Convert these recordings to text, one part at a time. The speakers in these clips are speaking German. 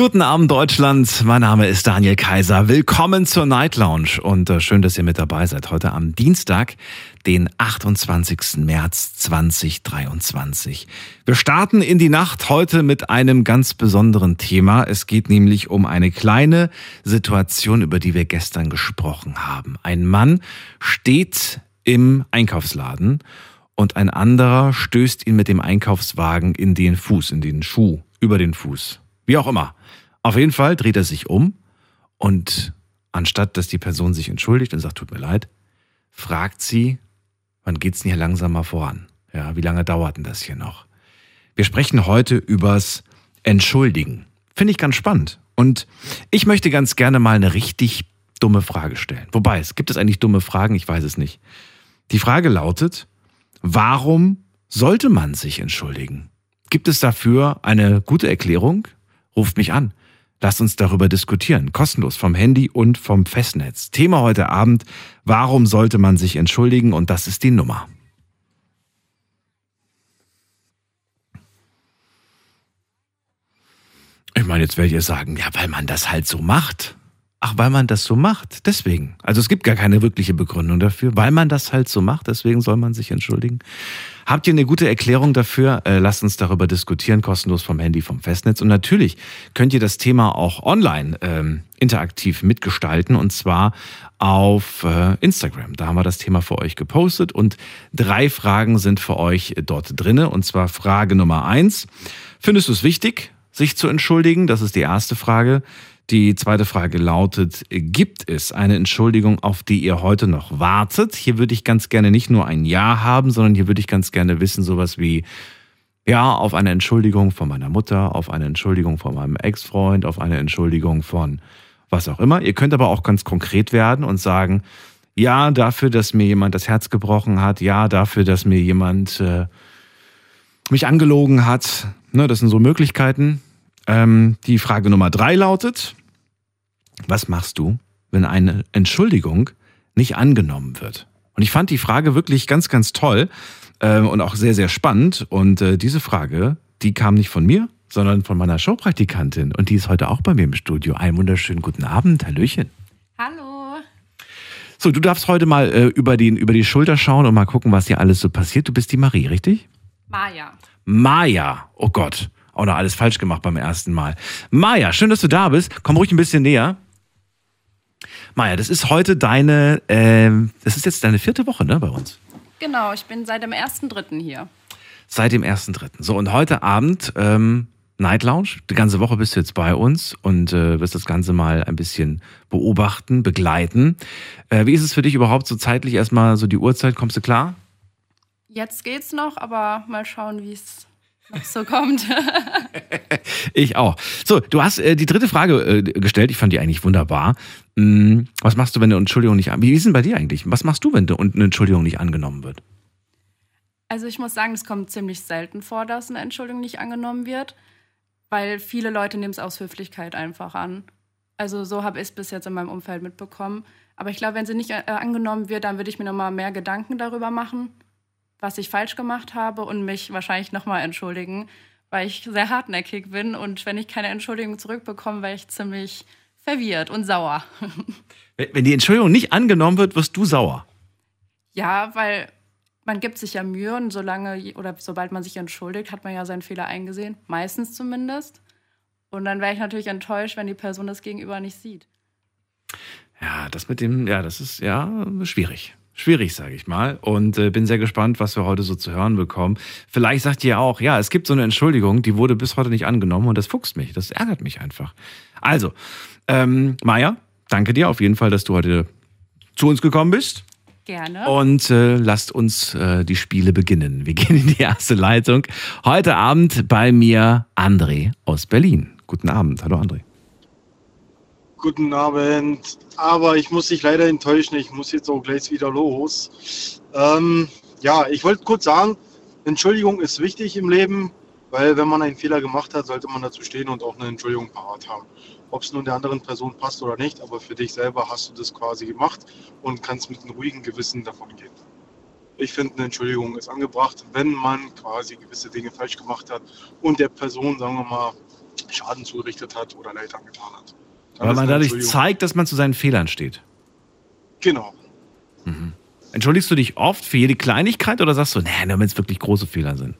Guten Abend Deutschland, mein Name ist Daniel Kaiser. Willkommen zur Night Lounge und äh, schön, dass ihr mit dabei seid. Heute am Dienstag, den 28. März 2023. Wir starten in die Nacht heute mit einem ganz besonderen Thema. Es geht nämlich um eine kleine Situation, über die wir gestern gesprochen haben. Ein Mann steht im Einkaufsladen und ein anderer stößt ihn mit dem Einkaufswagen in den Fuß, in den Schuh, über den Fuß. Wie auch immer. Auf jeden Fall dreht er sich um und anstatt dass die Person sich entschuldigt und sagt, tut mir leid, fragt sie, wann geht's denn hier langsamer voran? Ja, wie lange dauert denn das hier noch? Wir sprechen heute übers Entschuldigen. Finde ich ganz spannend. Und ich möchte ganz gerne mal eine richtig dumme Frage stellen. Wobei, es gibt es eigentlich dumme Fragen? Ich weiß es nicht. Die Frage lautet, warum sollte man sich entschuldigen? Gibt es dafür eine gute Erklärung? Ruft mich an. Lasst uns darüber diskutieren. Kostenlos vom Handy und vom Festnetz. Thema heute Abend, warum sollte man sich entschuldigen? Und das ist die Nummer. Ich meine, jetzt werdet ihr sagen, ja, weil man das halt so macht. Ach, weil man das so macht. Deswegen. Also es gibt gar keine wirkliche Begründung dafür. Weil man das halt so macht, deswegen soll man sich entschuldigen. Habt ihr eine gute Erklärung dafür? Äh, lasst uns darüber diskutieren, kostenlos vom Handy, vom Festnetz. Und natürlich könnt ihr das Thema auch online ähm, interaktiv mitgestalten und zwar auf äh, Instagram. Da haben wir das Thema für euch gepostet und drei Fragen sind für euch dort drinne. Und zwar Frage Nummer eins. Findest du es wichtig, sich zu entschuldigen? Das ist die erste Frage. Die zweite Frage lautet, gibt es eine Entschuldigung, auf die ihr heute noch wartet? Hier würde ich ganz gerne nicht nur ein Ja haben, sondern hier würde ich ganz gerne wissen, sowas wie, ja, auf eine Entschuldigung von meiner Mutter, auf eine Entschuldigung von meinem Ex-Freund, auf eine Entschuldigung von was auch immer. Ihr könnt aber auch ganz konkret werden und sagen, ja, dafür, dass mir jemand das Herz gebrochen hat, ja, dafür, dass mir jemand äh, mich angelogen hat. Ne, das sind so Möglichkeiten. Ähm, die Frage Nummer drei lautet, was machst du, wenn eine Entschuldigung nicht angenommen wird? Und ich fand die Frage wirklich ganz, ganz toll äh, und auch sehr, sehr spannend. Und äh, diese Frage, die kam nicht von mir, sondern von meiner Showpraktikantin. Und die ist heute auch bei mir im Studio. Einen wunderschönen guten Abend. Hallöchen. Hallo. So, du darfst heute mal äh, über, den, über die Schulter schauen und mal gucken, was hier alles so passiert. Du bist die Marie, richtig? Maja. Maja. Oh Gott. Auch noch alles falsch gemacht beim ersten Mal. Maja, schön, dass du da bist. Komm ruhig ein bisschen näher. Maja, das ist heute deine, äh, das ist jetzt deine vierte Woche, ne, bei uns. Genau, ich bin seit dem 1.3. hier. Seit dem 1.3. So, und heute Abend, ähm, Night Lounge. Die ganze Woche bist du jetzt bei uns und äh, wirst das Ganze mal ein bisschen beobachten, begleiten. Äh, wie ist es für dich überhaupt so zeitlich erstmal so die Uhrzeit? Kommst du klar? Jetzt geht's noch, aber mal schauen, wie es noch so kommt. ich auch. So, du hast äh, die dritte Frage äh, gestellt. Ich fand die eigentlich wunderbar. Hm, was machst du, wenn eine Entschuldigung nicht Wie ist denn bei dir eigentlich? Was machst du, wenn eine Entschuldigung nicht angenommen wird? Also ich muss sagen, es kommt ziemlich selten vor, dass eine Entschuldigung nicht angenommen wird, weil viele Leute nehmen es aus Höflichkeit einfach an. Also so habe ich es bis jetzt in meinem Umfeld mitbekommen. Aber ich glaube, wenn sie nicht äh, angenommen wird, dann würde ich mir nochmal mehr Gedanken darüber machen, was ich falsch gemacht habe und mich wahrscheinlich nochmal entschuldigen, weil ich sehr hartnäckig bin und wenn ich keine Entschuldigung zurückbekomme, wäre ich ziemlich verwirrt und sauer. Wenn die Entschuldigung nicht angenommen wird, wirst du sauer. Ja, weil man gibt sich ja Mühe und solange oder sobald man sich entschuldigt, hat man ja seinen Fehler eingesehen, meistens zumindest. Und dann wäre ich natürlich enttäuscht, wenn die Person das Gegenüber nicht sieht. Ja, das mit dem, ja, das ist ja schwierig schwierig, sage ich mal. Und äh, bin sehr gespannt, was wir heute so zu hören bekommen. Vielleicht sagt ihr auch, ja, es gibt so eine Entschuldigung, die wurde bis heute nicht angenommen und das fuchst mich. Das ärgert mich einfach. Also, ähm, Maja, danke dir auf jeden Fall, dass du heute zu uns gekommen bist. Gerne. Und äh, lasst uns äh, die Spiele beginnen. Wir gehen in die erste Leitung. Heute Abend bei mir André aus Berlin. Guten Abend. Hallo André. Guten Abend. Aber ich muss dich leider enttäuschen. Ich muss jetzt auch gleich wieder los. Ähm, ja, ich wollte kurz sagen, Entschuldigung ist wichtig im Leben. Weil wenn man einen Fehler gemacht hat, sollte man dazu stehen und auch eine Entschuldigung parat haben. Ob es nun der anderen Person passt oder nicht, aber für dich selber hast du das quasi gemacht und kannst mit einem ruhigen Gewissen davon gehen. Ich finde, eine Entschuldigung ist angebracht, wenn man quasi gewisse Dinge falsch gemacht hat und der Person, sagen wir mal, Schaden zugerichtet hat oder Leid angetan hat. Weil man dadurch zeigt, dass man zu seinen Fehlern steht. Genau. Entschuldigst du dich oft für jede Kleinigkeit oder sagst du, nee, nur wenn es wirklich große Fehler sind?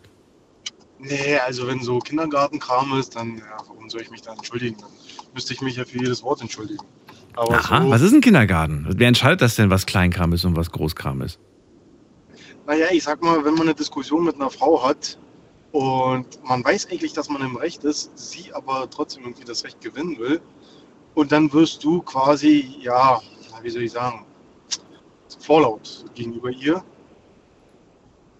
Nee, also wenn so Kindergartenkram ist, dann, ja, warum soll ich mich da entschuldigen? Dann müsste ich mich ja für jedes Wort entschuldigen. Aber Aha, so, was ist ein Kindergarten? Wer entscheidet das denn, was Kleinkram ist und was Großkram ist? naja, ich sag mal, wenn man eine Diskussion mit einer Frau hat und man weiß eigentlich, dass man im Recht ist, sie aber trotzdem irgendwie das Recht gewinnen will, und dann wirst du quasi, ja, wie soll ich sagen, vorlaut gegenüber ihr.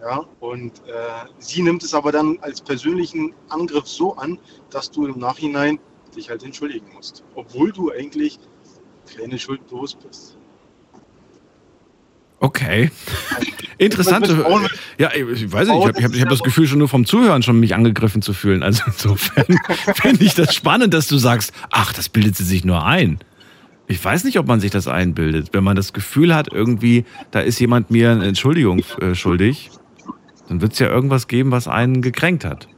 Ja, und äh, sie nimmt es aber dann als persönlichen Angriff so an, dass du im Nachhinein dich halt entschuldigen musst. Obwohl du eigentlich keine Schuld bewusst bist. Okay. Interessante. Ja, ich weiß nicht, ich habe hab, hab das Gefühl, schon nur vom Zuhören schon mich angegriffen zu fühlen. Also insofern finde ich das spannend, dass du sagst, ach, das bildet sie sich nur ein. Ich weiß nicht, ob man sich das einbildet. Wenn man das Gefühl hat, irgendwie, da ist jemand mir eine Entschuldigung äh, schuldig, dann wird es ja irgendwas geben, was einen gekränkt hat.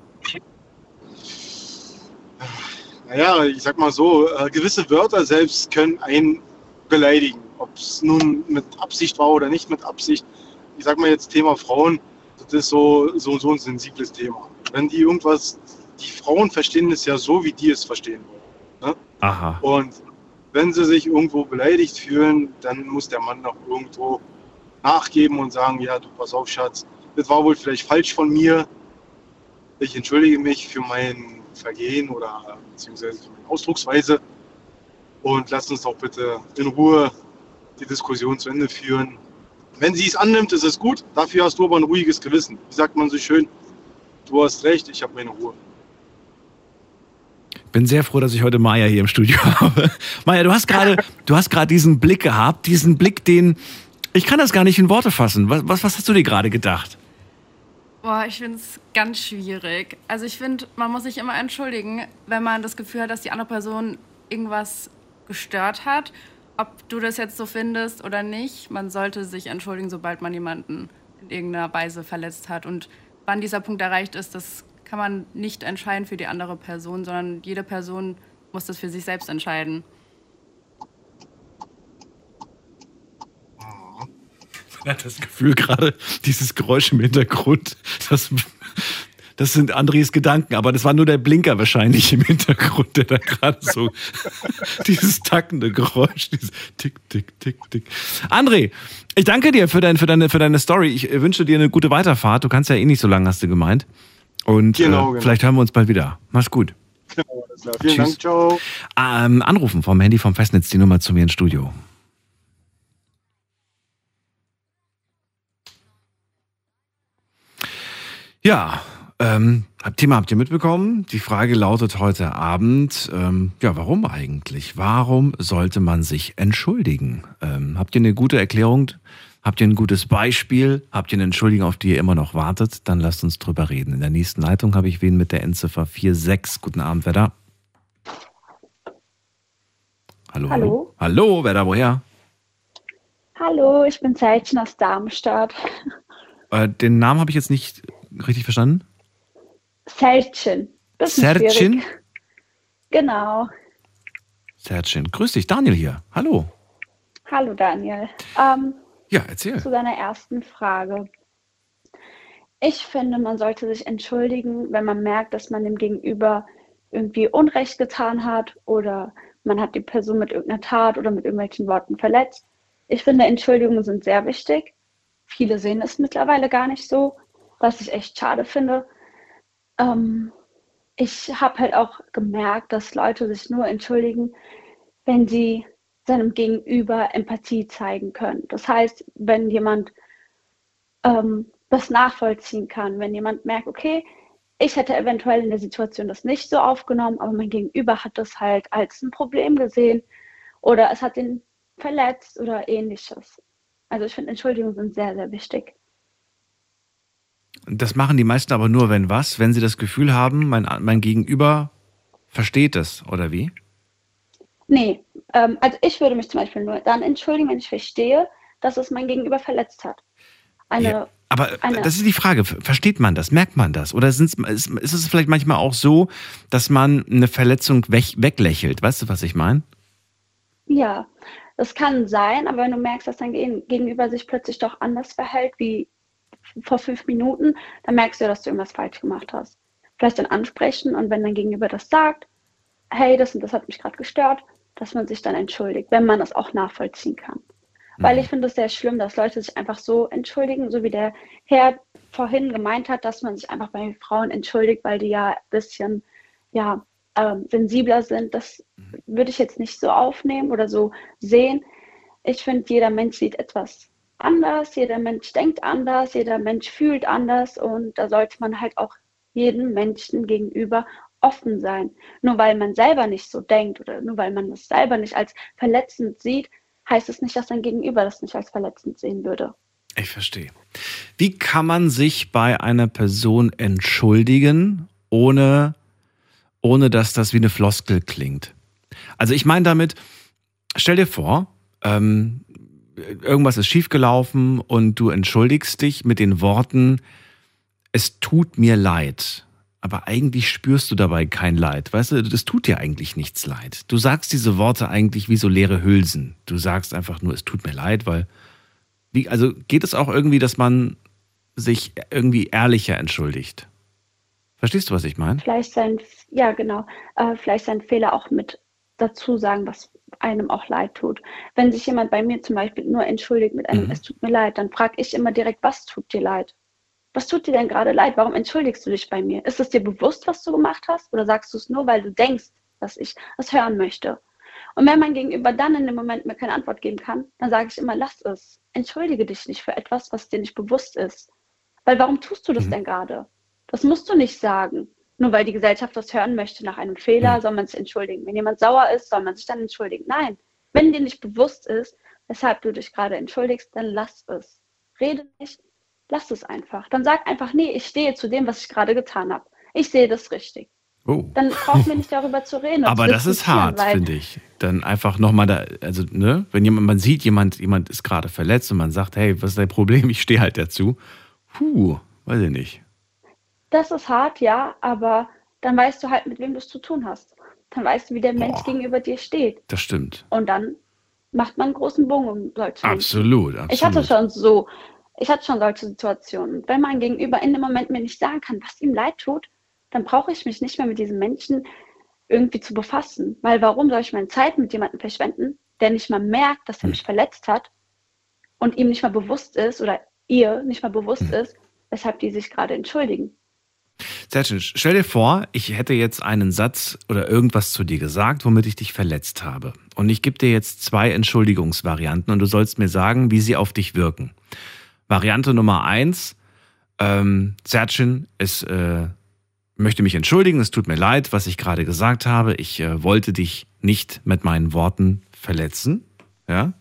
Naja, ich sag mal so, äh, gewisse Wörter selbst können einen beleidigen. Ob es nun mit Absicht war oder nicht mit Absicht. Ich sag mal jetzt Thema Frauen, das ist so, so, so ein sensibles Thema. Wenn die irgendwas, die Frauen verstehen es ja so, wie die es verstehen wollen. Aha. Und wenn sie sich irgendwo beleidigt fühlen, dann muss der Mann noch irgendwo nachgeben und sagen, ja, du pass auf, Schatz, das war wohl vielleicht falsch von mir. Ich entschuldige mich für mein Vergehen oder beziehungsweise für meine Ausdrucksweise und lasst uns doch bitte in Ruhe die Diskussion zu Ende führen. Wenn sie es annimmt, ist es gut. Dafür hast du aber ein ruhiges Gewissen. Wie sagt man so schön? Du hast recht, ich habe meine Ruhe. bin sehr froh, dass ich heute Maya hier im Studio habe. Maya, du hast gerade, du hast gerade diesen Blick gehabt, diesen Blick, den ich kann das gar nicht in Worte fassen. Was, was, was hast du dir gerade gedacht? Boah, ich finde es ganz schwierig. Also ich finde, man muss sich immer entschuldigen, wenn man das Gefühl hat, dass die andere Person irgendwas gestört hat. Ob du das jetzt so findest oder nicht, man sollte sich entschuldigen, sobald man jemanden in irgendeiner Weise verletzt hat. Und wann dieser Punkt erreicht ist, das kann man nicht entscheiden für die andere Person, sondern jede Person muss das für sich selbst entscheiden. Man hat das Gefühl gerade, dieses Geräusch im Hintergrund, das, das sind Andres Gedanken, aber das war nur der Blinker wahrscheinlich im Hintergrund, der da gerade so dieses tackende Geräusch, dieses Tick, Tick, Tick, Tick. André, ich danke dir für, dein, für, deine, für deine Story. Ich äh, wünsche dir eine gute Weiterfahrt. Du kannst ja eh nicht so lange, hast du gemeint. Und Genau, äh, genau. vielleicht hören wir uns bald wieder. Mach's gut. Genau, alles klar. Vielen Tschüss. Dank, ciao. Ähm, anrufen vom Handy vom Festnetz die Nummer zu mir ins Studio. Ja, ähm, Thema habt ihr mitbekommen? Die Frage lautet heute Abend, ähm, ja, warum eigentlich? Warum sollte man sich entschuldigen? Ähm, habt ihr eine gute Erklärung? Habt ihr ein gutes Beispiel? Habt ihr eine Entschuldigung, auf die ihr immer noch wartet? Dann lasst uns drüber reden. In der nächsten Leitung habe ich wen mit der Endziffer 46. Guten Abend, wer da? Hallo, hallo. Hallo. Wer da, woher? Hallo, ich bin Zeitchen aus Darmstadt. Äh, den Namen habe ich jetzt nicht richtig verstanden. Bisschen Sertchen? Genau. Sertchen. Grüß dich, Daniel hier. Hallo. Hallo Daniel. Ähm, Ja, erzähl. zu deiner ersten Frage. Ich finde, man sollte sich entschuldigen, wenn man merkt, dass man dem Gegenüber irgendwie Unrecht getan hat oder man hat die Person mit irgendeiner Tat oder mit irgendwelchen Worten verletzt. Ich finde, Entschuldigungen sind sehr wichtig. Viele sehen es mittlerweile gar nicht so, was ich echt schade finde. Ähm, ich habe halt auch gemerkt, dass Leute sich nur entschuldigen, wenn sie seinem Gegenüber Empathie zeigen können. Das heißt, wenn jemand ähm, das nachvollziehen kann, wenn jemand merkt, okay, ich hätte eventuell in der Situation das nicht so aufgenommen, aber mein Gegenüber hat das halt als ein Problem gesehen oder es hat ihn verletzt oder ähnliches. Also ich finde, Entschuldigungen sind sehr, sehr wichtig. Das machen die meisten aber nur, wenn was? Wenn sie das Gefühl haben, mein, mein Gegenüber versteht es, oder wie? Nee, ähm, also ich würde mich zum Beispiel nur dann entschuldigen, wenn ich verstehe, dass es mein Gegenüber verletzt hat. Eine, Ja, aber eine- das ist die Frage, versteht man das, merkt man das? Oder ist, ist es vielleicht manchmal auch so, dass man eine Verletzung weg, weglächelt? Weißt du, was ich meine? Ja, das kann sein, aber wenn du merkst, dass dein Gegen- Gegenüber sich plötzlich doch anders verhält wie vor fünf Minuten, dann merkst du, dass du irgendwas falsch gemacht hast. Vielleicht dann ansprechen und wenn dein Gegenüber das sagt, hey, das und das hat mich gerade gestört, dass man sich dann entschuldigt, wenn man das auch nachvollziehen kann. Weil ich finde es sehr schlimm, dass Leute sich einfach so entschuldigen, so wie der Herr vorhin gemeint hat, dass man sich einfach bei Frauen entschuldigt, weil die ja ein bisschen ja, ähm, sensibler sind. Das würde ich jetzt nicht so aufnehmen oder so sehen. Ich finde, jeder Mensch sieht etwas anders, jeder Mensch denkt anders, jeder Mensch fühlt anders und da sollte man halt auch jedem Menschen gegenüber offen sein. Nur weil man selber nicht so denkt oder nur weil man das selber nicht als verletzend sieht, heißt es nicht, dass sein Gegenüber das nicht als verletzend sehen würde. Ich verstehe. Wie kann man sich bei einer Person entschuldigen, ohne, ohne dass das wie eine Floskel klingt? Also ich meine damit, stell dir vor, ähm, irgendwas ist schiefgelaufen und du entschuldigst dich mit den Worten, es tut mir leid. Aber eigentlich spürst du dabei kein Leid. Weißt du, das tut dir eigentlich nichts leid. Du sagst diese Worte eigentlich wie so leere Hülsen. Du sagst einfach nur, es tut mir leid, weil wie, also geht es auch irgendwie, dass man sich irgendwie ehrlicher entschuldigt? Verstehst du, was ich meine? Vielleicht sein, ja genau, äh, vielleicht seinen Fehler auch mit dazu sagen, was einem auch leid tut. Wenn sich jemand bei mir zum Beispiel nur entschuldigt mit einem, Mhm. es tut mir leid, dann frage ich immer direkt, was tut dir leid? Was tut dir denn gerade leid? Warum entschuldigst du dich bei mir? Ist es dir bewusst, was du gemacht hast? Oder sagst du es nur, weil du denkst, dass ich das hören möchte? Und wenn mein Gegenüber dann in dem Moment mir keine Antwort geben kann, dann sage ich immer, lass es. Entschuldige dich nicht für etwas, was dir nicht bewusst ist. Weil warum tust du das Mhm. denn gerade? Das musst du nicht sagen. Nur weil die Gesellschaft das hören möchte nach einem Fehler, soll man sich entschuldigen. Wenn jemand sauer ist, soll man sich dann entschuldigen. Nein, wenn dir nicht bewusst ist, weshalb du dich gerade entschuldigst, dann lass es. Rede nicht, lass es einfach. Dann sag einfach, nee, ich stehe zu dem, was ich gerade getan habe. Ich sehe das richtig. Oh. Dann brauchen wir nicht darüber zu reden. Aber das ist hart, finde ich. Dann einfach nochmal da, also, ne, wenn jemand, man sieht, jemand, jemand ist gerade verletzt und man sagt, hey, was ist dein Problem? Ich stehe halt dazu. Puh, weiß ich nicht. Das ist hart, ja, aber dann weißt du halt, mit wem du es zu tun hast. Dann weißt du, wie der Mensch Boah. gegenüber dir steht. Das stimmt. Und dann macht man einen großen Bogen um solche. Absolut, absolut. Ich hatte schon so, ich hatte schon solche Situationen. Wenn mein Gegenüber in dem Moment mir nicht sagen kann, was ihm leid tut, dann brauche ich mich nicht mehr mit diesem Menschen irgendwie zu befassen. Weil warum soll ich meine Zeit mit jemandem verschwenden, der nicht mal merkt, dass er Hm. mich verletzt hat und ihm nicht mal bewusst ist oder ihr nicht mal bewusst Hm. ist, weshalb die sich gerade entschuldigen. Sehr schön. Stell dir vor, ich hätte jetzt einen Satz oder irgendwas zu dir gesagt, womit ich dich verletzt habe. Und ich gebe dir jetzt zwei Entschuldigungsvarianten und du sollst mir sagen, wie sie auf dich wirken. Variante Nummer eins, ähm, Sertchen, es äh, möchte mich entschuldigen, es tut mir leid, was ich gerade gesagt habe. Ich äh, wollte dich nicht mit meinen Worten verletzen. Ja?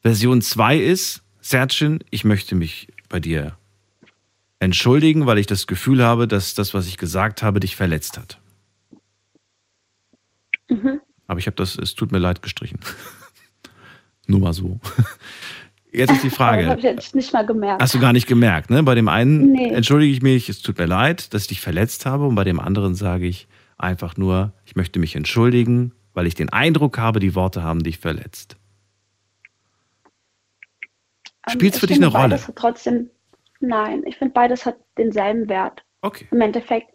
Version 2 ist, Sertchen, ich möchte mich bei dir entschuldigen, weil ich das Gefühl habe, dass das, was ich gesagt habe, dich verletzt hat. Mhm. Aber ich habe das, es tut mir leid, gestrichen. Nur mal so. Jetzt ist die Aber das habe Frage. ich jetzt nicht mal gemerkt. Hast du gar nicht gemerkt, ne? Bei dem einen Nee. entschuldige ich mich, es tut mir leid, dass ich dich verletzt habe. Und bei dem anderen sage ich einfach nur, ich möchte mich entschuldigen, weil ich den Eindruck habe, die Worte haben dich verletzt. Ähm, Spielt's ich für dich eine Rolle? Trotzdem, nein, ich finde, beides hat denselben Wert. Okay. Im Endeffekt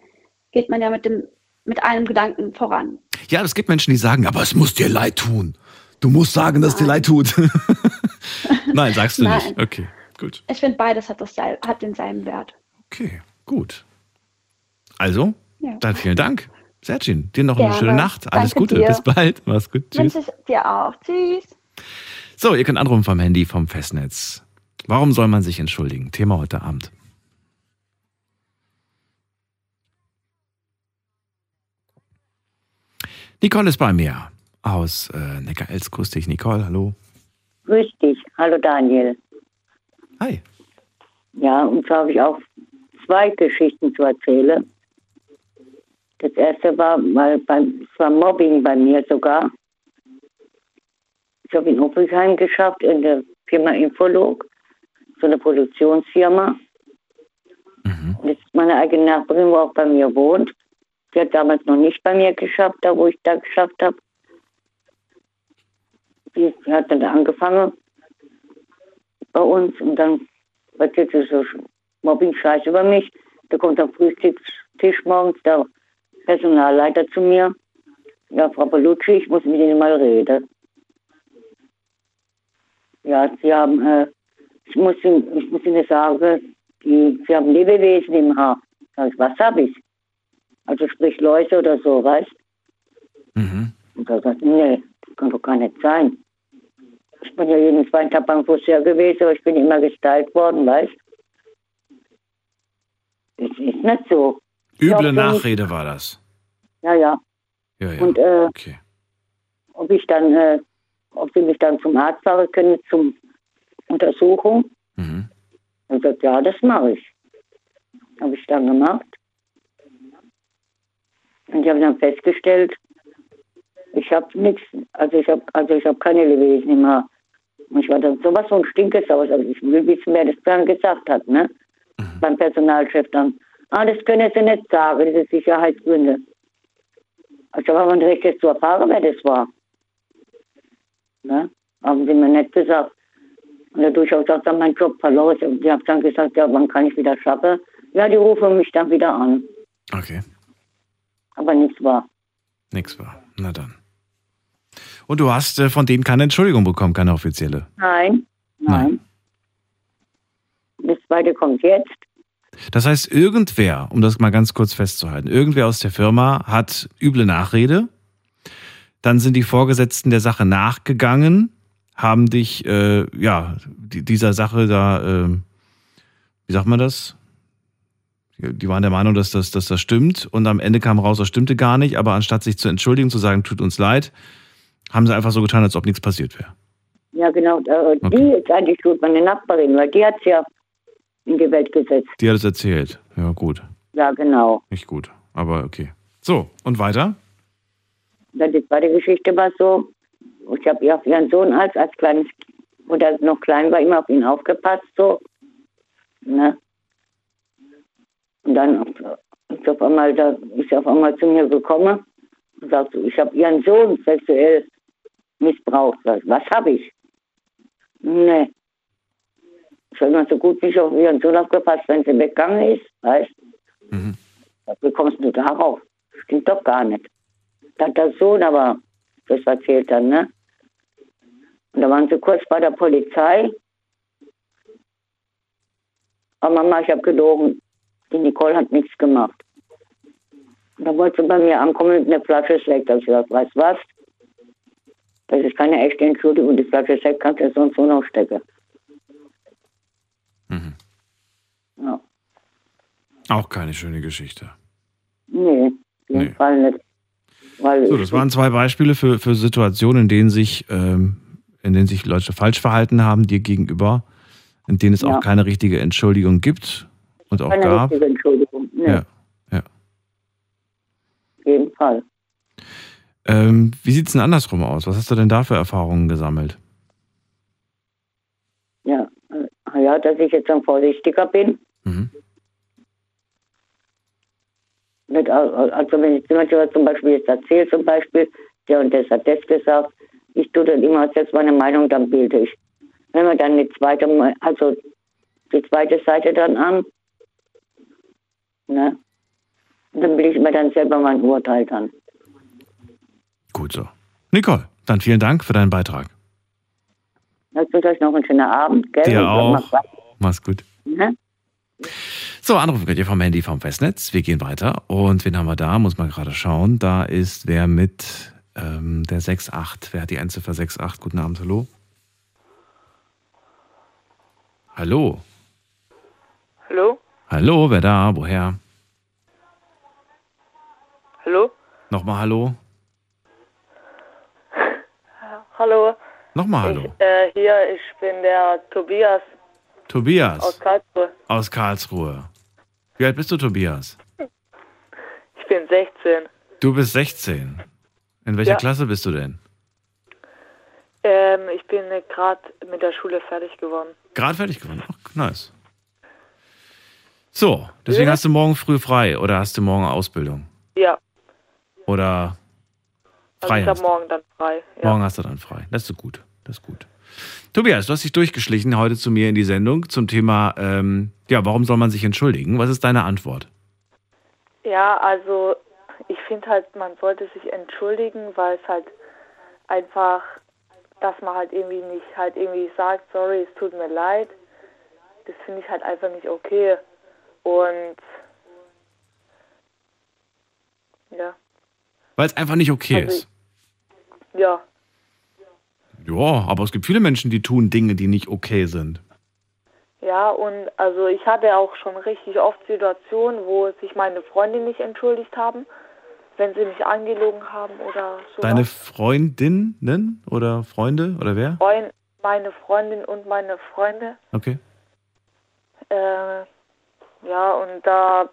geht man ja mit, dem, mit einem Gedanken voran. Ja, es gibt Menschen, die sagen, aber es muss dir leid tun. Du musst sagen, dass es dir leid tut. Nein, sagst du Nein. nicht. Okay, gut. Ich finde, beides hat, das, hat denselben Wert. Okay, gut. Also, Ja. dann vielen Dank. Sergin, dir noch eine Gerne. schöne Nacht. Alles Danke Gute. dir. Bis bald. Mach's gut. Tschüss. Wünsche ich dir auch. Tschüss. So, ihr könnt anrufen vom Handy, vom Festnetz. Warum soll man sich entschuldigen? Thema heute Abend. Nicole ist bei mir aus äh, Neckar-Elz. Grüß dich, Nicole. Hallo. Grüß dich. Hallo Daniel. Hi. Ja, und zwar habe ich auch zwei Geschichten zu erzählen. Das erste war, weil beim, es war Mobbing bei mir sogar. Ich habe in Oppelsheim geschafft, in der Firma Infolog, so eine Produktionsfirma. Mhm. Und jetzt ist meine eigene Nachbarin, wo auch bei mir wohnt. Sie hat damals noch nicht bei mir geschafft, da wo ich da geschafft habe. Die hat dann angefangen bei uns und dann sie so Mobbing-Scheiß über mich. Da kommt am Frühstückstisch morgens der Personalleiter zu mir. Ja, Frau Palucci, ich muss mit Ihnen mal reden. Ja, Sie haben, äh, ich, muss Ihnen, ich muss Ihnen sagen, die, Sie haben Lebewesen im Haar. Sag ich, was habe ich? Also sprich Läuse oder so, weißt Mhm. Und da sagt, nee, das kann doch gar nicht sein. Ich bin ja jeden zweiten Tag beim Friseur gewesen, aber ich bin immer gestylt worden, weißt Es ist nicht so. Üble Ja, wenn ich- Nachrede war das. Ja, ja. Ja, ja. Und äh, okay. ob ich dann, äh, ob sie mich dann zum Arzt fahren können, zum Untersuchung. Mhm. Und sagt, ja, das mache ich. Habe ich dann gemacht. Und ich habe dann festgestellt, ich habe nichts, also ich habe also ich habe keine Lebewesen mehr. Und ich war dann sowas von Stinkesaus, also ich will wissen, wer das dann gesagt hat, ne? Beim Personalchef dann. Ah, das können Sie nicht sagen, das ist Sicherheitsgründe. Also war man direkt jetzt zu erfahren, wer das war. Ne? Haben sie mir nicht gesagt. Und dadurch habe ich auch dann meinen Job verloren. Und ich habe dann gesagt, ja, wann kann ich wieder schaffen? Ja, die rufen mich dann wieder an. Okay. Aber nichts war. Nix war. Na dann. Und du hast äh, von denen keine Entschuldigung bekommen, keine offizielle. Nein, nein. Das zweite kommt jetzt. Das heißt, irgendwer, um das mal ganz kurz festzuhalten, irgendwer aus der Firma hat üble Nachrede. Dann sind die Vorgesetzten der Sache nachgegangen, haben dich, äh, ja, die, dieser Sache da, äh, wie sagt man das? Die waren der Meinung, dass das, dass das stimmt. Und am Ende kam raus, das stimmte gar nicht. Aber anstatt sich zu entschuldigen, zu sagen, tut uns leid, haben sie einfach so getan, als ob nichts passiert wäre. Ja, genau. Äh, Okay. Die ist eigentlich gut, meine Nachbarin, weil die hat es ja in die Welt gesetzt. Die hat es erzählt. Ja, gut. Ja, genau. Nicht gut. Aber okay. So, und weiter? Dann die zweite Geschichte war so, ich habe auf ihren Sohn als, als kleines, der noch klein war, immer auf ihn aufgepasst, so. Ne? Und dann ist auf einmal, da ist er auf einmal zu mir gekommen und sagt so, ich habe ihren Sohn sexuell missbraucht. Ich, Was habe ich? Nee. Ich habe immer so gut nicht auf ihren Sohn aufgepasst, wenn sie weggegangen ist, weißt Mhm. Wie kommst du darauf? Stimmt doch gar nicht. Da hat der Sohn aber das erzählt dann, ne? Und da waren sie kurz bei der Polizei. Aber Mama, ich habe gelogen. Die Nicole hat nichts gemacht. Und da wollte sie bei mir ankommen mit einer Flasche Sekt. Da ich gesagt, weißt du was? Das ist keine echte Entschuldigung. Die Flasche Sekt kannst du sonst so noch stecken. Mhm. Ja. Auch keine schöne Geschichte. Nee, auf jeden Nee. Fall nicht. Weil So, das waren zwei Beispiele für, für Situationen, in denen sich, ähm, in denen sich Leute falsch verhalten haben dir gegenüber, in denen es Ja. auch keine richtige Entschuldigung gibt und auch keine gab. richtige Entschuldigung. Nee, Ja. ja. auf jeden Fall. Ähm, wie sieht es denn andersrum aus? Was hast du denn da für Erfahrungen gesammelt? Ja, äh, ja, dass ich jetzt dann vorsichtiger bin. Mhm. Nicht, al- al- also wenn jemand was zum Beispiel jetzt erzählt, zum Beispiel, der und der hat das gesagt, ich tue dann immer selbst meine Meinung, dann bilde ich. Wenn wir dann die zweite, also die zweite Seite dann an, ne, dann bilde ich mir dann selber mein Urteil dann. Gut so. Nicole, dann vielen Dank für deinen Beitrag. Ich wünsche euch noch einen schönen Abend, gell? Dir auch. Mach's gut. Ne? So, anrufen könnt ihr vom Handy vom Festnetz. Wir gehen weiter. Und wen haben wir da? Muss man gerade schauen. Da ist wer mit ähm, der 6.8. Wer hat die Endziffer 6.8? Guten Abend, hallo. Hallo. Hallo? Hallo, wer da? Woher? Hallo? Nochmal Hallo. Hallo? Nochmal Hallo. Ich, äh, hier, ich bin der Tobias aus Tobias Karlsruhe. aus Karlsruhe. Wie alt bist du, Tobias? Ich bin 16. Du bist 16. In welcher Ja. Klasse bist du denn? Ähm, ich bin gerade mit der Schule fertig geworden. Gerade fertig geworden. Ach, nice. So, deswegen Ja. hast du morgen früh frei oder hast du morgen Ausbildung? Ja, Oder also frei ich hast habe morgen dann frei. Ja. Morgen hast du dann frei. Das ist gut. Das ist gut. Tobias, du hast dich durchgeschlichen heute zu mir in die Sendung zum Thema, ähm, ja, warum soll man sich entschuldigen? Was ist deine Antwort? Ja, also ich finde halt, man sollte sich entschuldigen, weil es halt einfach, dass man halt irgendwie nicht halt irgendwie sagt, sorry, es tut mir leid. Das finde ich halt einfach nicht okay. Und ja, Weil es einfach nicht okay Also ist. ja, Ja, aber es gibt viele Menschen, die tun Dinge, die nicht okay sind. ja, und also ich hatte auch schon richtig oft Situationen, wo sich meine Freunde nicht entschuldigt haben, wenn sie mich angelogen haben oder so. Deine Freundinnen oder Freunde oder wer? Freund, meine Freundin und meine Freunde. Okay. Äh, ja, und da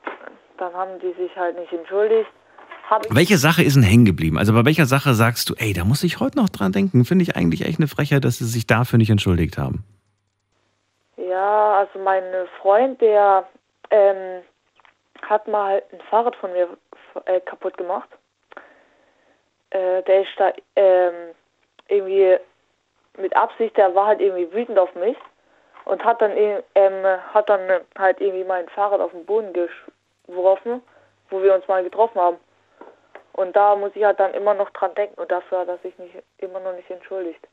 dann haben die sich halt nicht entschuldigt. Welche Sache ist denn hängen geblieben? Also bei welcher Sache sagst du, ey, da muss ich heute noch dran denken? Finde ich eigentlich echt eine Frechheit, dass sie sich dafür nicht entschuldigt haben. ja, also mein Freund, der ähm, hat mal ein Fahrrad von mir äh, kaputt gemacht. Äh, der ist da ähm, irgendwie mit Absicht, der war halt irgendwie wütend auf mich und hat dann ähm, hat dann halt irgendwie mein Fahrrad auf den Boden geworfen, wo wir uns mal getroffen haben. Und da muss ich halt dann immer noch dran denken und dafür hat er sich nicht, immer noch nicht entschuldigt.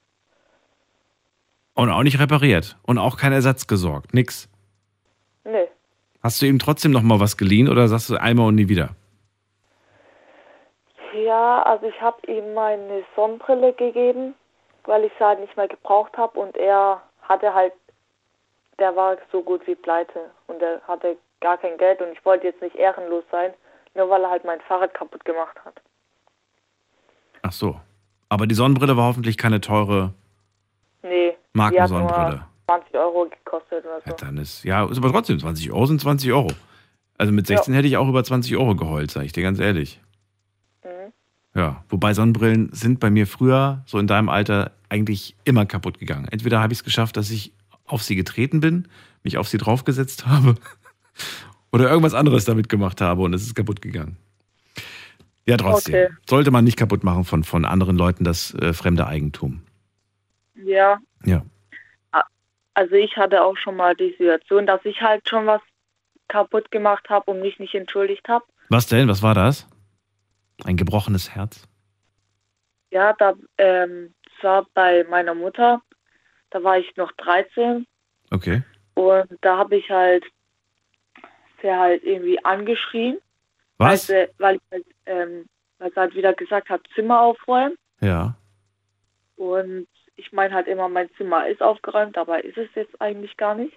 Und auch nicht repariert. Und auch kein Ersatz gesorgt. Nix. Nee. Hast du ihm trotzdem noch mal was geliehen oder sagst du einmal und nie wieder? Ja, also ich habe ihm meine Sonnenbrille gegeben, weil ich sie halt nicht mehr gebraucht habe und er hatte halt, der war so gut wie pleite und er hatte gar kein Geld und ich wollte jetzt nicht ehrenlos sein, nur weil er halt mein Fahrrad kaputt gemacht hat. Ach so. Aber die Sonnenbrille war hoffentlich keine teure Nee, Markensonnenbrille. Nur 20 Euro gekostet oder so. Ja, dann ist, ja, ist aber trotzdem 20 Euro sind 20 Euro. Also mit 16 hätte ich auch über 20 Euro geheult, sage ich dir ganz ehrlich. Mhm. Ja, wobei Sonnenbrillen sind bei mir früher, so in deinem Alter, eigentlich immer kaputt gegangen. Entweder habe ich es geschafft, dass ich auf sie getreten bin, mich auf sie draufgesetzt habe oder irgendwas anderes damit gemacht habe und es ist kaputt gegangen. Ja, trotzdem. Okay. Sollte man nicht kaputt machen von, von anderen Leuten das äh, fremde Eigentum. Ja, Ja. Also ich hatte auch schon mal die Situation, dass ich halt schon was kaputt gemacht habe und mich nicht entschuldigt habe. Was denn? Was war das? Ein gebrochenes Herz? Ja, da ähm, war bei meiner Mutter, da war ich noch 13 Okay. und da habe ich halt sie halt irgendwie angeschrien, Was? Weil, sie, weil ich halt, ähm, weil sie halt wieder gesagt hat, Zimmer aufräumen Ja. und ich meine halt immer, mein Zimmer ist aufgeräumt, aber ist es jetzt eigentlich gar nicht.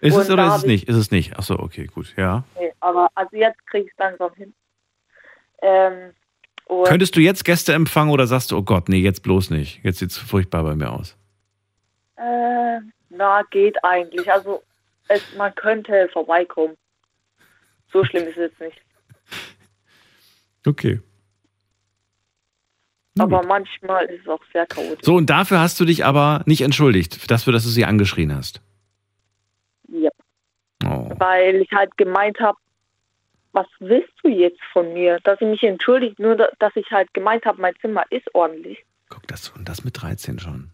Ist es Und oder da ist es ich- nicht? Ist es nicht? Ach so, okay, gut. Ja. Nee, aber also jetzt kriege ich es langsam hin. Ähm, Könntest du jetzt Gäste empfangen oder sagst du, oh Gott, nee, jetzt bloß nicht. Jetzt sieht's furchtbar bei mir aus. Äh, na, geht eigentlich. Also es, man könnte vorbeikommen. So schlimm ist es jetzt nicht. Okay. Aber gut. manchmal ist es auch sehr chaotisch. So, und dafür hast du dich aber nicht entschuldigt, dafür, dass du sie angeschrien hast. Ja. Oh. Weil ich halt gemeint habe, was willst du jetzt von mir? Dass ich mich entschuldigt, nur da- dass ich halt gemeint habe, mein Zimmer ist ordentlich. Guck, das und das mit 13 schon.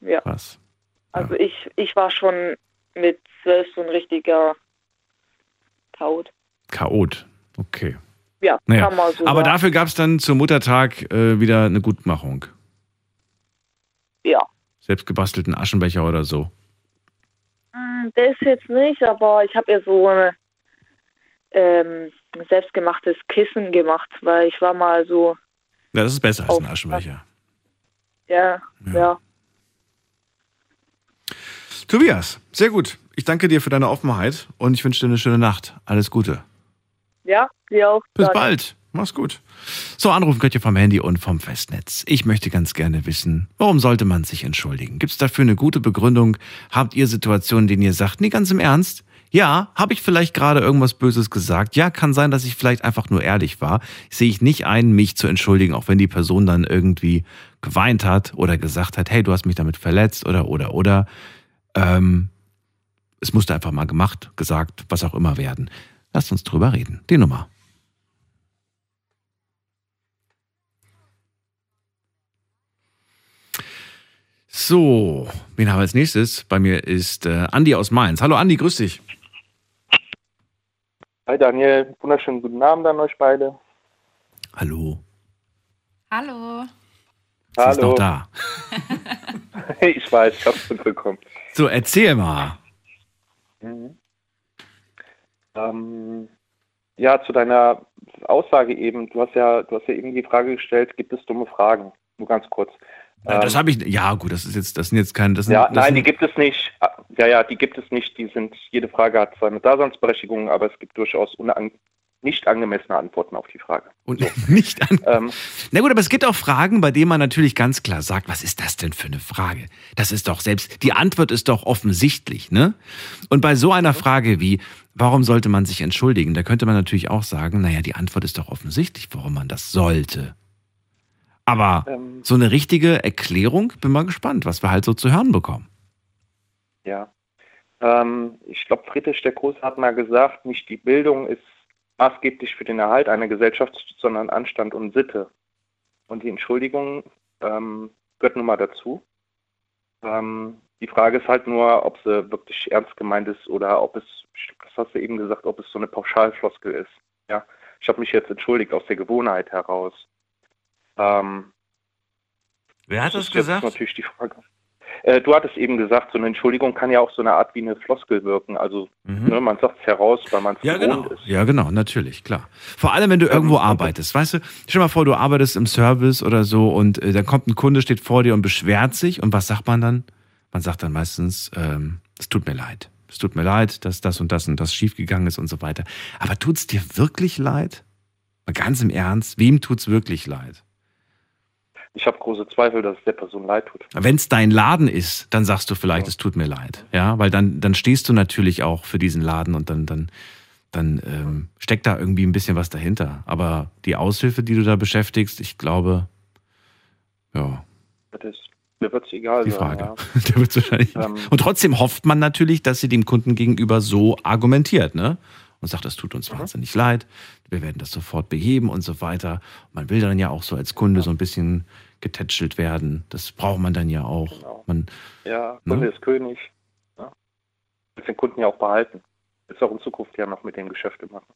Ja. Was? Also ich, ich war schon mit zwölf so ein richtiger Chaot. Chaot. Okay. Ja, Naja, kann man so aber sagen. dafür gab es dann zum Muttertag äh, wieder eine Gutmachung. Ja. Selbstgebastelten Aschenbecher oder so. Hm, Das jetzt nicht, aber ich habe ihr so ein ähm, selbstgemachtes Kissen gemacht, weil ich war mal so, Ja, das ist besser als ein Aschenbecher. ja, Ja. ja. Tobias, sehr gut. Ich danke dir für deine Offenheit und ich wünsche dir eine schöne Nacht. Alles Gute. Ja, dir auch. Bis Danke. bald. Mach's gut. So, anrufen könnt ihr vom Handy und vom Festnetz. Ich möchte ganz gerne wissen, warum sollte man sich entschuldigen? Gibt's dafür eine gute Begründung? Habt ihr Situationen, denen ihr sagt, nee, ganz im Ernst, Ja, habe ich vielleicht gerade irgendwas Böses gesagt? Ja, kann sein, dass ich vielleicht einfach nur ehrlich war. Sehe ich nicht ein, mich zu entschuldigen, auch wenn die Person dann irgendwie geweint hat oder gesagt hat, hey, du hast mich damit verletzt oder oder oder. Ähm, es musste einfach mal gemacht, gesagt, was auch immer werden. Lasst uns drüber reden. Die Nummer. So, wen haben wir als nächstes? Bei mir ist äh, Andi aus Mainz. Hallo Andi, grüß dich. Hi Daniel, wunderschönen guten Abend an euch beide. Hallo. Hallo. Sie ist Hallo. noch da. ich weiß, ich hab's mitbekommen. So, erzähl mal. Mhm. Ähm, ja, zu deiner Aussage eben. Du hast ja, du hast ja eben die Frage gestellt, gibt es dumme Fragen? Nur ganz kurz. Ja, das Ähm, habe ich. Ja, gut, das ist jetzt, das sind jetzt keine. Das sind, ja, das nein, die sind, gibt es nicht. Ja, ja, die gibt es nicht. Die sind, jede Frage hat seine Daseinsberechtigung, aber es gibt durchaus unang nicht angemessene Antworten auf die Frage. und nicht an. Ähm, Na gut, aber es gibt auch Fragen, bei denen man natürlich ganz klar sagt, was ist das denn für eine Frage? Das ist doch selbst, die Antwort ist doch offensichtlich, ne? Und bei so einer Frage wie, warum sollte man sich entschuldigen, da könnte man natürlich auch sagen, naja, die Antwort ist doch offensichtlich, warum man das sollte. Aber ähm, so eine richtige Erklärung, bin mal gespannt, was wir halt so zu hören bekommen. Ja. Ähm, ich glaube, Friedrich der Große hat mal gesagt, nicht die Bildung ist maßgeblich für den Erhalt einer Gesellschaft, sondern Anstand und Sitte. Und die Entschuldigung ähm, gehört nun mal dazu. Ähm, die Frage ist halt nur, ob sie wirklich ernst gemeint ist oder ob es, das hast du eben gesagt, ob es so eine Pauschalfloskel ist. Ja, ich habe mich jetzt entschuldigt aus der Gewohnheit heraus. Ähm, Wer hat ist jetzt natürlich die Frage. Äh, du hattest eben gesagt, so eine Entschuldigung kann ja auch so eine Art wie eine Floskel wirken. Also Mhm. ne, man sagt es heraus, weil man es Ja, gewohnt genau. ist. Ja, genau, natürlich, klar. Vor allem, wenn du irgendwo arbeitest. Weißt du, stell dir mal vor, du arbeitest im Service oder so und äh, dann kommt ein Kunde, steht vor dir und beschwert sich. Und was sagt man dann? Man sagt dann meistens, ähm, es tut mir leid. Es tut mir leid, dass das und das und das schiefgegangen ist und so weiter. Aber tut's dir wirklich leid? Mal ganz im Ernst, wem tut's wirklich leid? Ich habe große Zweifel, dass es der Person leid tut. Wenn es dein Laden ist, dann sagst du vielleicht, es tut mir leid. Ja, weil dann, dann stehst du natürlich auch für diesen Laden und dann, dann, dann ähm, steckt da irgendwie ein bisschen was dahinter. Aber die Aushilfe, die du da beschäftigst, ich glaube, ja, Das ist, mir wird es egal die. Frage. Ja. Der wird's wahrscheinlich. Ähm. Und trotzdem hofft man natürlich, dass sie dem Kunden gegenüber so argumentiert, ne? Und sagt, das tut Mhm. uns wahnsinnig leid, wir werden das sofort beheben und so weiter. Man will dann ja auch so als Kunde so ein bisschen getätschelt werden. Das braucht man dann ja auch. Genau. Man, Ja, Ne? Kunde ist König. Ja. Den Kunden ja auch behalten. Ist auch in Zukunft ja noch mit dem Geschäfte machen.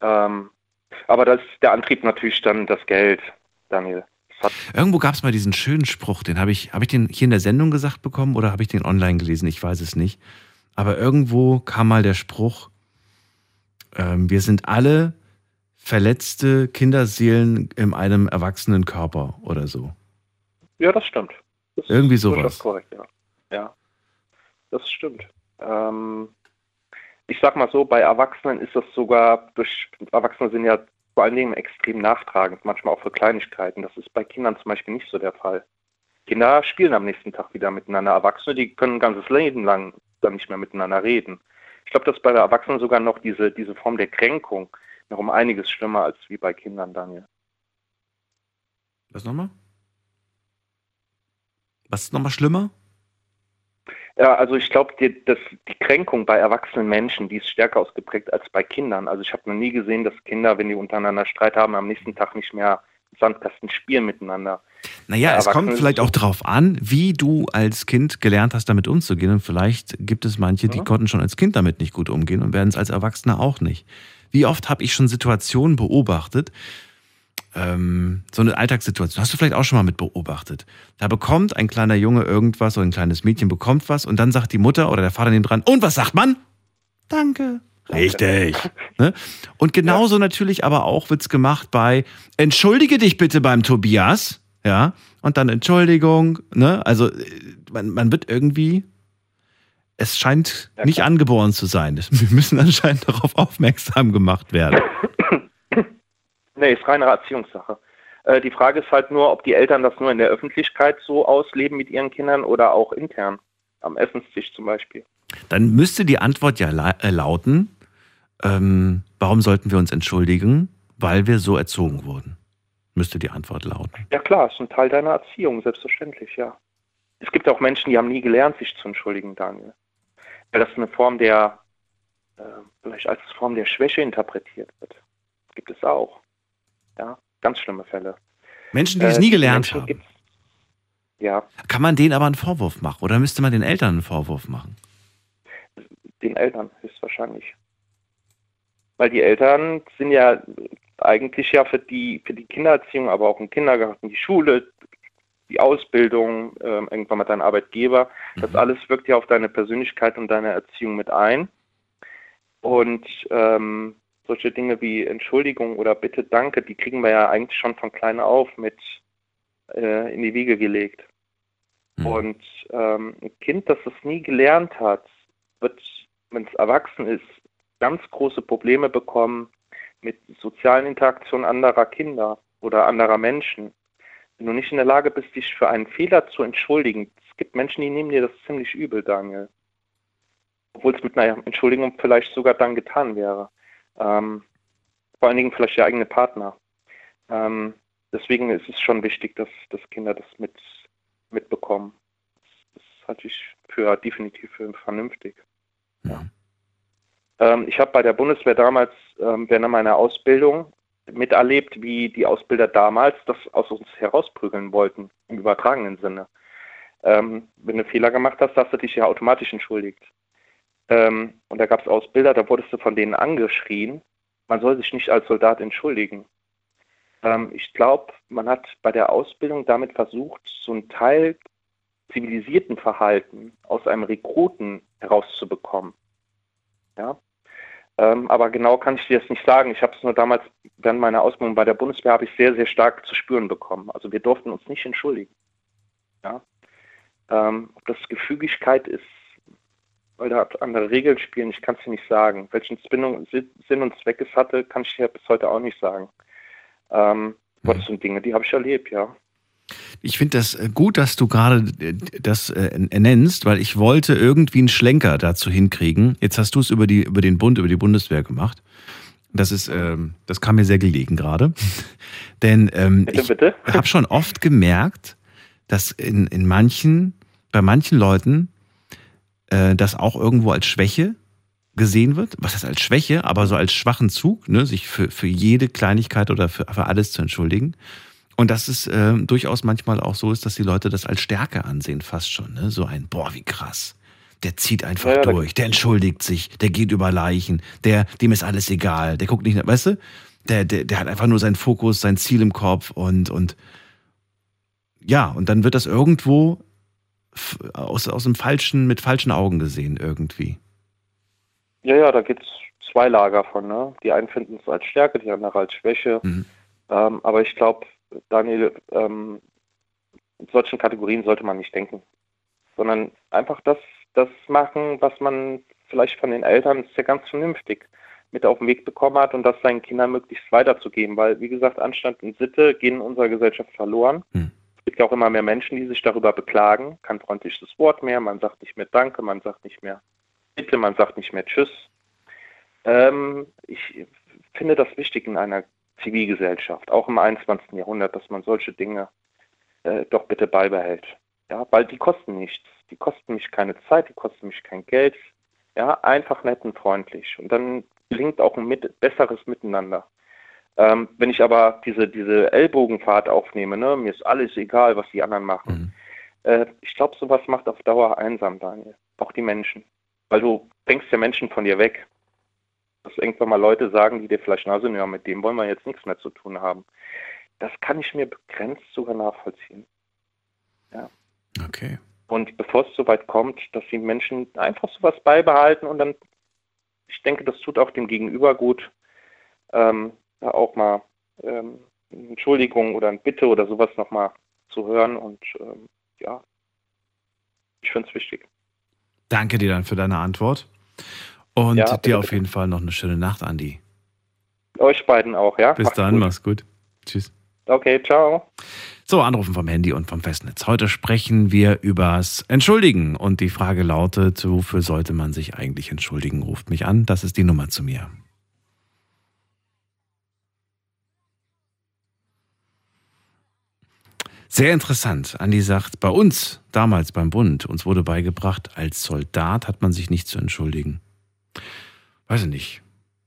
Ähm, aber das ist der Antrieb natürlich dann das Geld, Daniel. Irgendwo gab es mal diesen schönen Spruch, den habe ich, habe ich den hier in der Sendung gesagt bekommen oder habe ich den online gelesen? Ich weiß es nicht. Aber irgendwo kam mal der Spruch, ähm, wir sind alle verletzte Kinderseelen in einem erwachsenen Körper oder so. ja, das stimmt. Das ist Irgendwie sowas. korrekt, ja. Ja, das stimmt. Ähm, ich sag mal so, bei Erwachsenen ist das sogar, durch, Erwachsene sind ja vor allen Dingen extrem nachtragend, manchmal auch für Kleinigkeiten. Das ist bei Kindern zum Beispiel nicht so der Fall. Kinder spielen am nächsten Tag wieder miteinander. Erwachsene, die können ein ganzes Leben lang dann nicht mehr miteinander reden. Ich glaube, dass bei der Erwachsenen sogar noch diese, diese Form der Kränkung noch um einiges schlimmer als wie bei Kindern, Daniel. Was nochmal? Was ist nochmal schlimmer? Ja, also ich glaube, die, das- die Kränkung bei erwachsenen Menschen, die ist stärker ausgeprägt als bei Kindern. Also ich habe noch nie gesehen, dass Kinder, wenn die untereinander Streit haben, am nächsten Tag nicht mehr Sandkasten spielen miteinander. Naja, es kommt vielleicht auch darauf an, wie du als Kind gelernt hast, damit umzugehen. Und vielleicht gibt es manche, die Ja. konnten schon als Kind damit nicht gut umgehen und werden es als Erwachsener auch nicht. Wie oft habe ich schon Situationen beobachtet, ähm, so eine Alltagssituation, hast du vielleicht auch schon mal mit beobachtet. Da bekommt ein kleiner Junge irgendwas oder ein kleines Mädchen bekommt was und dann sagt die Mutter oder der Vater neben dran, und was sagt man? Danke. Richtig. Ne? Und genauso natürlich aber auch wird's gemacht bei Entschuldige dich bitte beim Tobias, ja, und dann Entschuldigung, ne? Also äh, man, man wird irgendwie, es scheint Ja, nicht angeboren zu sein. Wir müssen anscheinend darauf aufmerksam gemacht werden. Nee, ist reine Erziehungssache. Äh, die Frage ist halt nur, ob die Eltern das nur in der Öffentlichkeit so ausleben mit ihren Kindern oder auch intern. Am Essenstisch zum Beispiel. Dann müsste die Antwort ja äh, lauten, ähm, warum sollten wir uns entschuldigen? Weil wir so erzogen wurden. Müsste die Antwort lauten. Ja klar, ist ein Teil deiner Erziehung, selbstverständlich, ja. Es gibt auch Menschen, die haben nie gelernt, sich zu entschuldigen, Daniel. Weil das eine Form der, äh, vielleicht als Form der Schwäche interpretiert wird. Gibt es auch. Ja, ganz schlimme Fälle. Menschen, die es nie gelernt Menschen haben. Ja, Kann man denen aber einen Vorwurf machen oder müsste man den Eltern einen Vorwurf machen? Den Eltern höchstwahrscheinlich. Weil die Eltern sind ja eigentlich ja für die, für die Kindererziehung, aber auch im Kindergarten, die Schule, die Ausbildung, ähm, irgendwann mal dein Arbeitgeber, das alles wirkt ja auf deine Persönlichkeit und deine Erziehung mit ein. Und ähm, solche Dinge wie Entschuldigung oder Bitte, Danke, die kriegen wir ja eigentlich schon von klein auf mit äh, in die Wiege gelegt. Mhm. Und ähm, ein Kind, das das nie gelernt hat, wird, wenn es erwachsen ist, ganz große Probleme bekommen mit sozialen Interaktionen anderer Kinder oder anderer Menschen. Wenn du nicht in der Lage bist, dich für einen Fehler zu entschuldigen, es gibt Menschen, die nehmen dir das ziemlich übel, Daniel. Obwohl es mit einer Entschuldigung vielleicht sogar dann getan wäre. Ähm, vor allen Dingen vielleicht der eigene Partner. Ähm, deswegen ist es schon wichtig, dass, dass Kinder das mit, mitbekommen. Das, das halte ich für definitiv für vernünftig. Ähm, ich habe bei der Bundeswehr damals ähm, während meiner Ausbildung miterlebt, wie die Ausbilder damals das aus uns herausprügeln wollten, im übertragenen Sinne. Ähm, wenn du Fehler gemacht hast, hast du dich ja automatisch entschuldigt. Ähm, und da gab es Ausbilder, da wurdest du von denen angeschrien, man soll sich nicht als Soldat entschuldigen. Ähm, ich glaube, man hat bei der Ausbildung damit versucht, so einen Teil zivilisierten Verhalten aus einem Rekruten herauszubekommen. Ja. Ähm, aber genau kann ich dir das nicht sagen. Ich habe es nur damals während meiner Ausbildung bei der Bundeswehr habe ich sehr, sehr stark zu spüren bekommen. Also wir durften uns nicht entschuldigen. Ja. Ähm, ob das Gefügigkeit ist, weil da andere Regeln spielen, ich kann es dir nicht sagen. Welchen Sinn und Zweck es hatte, kann ich dir bis heute auch nicht sagen. Ähm, aber das sind Dinge, die habe ich erlebt, ja. Ich finde das äh, gut, dass du gerade äh, das äh, nennst, weil ich wollte irgendwie einen Schlenker dazu hinkriegen. Jetzt hast du es über, die, über den Bund, über die Bundeswehr gemacht. Das ist, ähm, das kam mir sehr gelegen gerade. Denn ähm, Bitte, ich bitte. habe schon oft gemerkt, dass in, in manchen, bei manchen Leuten äh, das auch irgendwo als Schwäche gesehen wird. Was heißt als Schwäche, aber so als schwachen Zug, ne, sich für, für jede Kleinigkeit oder für, für alles zu entschuldigen. Und dass es äh, durchaus manchmal auch so ist, dass die Leute das als Stärke ansehen, fast schon. Ne? So ein, boah, wie krass. Der zieht einfach Ja, ja, durch, der entschuldigt sich, der geht über Leichen, der, dem ist alles egal, der guckt nicht, nach- weißt du? Der, der, der hat einfach nur seinen Fokus, sein Ziel im Kopf und, und ja, und dann wird das irgendwo aus, aus dem falschen, mit falschen Augen gesehen irgendwie. Ja, ja, da gibt es zwei Lager von. Ne? Die einen finden es als Stärke, die anderen als Schwäche. Mhm. Ähm, aber ich glaube, Daniel, ähm, in solchen Kategorien sollte man nicht denken. Sondern einfach das, das machen, was man vielleicht von den Eltern, ist ja ganz vernünftig, mit auf den Weg bekommen hat und das seinen Kindern möglichst weiterzugeben. Weil, wie gesagt, Anstand und Sitte gehen in unserer Gesellschaft verloren. Mhm. Es gibt ja auch immer mehr Menschen, die sich darüber beklagen. Kein freundliches Wort mehr, man sagt nicht mehr Danke, man sagt nicht mehr Bitte, man sagt nicht mehr Tschüss. Ähm, ich finde das wichtig in einer Zivilgesellschaft, auch im 21. Jahrhundert, dass man solche Dinge äh, doch bitte beibehält. Ja, weil die kosten nichts. Die kosten mich keine Zeit, die kosten mich kein Geld. Ja, einfach nett und freundlich. Und dann gelingt auch ein mit, besseres Miteinander. Ähm, wenn ich aber diese, diese Ellbogenfahrt aufnehme, ne, mir ist alles egal, was die anderen machen. Mhm. Äh, ich glaube, sowas macht auf Dauer einsam, Daniel. Auch die Menschen. Weil du denkst ja Menschen von dir weg. Dass irgendwann mal Leute sagen, die dir vielleicht nahe sind, ja, mit dem wollen wir jetzt nichts mehr zu tun haben. Das kann ich mir begrenzt sogar nachvollziehen. Okay. Und bevor es soweit kommt, dass die Menschen einfach sowas beibehalten und dann, ich denke, das tut auch dem Gegenüber gut, ähm, da auch mal ähm, eine Entschuldigung oder ein Bitte oder sowas nochmal zu hören und ähm, ja, ich finde es wichtig. Danke dir dann für deine Antwort. Und Ja, dir auf jeden Fall noch eine schöne Nacht, Andi. Euch beiden auch, ja? Bis Macht's dann, gut. mach's gut. Tschüss. Okay, ciao. So, anrufen vom Handy und vom Festnetz. Heute sprechen wir übers Entschuldigen. Und die Frage lautet, wofür sollte man sich eigentlich entschuldigen? Ruft mich an, das ist die Nummer zu mir. Sehr interessant. Andi sagt, bei uns damals beim Bund, uns wurde beigebracht, als Soldat hat man sich nicht zu entschuldigen. Weiß ich nicht,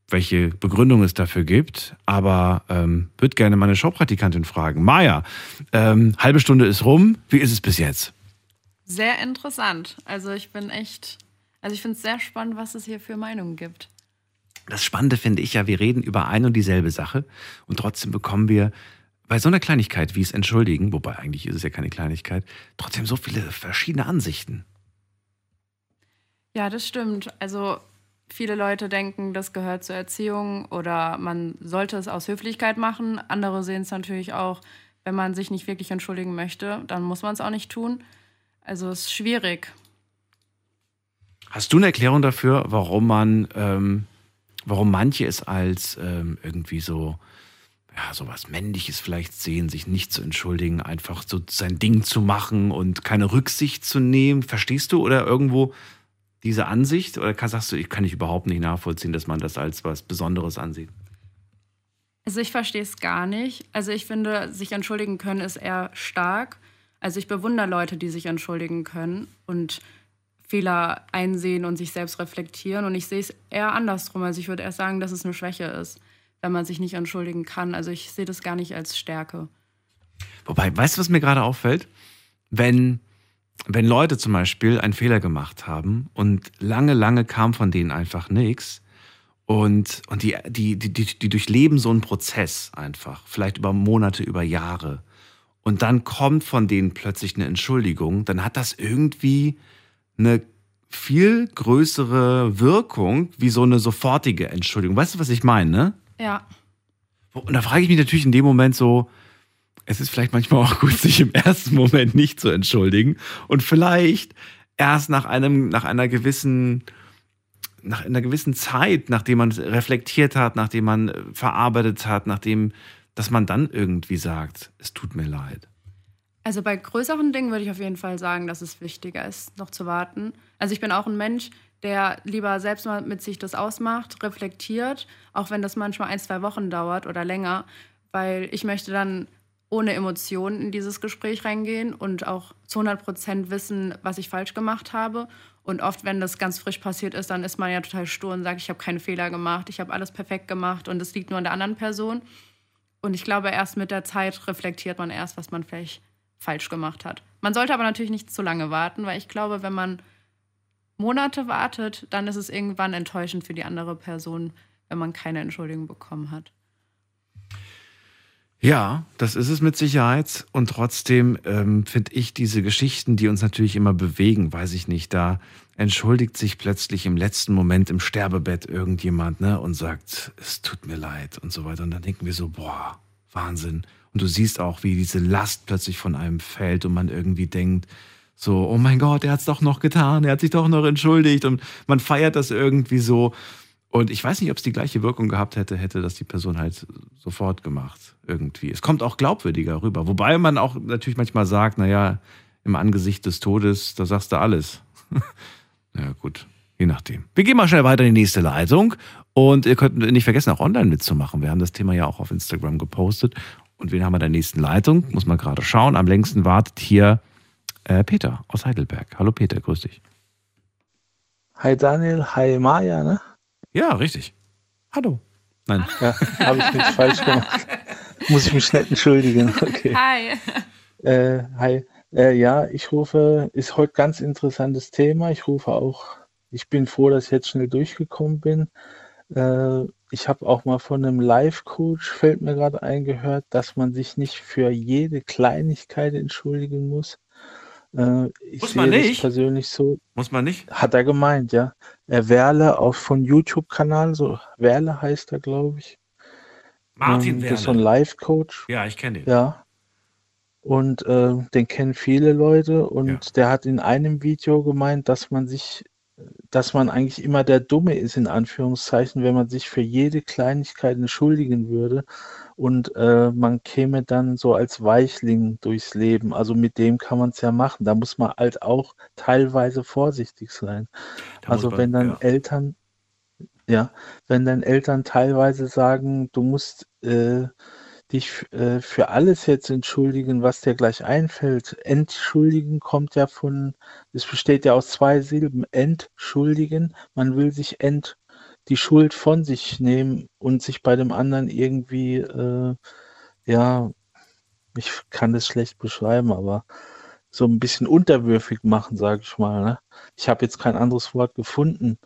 welche Begründung es dafür gibt, aber ähm, würde gerne meine Showpraktikantin fragen. Maja, ähm, halbe Stunde ist rum. Wie ist es bis jetzt? Sehr interessant. Also ich bin echt, also ich finde es sehr spannend, was es hier für Meinungen gibt. Das Spannende finde ich ja, wir reden über ein und dieselbe Sache und trotzdem bekommen wir bei so einer Kleinigkeit wie es Entschuldigen, wobei eigentlich ist es ja keine Kleinigkeit, trotzdem so viele verschiedene Ansichten. Ja, das stimmt. Also viele Leute denken, das gehört zur Erziehung oder man sollte es aus Höflichkeit machen. Andere sehen es natürlich auch, wenn man sich nicht wirklich entschuldigen möchte, dann muss man es auch nicht tun. Also es ist schwierig. Hast du eine Erklärung dafür, warum man, ähm, warum manche es als ähm, irgendwie so ja, sowas Männliches vielleicht sehen, sich nicht zu entschuldigen, einfach so sein Ding zu machen und keine Rücksicht zu nehmen. Verstehst du? Oder irgendwo diese Ansicht? Oder sagst du, ich kann ich überhaupt nicht nachvollziehen, dass man das als was Besonderes ansieht? Also ich verstehe es gar nicht. Also ich finde, sich entschuldigen können ist eher stark. Also ich bewundere Leute, die sich entschuldigen können und Fehler einsehen und sich selbst reflektieren. Und ich sehe es eher andersrum. Also ich würde erst sagen, dass es eine Schwäche ist wenn man sich nicht entschuldigen kann. Also ich sehe das gar nicht als Stärke. Wobei, weißt du, was mir gerade auffällt? Wenn, wenn Leute zum Beispiel einen Fehler gemacht haben und lange, lange kam von denen einfach nichts und, und die, die, die, die, die durchleben so einen Prozess einfach, vielleicht über Monate, über Jahre. Und dann kommt von denen plötzlich eine Entschuldigung, dann hat das irgendwie eine viel größere Wirkung wie so eine sofortige Entschuldigung. Weißt du, was ich meine, ne? Ja. Und da frage ich mich natürlich in dem Moment so, es ist vielleicht manchmal auch gut, sich im ersten Moment nicht zu entschuldigen und vielleicht erst nach einem, nach einer gewissen, nach einer gewissen Zeit, nachdem man reflektiert hat, nachdem man äh, verarbeitet hat, nachdem, dass man dann irgendwie sagt, es tut mir leid. Also bei größeren Dingen würde ich auf jeden Fall sagen, dass es wichtiger ist, noch zu warten. Also ich bin auch ein Mensch, der lieber selbst mal mit sich das ausmacht, reflektiert, auch wenn das manchmal ein, zwei Wochen dauert oder länger, weil ich möchte dann ohne Emotionen in dieses Gespräch reingehen und auch zu 100 Prozent wissen, was ich falsch gemacht habe. Und oft, wenn das ganz frisch passiert ist, dann ist man ja total stur und sagt, ich habe keine Fehler gemacht, ich habe alles perfekt gemacht und es liegt nur an der anderen Person. Und ich glaube, erst mit der Zeit reflektiert man erst, was man vielleicht falsch gemacht hat. Man sollte aber natürlich nicht zu lange warten, weil ich glaube, wenn man Monate wartet, dann ist es irgendwann enttäuschend für die andere Person, wenn man keine Entschuldigung bekommen hat. Ja, das ist es mit Sicherheit. Und trotzdem ähm, finde ich diese Geschichten, die uns natürlich immer bewegen, weiß ich nicht, da entschuldigt sich plötzlich im letzten Moment im Sterbebett irgendjemand ne, und sagt, es tut mir leid und so weiter. Und dann denken wir so, boah, Wahnsinn. Und du siehst auch, wie diese Last plötzlich von einem fällt und man irgendwie denkt, so, oh mein Gott, er hat es doch noch getan, er hat sich doch noch entschuldigt und man feiert das irgendwie so. Und ich weiß nicht, ob es die gleiche Wirkung gehabt hätte, hätte das die Person halt sofort gemacht, irgendwie. Es kommt auch glaubwürdiger rüber. Wobei man auch natürlich manchmal sagt, naja, im Angesicht des Todes, da sagst du alles. ja, gut, je nachdem. Wir gehen mal schnell weiter in die nächste Leitung. Und ihr könnt nicht vergessen, auch online mitzumachen. Wir haben das Thema ja auch auf Instagram gepostet. Und wen haben wir in der nächsten Leitung? Muss man gerade schauen. Am längsten wartet hier äh, Peter aus Heidelberg. Hallo Peter, grüß dich. Hi Daniel, hi Maja, ne? Ja, richtig. Hallo. Nein. Ja, habe ich nichts falsch gemacht. Muss ich mich schnell entschuldigen. Okay. Hi. Äh, hi. Äh, ja, ich rufe, ist heute ganz interessantes Thema. Ich rufe auch, ich bin froh, dass ich jetzt schnell durchgekommen bin. Äh, ich habe auch mal von einem Life-Coach, fällt mir gerade eingehört, dass man sich nicht für jede Kleinigkeit entschuldigen muss. Äh, ich Muss man nicht? persönlich so. Muss man nicht? Hat er gemeint, ja. Er Werle auch von YouTube-Kanal, so Werle heißt er, glaube ich. Martin Ähm, Werle. Das ist so ein Life-Coach. Ja, ich kenne den. Ja. Und äh, den kennen viele Leute und der hat in einem Video gemeint, dass man sich dass man eigentlich immer der Dumme ist, in Anführungszeichen, wenn man sich für jede Kleinigkeit entschuldigen würde und äh, man käme dann so als Weichling durchs Leben. Also mit dem kann man es ja machen. Da muss man halt auch teilweise vorsichtig sein. Da Also man- wenn dann ja. Eltern, ja, wenn dann Eltern teilweise sagen, du musst äh, dich äh, für alles jetzt entschuldigen, was dir gleich einfällt. Entschuldigen kommt ja von, es besteht ja aus zwei Silben. Entschuldigen, man will sich ent, die Schuld von sich nehmen und sich bei dem anderen irgendwie, äh, ja, ich kann das schlecht beschreiben, aber so ein bisschen unterwürfig machen, sage ich mal. Ne? Ich habe jetzt kein anderes Wort gefunden.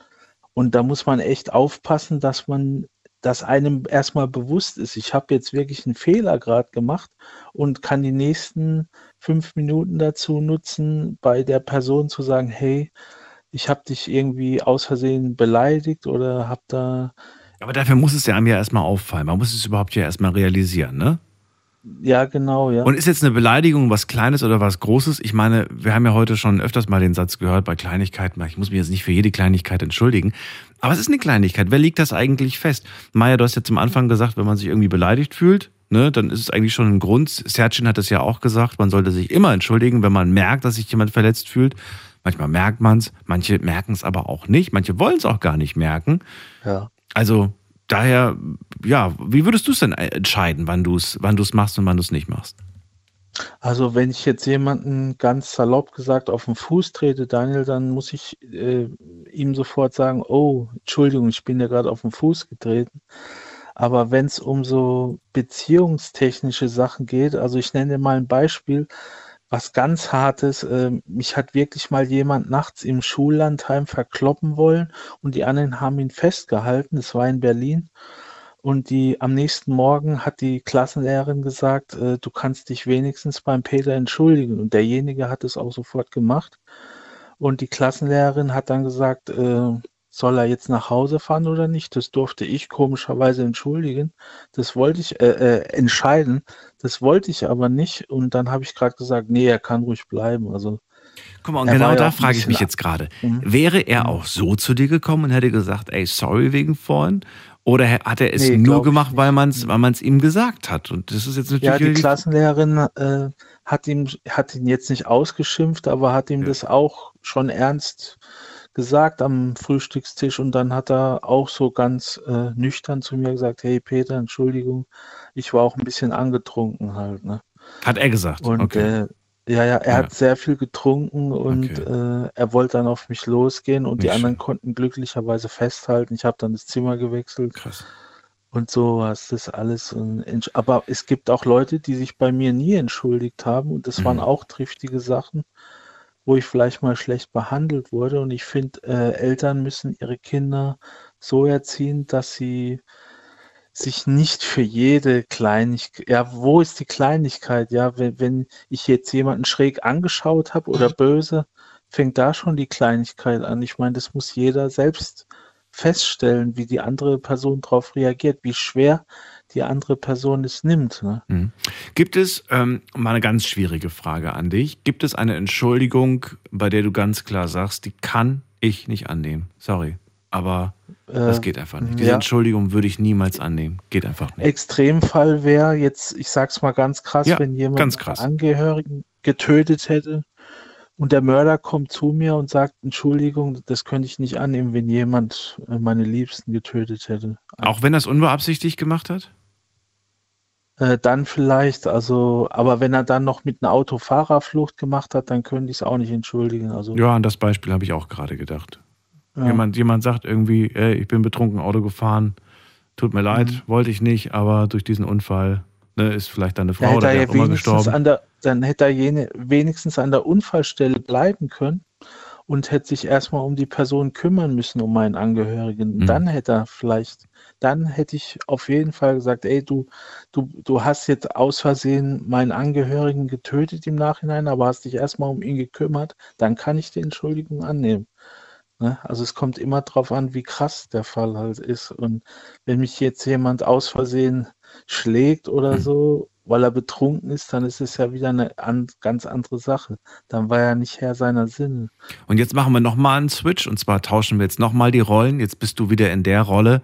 Und da muss man echt aufpassen, dass man, dass einem erstmal bewusst ist, ich habe jetzt wirklich einen Fehler gerade gemacht und kann die nächsten fünf Minuten dazu nutzen, bei der Person zu sagen, hey, ich habe dich irgendwie aus Versehen beleidigt oder habe da, Aber dafür muss es ja einem ja erstmal auffallen. Man muss es überhaupt ja erstmal realisieren, ne? Ja genau, ja. Und ist jetzt eine Beleidigung was Kleines oder was Großes? Ich meine, wir haben ja heute schon öfters mal den Satz gehört bei Kleinigkeiten, ich muss mich jetzt nicht für jede Kleinigkeit entschuldigen. Aber es ist eine Kleinigkeit. Wer legt das eigentlich fest? Maja, du hast ja zum Anfang gesagt, wenn man sich irgendwie beleidigt fühlt, ne, dann ist es eigentlich schon ein Grund. Sergin hat es ja auch gesagt, man sollte sich immer entschuldigen, wenn man merkt, dass sich jemand verletzt fühlt. Manchmal merkt man es, manche merken es aber auch nicht, manche wollen es auch gar nicht merken. ja. Also daher, ja, wie würdest du es denn entscheiden, wann du es wann machst und wann du es nicht machst? Also wenn ich jetzt jemanden ganz salopp gesagt auf den Fuß trete, Daniel, dann muss ich äh, ihm sofort sagen, oh, Entschuldigung, ich bin dir gerade auf den Fuß getreten. Aber wenn es um so beziehungstechnische Sachen geht, also ich nenne dir mal ein Beispiel, was ganz hartes, äh, mich hat wirklich mal jemand nachts im Schullandheim verkloppen wollen und die anderen haben ihn festgehalten, das war in Berlin. Und die am nächsten Morgen hat die Klassenlehrerin gesagt, äh, du kannst dich wenigstens beim Peter entschuldigen. Und derjenige hat es auch sofort gemacht. Und die Klassenlehrerin hat dann gesagt, äh, soll er jetzt nach Hause fahren oder nicht? Das durfte ich komischerweise entschuldigen. Das wollte ich äh, äh, entscheiden. Das wollte ich aber nicht. Und dann habe ich gerade gesagt, nee, er kann ruhig bleiben. Also Guck mal, und genau ja da frage ich mich jetzt gerade. Mhm. Wäre er auch so zu dir gekommen und hätte gesagt, ey, sorry wegen vorhin? Oder hat er es Nee, nur gemacht, weil man es weil man's ihm gesagt hat? Und das ist jetzt Ja, natürlich. die Klassenlehrerin äh, hat ihm hat ihn jetzt nicht ausgeschimpft, aber hat ihm Ja. das auch schon ernst gesagt am Frühstückstisch und dann hat er auch so ganz äh, nüchtern zu mir gesagt, hey Peter, Entschuldigung, ich war auch ein bisschen angetrunken halt, ne? hat er gesagt. Und okay. äh, ja, ja, er Ja. hat sehr viel getrunken und Okay. äh, er wollte dann auf mich losgehen und die Nicht anderen schön. konnten glücklicherweise festhalten. Ich habe dann das Zimmer gewechselt Krass. und sowas, das alles. Aber es gibt auch Leute, die sich bei mir nie entschuldigt haben und das waren Mhm. auch triftige Sachen, wo ich vielleicht mal schlecht behandelt wurde. Und ich finde, äh, Eltern müssen ihre Kinder so erziehen, dass sie sich nicht für jede Kleinigkeit, ja, wo ist die Kleinigkeit? Ja, wenn, wenn ich jetzt jemanden schräg angeschaut habe oder böse, fängt da schon die Kleinigkeit an. Ich meine, das muss jeder selbst feststellen, wie die andere Person darauf reagiert, wie schwer die andere Person es nimmt. Ne? Mhm. Gibt es, ähm, mal eine ganz schwierige Frage an dich, gibt es eine Entschuldigung, bei der du ganz klar sagst, die kann ich nicht annehmen? Sorry, aber das Äh, geht einfach nicht. Diese ja. Entschuldigung würde ich niemals annehmen. Geht einfach nicht. Extremfall wäre jetzt, ich sag's mal ganz krass, Ja, wenn jemand krass. Angehörigen getötet hätte und der Mörder kommt zu mir und sagt, Entschuldigung, das könnte ich nicht annehmen, wenn jemand äh, meine Liebsten getötet hätte. Auch wenn es unbeabsichtigt gemacht hat? Äh, dann vielleicht, also, aber wenn er dann noch mit einer Autofahrerflucht gemacht hat, dann könnte ich es auch nicht entschuldigen. Also, Ja, an das Beispiel habe ich auch gerade gedacht. ja. Jemand, jemand sagt irgendwie, ey, ich bin betrunken Auto gefahren, tut mir leid, Mhm. wollte ich nicht, aber durch diesen Unfall ne, ist vielleicht deine Frau oder er wer ja auch immer gestorben. der, dann hätte er jene, wenigstens an der Unfallstelle bleiben können und hätte sich erstmal um die Person kümmern müssen, um meinen Angehörigen. Mhm. Dann hätte er vielleicht, dann hätte ich auf jeden Fall gesagt, ey, du, du, du hast jetzt aus Versehen meinen Angehörigen getötet im Nachhinein, aber hast dich erstmal um ihn gekümmert, dann kann ich die Entschuldigung annehmen. Ne? Also es kommt immer drauf an, wie krass der Fall halt ist. Und wenn mich jetzt jemand aus Versehen schlägt oder Mhm. so, weil er betrunken ist, dann ist es ja wieder eine an, ganz andere Sache. Dann war er nicht Herr seiner Sinne. Und jetzt machen wir nochmal einen Switch und zwar tauschen wir jetzt nochmal die Rollen. Jetzt bist du wieder in der Rolle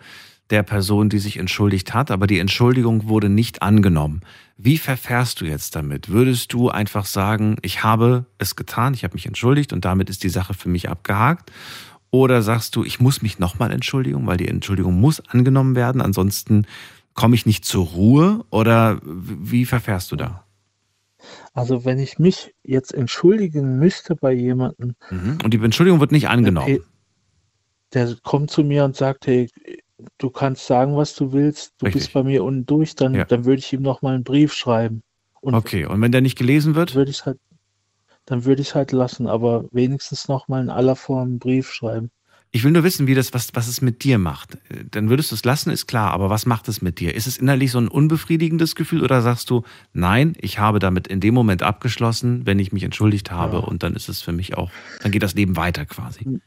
der Person, die sich entschuldigt hat, aber die Entschuldigung wurde nicht angenommen. Wie verfährst du jetzt damit? Würdest du einfach sagen, ich habe es getan, ich habe mich entschuldigt und damit ist die Sache für mich abgehakt? Oder sagst du, ich muss mich nochmal entschuldigen, weil die Entschuldigung muss angenommen werden, ansonsten komme ich nicht zur Ruhe? Oder wie verfährst du da? Also wenn ich mich jetzt entschuldigen müsste bei jemandem. Mhm. Und die Entschuldigung wird nicht angenommen. Der kommt zu mir und sagt, hey, du kannst sagen, was du willst, du Richtig. bist bei mir unten durch, dann, ja. dann würde ich ihm nochmal einen Brief schreiben. Und okay, und wenn der nicht gelesen wird? Würde ich halt dann würde ich es halt lassen, aber wenigstens nochmal in aller Form einen Brief schreiben. Ich will nur wissen, wie das, was, was es mit dir macht. Dann würdest du es lassen, ist klar, aber was macht es mit dir? Ist es innerlich so ein unbefriedigendes Gefühl oder sagst du, nein, ich habe damit in dem Moment abgeschlossen, wenn ich mich entschuldigt habe ja. und dann ist es für mich auch, dann geht das Leben weiter quasi.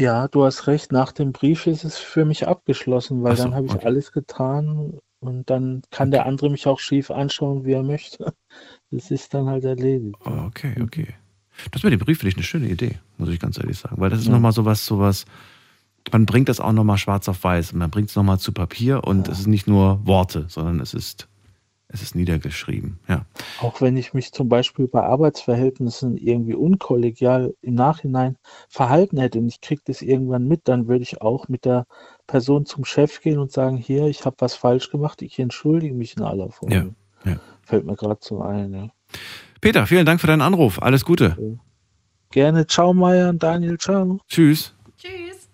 Ja, du hast recht, nach dem Brief ist es für mich abgeschlossen, weil so, dann habe ich okay. alles getan und dann kann der andere mich auch schief anschauen, wie er möchte. Das ist dann halt erledigt. Okay, okay. Das mit dem Brief finde ich eine schöne Idee, muss ich ganz ehrlich sagen. Weil das ist ja. nochmal sowas, sowas, man bringt das auch nochmal schwarz auf weiß. Man bringt es nochmal zu Papier und ja. es ist nicht nur Worte, sondern es ist, es ist niedergeschrieben. Ja. Auch wenn ich mich zum Beispiel bei Arbeitsverhältnissen irgendwie unkollegial im Nachhinein verhalten hätte und ich kriege das irgendwann mit, dann würde ich auch mit der Person zum Chef gehen und sagen, hier, ich habe was falsch gemacht, ich entschuldige mich in aller Form. Ja. Ja. Fällt mir gerade so ein. Ja. Peter, vielen Dank für deinen Anruf. Alles Gute. Gerne. Ciao, Meier und Daniel. Ciao. Tschüss. Tschüss.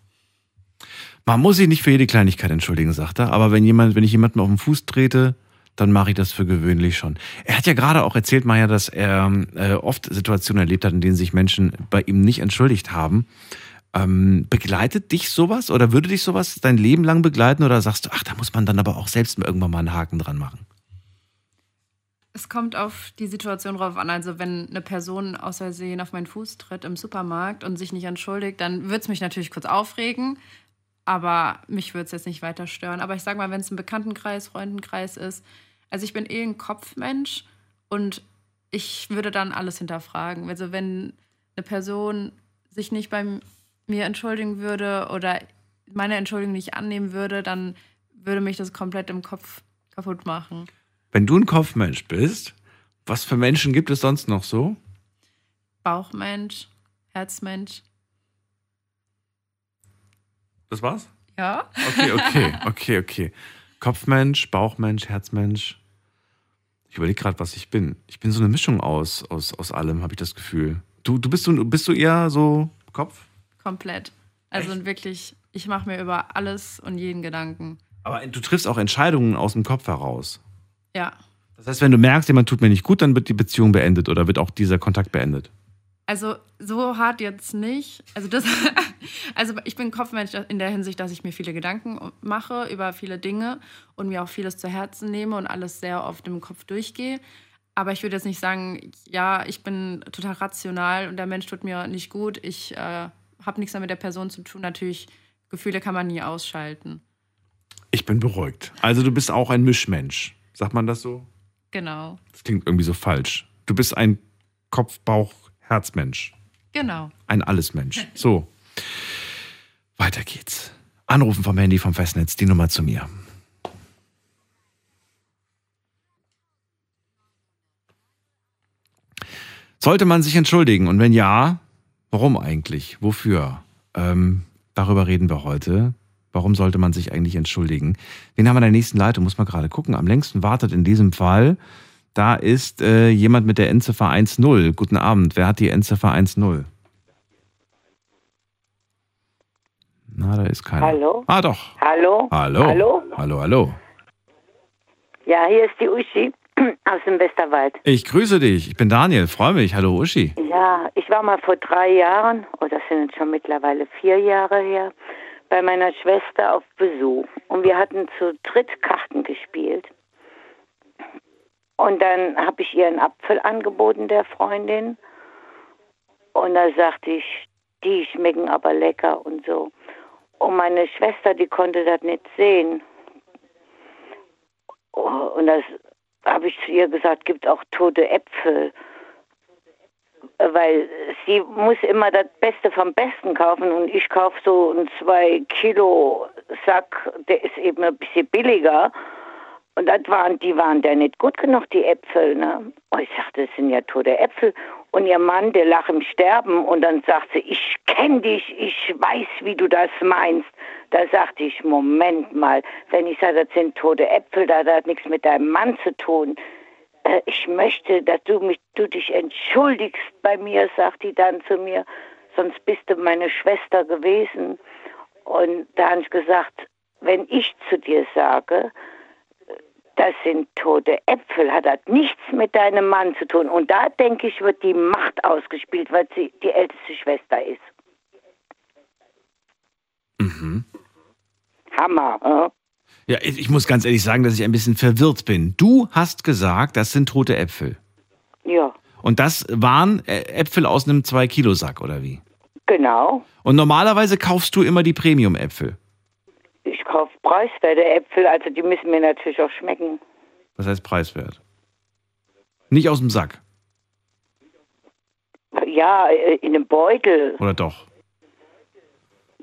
Man muss sich nicht für jede Kleinigkeit entschuldigen, sagt er. Aber wenn jemand, wenn ich jemanden auf den Fuß trete, dann mache ich das für gewöhnlich schon. Er hat ja gerade auch erzählt, Meier, dass er äh, oft Situationen erlebt hat, in denen sich Menschen bei ihm nicht entschuldigt haben. Ähm, begleitet dich sowas oder würde dich sowas dein Leben lang begleiten oder sagst du, ach, da muss man dann aber auch selbst irgendwann mal einen Haken dran machen? Es kommt auf die Situation drauf an. Also, wenn eine Person aus Versehen auf meinen Fuß tritt im Supermarkt und sich nicht entschuldigt, dann würde es mich natürlich kurz aufregen. Aber mich würde es jetzt nicht weiter stören. Aber ich sage mal, wenn es ein Bekanntenkreis, Freundenkreis ist, also ich bin eh ein Kopfmensch und ich würde dann alles hinterfragen. Also, wenn eine Person sich nicht bei mir entschuldigen würde oder meine Entschuldigung nicht annehmen würde, dann würde mich das komplett im Kopf kaputt machen. Wenn du ein Kopfmensch bist, was für Menschen gibt es sonst noch so? Bauchmensch, Herzmensch. Das war's? Ja. Okay, okay, okay, okay. Kopfmensch, Bauchmensch, Herzmensch. Ich überlege gerade, was ich bin. Ich bin so eine Mischung aus, aus, aus allem, habe ich das Gefühl. Du, du bist du bist du eher so Kopf? Komplett. Also Echt? wirklich, ich mache mir über alles und jeden Gedanken. Aber du triffst auch Entscheidungen aus dem Kopf heraus. Ja. Das heißt, wenn du merkst, jemand tut mir nicht gut, dann wird die Beziehung beendet oder wird auch dieser Kontakt beendet. Also so hart jetzt nicht. Also das, also ich bin Kopfmensch in der Hinsicht, dass ich mir viele Gedanken mache über viele Dinge und mir auch vieles zu Herzen nehme und alles sehr oft im Kopf durchgehe. Aber ich würde jetzt nicht sagen, ja, ich bin total rational und der Mensch tut mir nicht gut. Ich äh, habe nichts mehr mit der Person zu tun. Natürlich, Gefühle kann man nie ausschalten. Ich bin beruhigt. Also du bist auch ein Mischmensch. Sagt man das so? Genau. Das klingt irgendwie so falsch. Du bist ein Kopf, Bauch, Herzmensch. Genau. Ein Allesmensch. So. Weiter geht's. Anrufen vom Handy vom Festnetz, die Nummer zu mir. Sollte man sich entschuldigen? Und wenn ja, warum eigentlich? Wofür? Ähm, darüber reden wir heute. Warum sollte man sich eigentlich entschuldigen? Wen haben wir in der nächsten Leitung? Muss man gerade gucken. Am längsten wartet in diesem Fall. Da ist äh, jemand mit der Endziffer 1.0. Guten Abend. Wer hat die Endziffer 1.0? Na, da ist keiner. Hallo? Ah, doch. Hallo? Hallo? Hallo? Hallo, hallo. Ja, hier ist die Uschi aus dem Westerwald. Ich grüße dich. Ich bin Daniel. Freue mich. Hallo, Uschi. Ja, ich war mal vor drei Jahren, oder oh, sind jetzt schon mittlerweile vier Jahre her, bei meiner Schwester auf Besuch und wir hatten zu dritt Karten gespielt. Und dann habe ich ihr einen Apfel angeboten, der Freundin. Und da sagte ich, die schmecken aber lecker und so. Und meine Schwester, die konnte das nicht sehen. Und das habe ich zu ihr gesagt, gibt auch tote Äpfel. Weil sie muss immer das Beste vom Besten kaufen und ich kaufe so einen 2 Kilo Sack, der ist eben ein bisschen billiger. Und das waren, die waren da nicht gut genug, die Äpfel. Ne? Und ich sagte, das sind ja tote Äpfel. Und ihr Mann, der lag im Sterben und dann sagt sie, ich kenne dich, ich weiß, wie du das meinst. Da sagte ich, Moment mal, wenn ich sage, das sind tote Äpfel, da hat nichts mit deinem Mann zu tun. Äh, Ich möchte, dass du, mich, du dich entschuldigst bei mir, sagt die dann zu mir, sonst bist du meine Schwester gewesen. Und da habe ich gesagt, wenn ich zu dir sage, das sind tote Äpfel, hat das nichts mit deinem Mann zu tun. Und da denke ich, wird die Macht ausgespielt, weil sie die älteste Schwester ist. Mhm. Hammer, äh? Ja, ich ich muss ganz ehrlich sagen, dass ich ein bisschen verwirrt bin. Du hast gesagt, das sind tote Äpfel. Ja, Und das waren äh, Äpfel aus einem 2-Kilo-Sack, oder wie? genau. Und normalerweise kaufst du immer die Premium-Äpfel. Kaufe preiswerte Äpfel, also die müssen mir natürlich auch schmecken. Was heißt preiswert? Nicht aus dem Sack, Ja, äh, in einem Beutel, oder doch?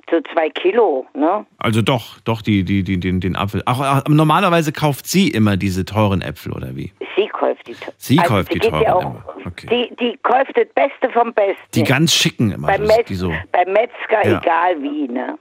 so zwei Kilo, ne? Also doch, doch, die, die, die, den, den Apfel. Ach, ach, normalerweise kauft sie immer diese teuren Äpfel, oder wie? Sie kauft die. Sie also kauft die teuren ja auch. Okay. die, die kauft das Beste vom Besten. Die ganz schicken immer. beim, Metz, so. beim Metzger, Ja. egal wie, ne?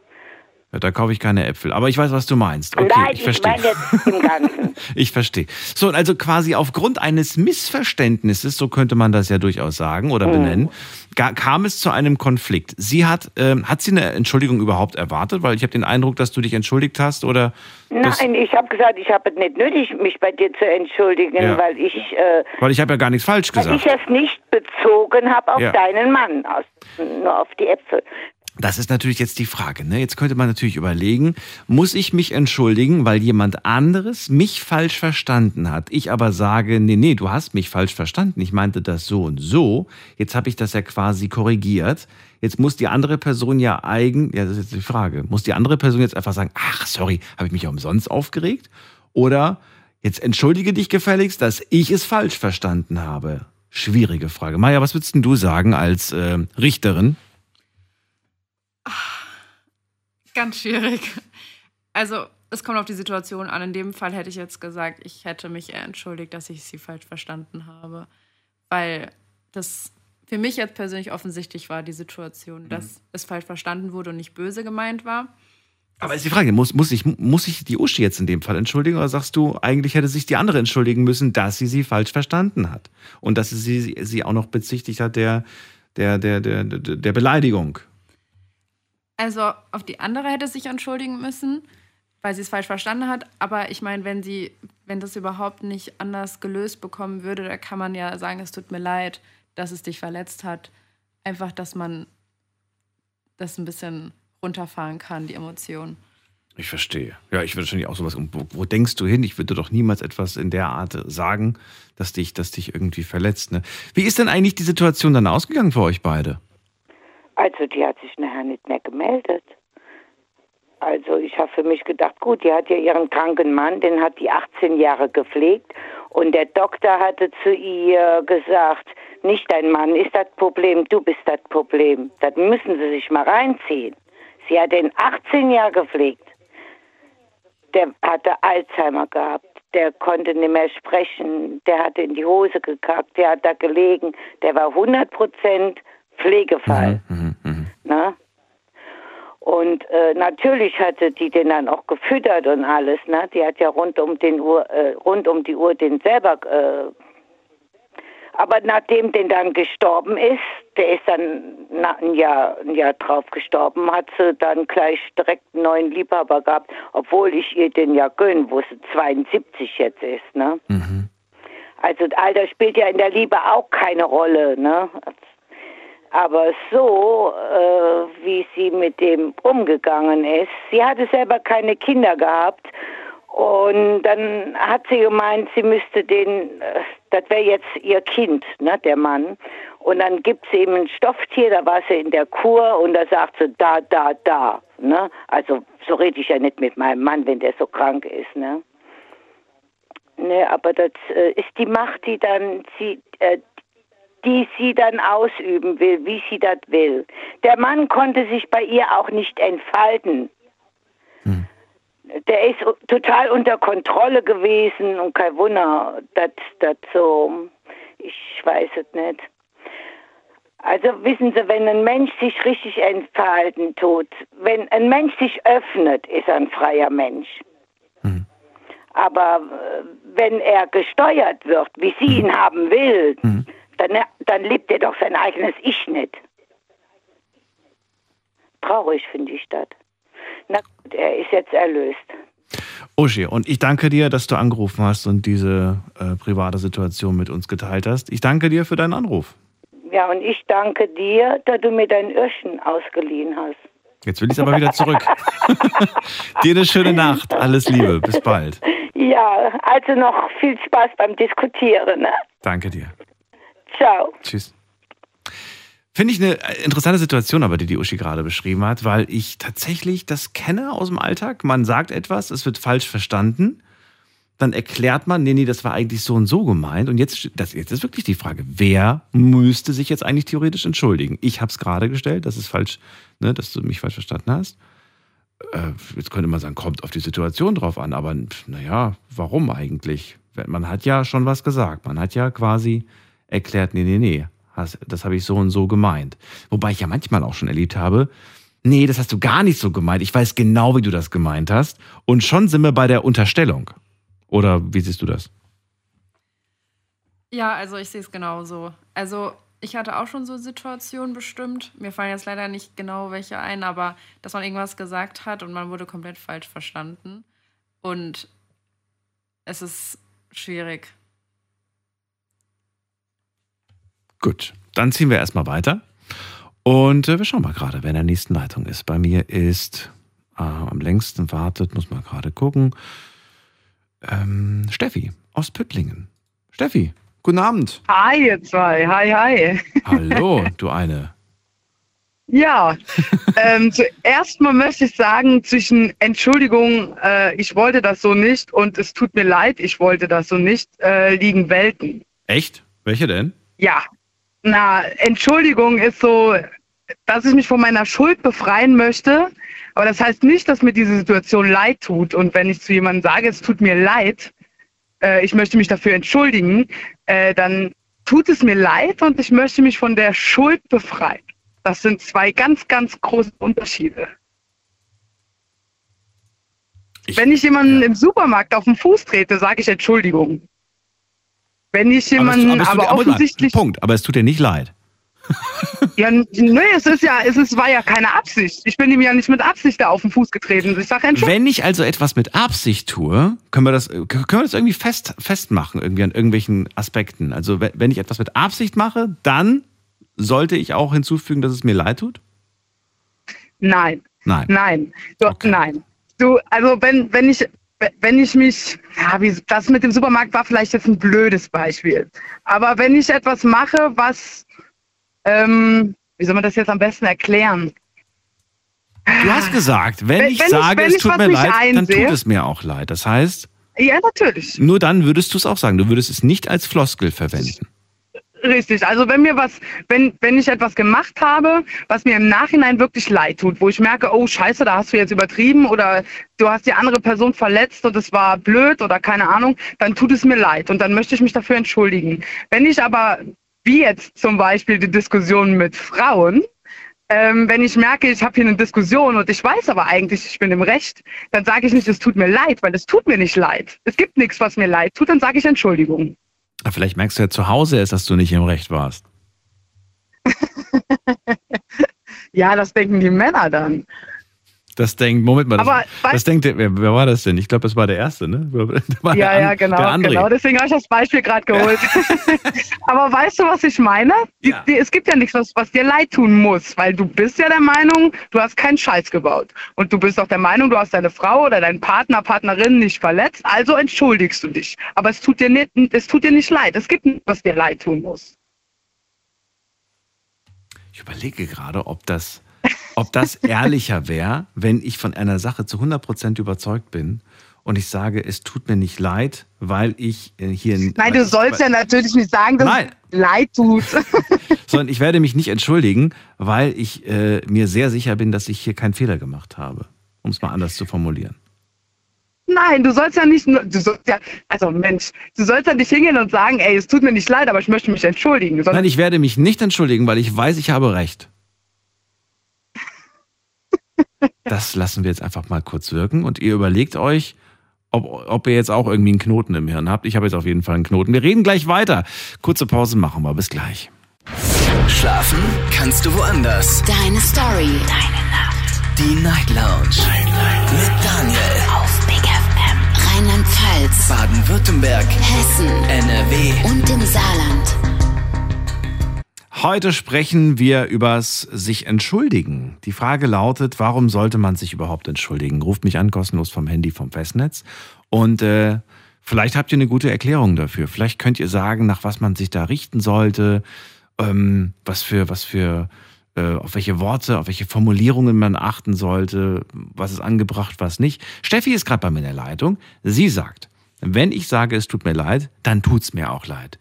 Ja, da kaufe ich keine Äpfel. Aber ich weiß, was du meinst. Okay, Nein, ich ich verstehe. meine jetzt im Ganzen. Ich verstehe. So, und also quasi aufgrund eines Missverständnisses, so könnte man das ja durchaus sagen oder Mhm. benennen, ga- kam es zu einem Konflikt. Sie hat, ähm, hat sie eine Entschuldigung überhaupt erwartet? Weil ich habe den Eindruck, dass du dich entschuldigt hast oder. Nein, ich habe gesagt, ich habe es nicht nötig, mich bei dir zu entschuldigen, Ja. weil ich, äh, Weil ich habe ja gar nichts falsch weil ich gesagt. es nicht bezogen habe auf Ja. deinen Mann, aus, nur auf die Äpfel. Das ist natürlich jetzt die Frage. Ne? Jetzt könnte man natürlich überlegen, muss ich mich entschuldigen, weil jemand anderes mich falsch verstanden hat? Ich aber sage, nee, nee, du hast mich falsch verstanden. Ich meinte das so und so. Jetzt habe ich das ja quasi korrigiert. Jetzt muss die andere Person ja eigen, ja, das ist jetzt die Frage, muss die andere Person jetzt einfach sagen, ach, sorry, habe ich mich umsonst aufgeregt? Oder jetzt entschuldige dich gefälligst, dass ich es falsch verstanden habe? Schwierige Frage. Maja, was würdest du sagen als äh, Richterin? Ganz schwierig. Also, es kommt auf die Situation an. In dem Fall hätte ich jetzt gesagt, ich hätte mich eher entschuldigt, dass ich sie falsch verstanden habe. Weil das für mich jetzt persönlich offensichtlich war, die Situation, dass es falsch verstanden wurde und nicht böse gemeint war. Aber ist die Frage, muss, muss, ich, muss ich die Uschi jetzt in dem Fall entschuldigen oder sagst du, eigentlich hätte sich die andere entschuldigen müssen, dass sie sie falsch verstanden hat und dass sie sie, sie auch noch bezichtigt hat der, der, der, der der Beleidigung? Also auf die andere hätte sich entschuldigen müssen, weil sie es falsch verstanden hat. Aber ich meine, wenn sie, wenn das überhaupt nicht anders gelöst bekommen würde, da kann man ja sagen, es tut mir leid, dass es dich verletzt hat. Einfach, dass man das ein bisschen runterfahren kann, die Emotionen. Ich verstehe. Ja, ich würde wahrscheinlich auch sowas. Wo, wo denkst du hin? Ich würde doch niemals etwas in der Art sagen, dass dich, dass dich irgendwie verletzt. Ne? Wie ist denn eigentlich die Situation dann ausgegangen für euch beide? Also die hat sich nachher nicht mehr gemeldet. Also ich habe für mich gedacht, gut, die hat ja ihren kranken Mann, den hat die 18 Jahre gepflegt und der Doktor hatte zu ihr gesagt, nicht dein Mann ist das Problem, du bist das Problem. Das müssen Sie sich mal reinziehen. Sie hat den 18 Jahre gepflegt. Der hatte Alzheimer gehabt. Der konnte nicht mehr sprechen. Der hatte in die Hose gekackt. Der hat da gelegen. Der war 100 Prozent Pflegefall. Ne? Und äh, natürlich hatte die den dann auch gefüttert und alles. Ne? Die hat ja rund um, den Uhr, äh, rund um die Uhr den selber. Äh, aber nachdem den dann gestorben ist, der ist dann na, ein, Jahr, ein Jahr drauf gestorben, hat sie dann gleich direkt einen neuen Liebhaber gehabt, obwohl ich ihr den ja gönn, wo sie 72 jetzt ist. Ne? Also Alter spielt ja in der Liebe auch keine Rolle. Ne? Aber so, äh, wie sie mit dem umgegangen ist, sie hatte selber keine Kinder gehabt. Und dann hat sie gemeint, sie müsste den, äh, das wäre jetzt ihr Kind, ne, der Mann. Und dann gibt sie ihm ein Stofftier, da war sie in der Kur und da sagt sie, da, da, da. Ne? Also so rede ich ja nicht mit meinem Mann, wenn der so krank ist. Ne? Ne, aber das äh, ist die Macht, die dann sie, äh, die sie dann ausüben will, wie sie das will. Der Mann konnte sich bei ihr auch nicht entfalten. Der ist total unter Kontrolle gewesen und kein Wunder, dass das so, ich weiß es nicht. Also wissen Sie, wenn ein Mensch sich richtig entfalten tut, wenn ein Mensch sich öffnet, ist er ein freier Mensch. Aber äh, wenn er gesteuert wird, wie sie ihn haben will, dann, dann lebt er doch sein eigenes Ich nicht. Traurig finde ich das. Na gut, er ist jetzt erlöst. Uschi, und ich danke dir, dass du angerufen hast und diese äh, private Situation mit uns geteilt hast. Ich danke dir für deinen Anruf. Ja, und ich danke dir, dass du mir dein Öhrchen ausgeliehen hast. Jetzt will ich es aber wieder zurück. dir eine schöne Nacht. Alles Liebe. Bis bald. Ja, also noch viel Spaß beim Diskutieren. Ne? Danke dir. Ciao. Tschüss. Finde ich eine interessante Situation, aber die die Uschi gerade beschrieben hat, weil ich tatsächlich das kenne aus dem Alltag. Man sagt etwas, es wird falsch verstanden. Dann erklärt man, nee, nee, das war eigentlich so und so gemeint. Und jetzt, das, jetzt ist wirklich die Frage, wer müsste sich jetzt eigentlich theoretisch entschuldigen? Ich habe es gerade gestellt, das ist falsch, ne, dass du mich falsch verstanden hast. Äh, jetzt könnte man sagen, kommt auf die Situation drauf an, aber naja, warum eigentlich? Man hat ja schon was gesagt. Man hat ja quasi erklärt, nee, nee, nee, das habe ich so und so gemeint. Wobei ich ja manchmal auch schon erlebt habe, nee, das hast du gar nicht so gemeint. Ich weiß genau, wie du das gemeint hast. Und schon sind wir bei der Unterstellung. Oder wie siehst du das? Ja, also ich sehe es genauso. Also ich hatte auch schon so Situationen bestimmt. Mir fallen jetzt leider nicht genau welche ein, aber dass man irgendwas gesagt hat und man wurde komplett falsch verstanden. Und es ist schwierig. Gut, dann ziehen wir erstmal weiter. Und äh, wir schauen mal gerade, wer in der nächsten Leitung ist. Bei mir ist äh, am längsten wartet, muss man gerade gucken. Ähm, Steffi aus Püttlingen. Steffi, guten Abend. Hi, ihr zwei. Hi, hi. Hallo, du eine. Ja, ähm, zuerst mal möchte ich sagen, zwischen Entschuldigung, äh, ich wollte das so nicht und es tut mir leid, ich wollte das so nicht, äh, liegen Welten. Echt? Welche denn? Ja, na, Entschuldigung ist so, dass ich mich von meiner Schuld befreien möchte. Aber das heißt nicht, dass mir diese Situation leid tut. Und wenn ich zu jemandem sage, es tut mir leid, äh, ich möchte mich dafür entschuldigen, äh, dann tut es mir leid und ich möchte mich von der Schuld befreien. Das sind zwei ganz, ganz große Unterschiede. Ich, wenn ich jemanden ja. im Supermarkt auf den Fuß trete, sage ich Entschuldigung. Wenn ich jemanden, aber, aber, aber offensichtlich. Punkt, aber es tut dir nicht leid. ja, nee, es ist ja, es ist, war ja keine Absicht. Ich bin ihm ja nicht mit Absicht da auf den Fuß getreten. Ich sag Wenn ich also etwas mit Absicht tue, können wir das, können wir das irgendwie fest, festmachen, irgendwie an irgendwelchen Aspekten. Also wenn ich etwas mit Absicht mache, dann sollte ich auch hinzufügen, dass es mir leid tut? Nein. Nein. Nein. Du, okay. Nein. Du, also wenn, wenn ich wenn ich mich, ja, wie, das mit dem Supermarkt war vielleicht jetzt ein blödes Beispiel. Aber wenn ich etwas mache, was, ähm, wie soll man das jetzt am besten erklären? Du hast gesagt, wenn, wenn ich wenn sage, ich, es tut mir leid, dann tut es mir auch leid. Das heißt, ja, natürlich. Nur dann würdest du es auch sagen. Du würdest es nicht als Floskel verwenden. Richtig, also wenn mir was, wenn, wenn ich etwas gemacht habe, was mir im Nachhinein wirklich leid tut, wo ich merke, oh scheiße, da hast du jetzt übertrieben oder du hast die andere Person verletzt und es war blöd oder keine Ahnung, dann tut es mir leid und dann möchte ich mich dafür entschuldigen. Wenn ich aber, wie jetzt zum Beispiel die Diskussion mit Frauen, ähm, wenn ich merke, ich habe hier eine Diskussion und ich weiß aber eigentlich, ich bin im Recht, dann sage ich nicht, es tut mir leid, weil es tut mir nicht leid. Es gibt nichts, was mir leid tut, dann sage ich Entschuldigung. Vielleicht merkst du ja zu Hause erst, dass du nicht im Recht warst. ja, das denken die Männer dann. Das denkt, Moment mal, das, Aber, das denkt, wer, wer war das denn? Ich glaube, das war der Erste, ne? ja, ja, genau, genau. Deswegen habe ich das Beispiel gerade geholt. Aber weißt du, was ich meine? Die, ja. die, es gibt ja nichts, was, was dir leid tun muss, weil du bist ja der Meinung, du hast keinen Scheiß gebaut. Und du bist auch der Meinung, du hast deine Frau oder deinen Partner, Partnerin nicht verletzt, also entschuldigst du dich. Aber es tut dir nicht, es tut dir nicht leid. Es gibt nichts, was dir leid tun muss. Ich überlege gerade, ob das ob das ehrlicher wäre, wenn ich von einer Sache zu 100% überzeugt bin und ich sage, es tut mir nicht leid, weil ich äh, hier. Nein, du sollst ja natürlich nicht sagen, dass Nein. es leid tut. Sondern ich werde mich nicht entschuldigen, weil ich äh, mir sehr sicher bin, dass ich hier keinen Fehler gemacht habe. Um es mal anders zu formulieren. Nein, du sollst ja nicht nur, du sollst ja, also Mensch, du sollst ja nicht hingehen und sagen, ey, es tut mir nicht leid, aber ich möchte mich entschuldigen. Nein, ich werde mich nicht entschuldigen, weil ich weiß, ich habe recht. Das lassen wir jetzt einfach mal kurz wirken und ihr überlegt euch, ob, ob ihr jetzt auch irgendwie einen Knoten im Hirn habt. Ich habe jetzt auf jeden Fall einen Knoten. Wir reden gleich weiter. Kurze Pause machen wir. Bis gleich. Schlafen kannst du woanders. Deine Story. Deine Nacht. Die Night Lounge. Mit Daniel. Auf Big FM. Rheinland-Pfalz. Baden-Württemberg. Hessen. NRW. Und im Saarland. Heute sprechen wir übers sich entschuldigen. Die Frage lautet, warum sollte man sich überhaupt entschuldigen? Ruft mich an, kostenlos vom Handy vom Festnetz. Und äh, vielleicht habt ihr eine gute Erklärung dafür. Vielleicht könnt ihr sagen, nach was man sich da richten sollte, ähm, was für, was für, äh, auf welche Worte, auf welche Formulierungen man achten sollte, was ist angebracht, was nicht. Steffi ist gerade bei mir in der Leitung. Sie sagt, wenn ich sage, es tut mir leid, dann tut's mir auch leid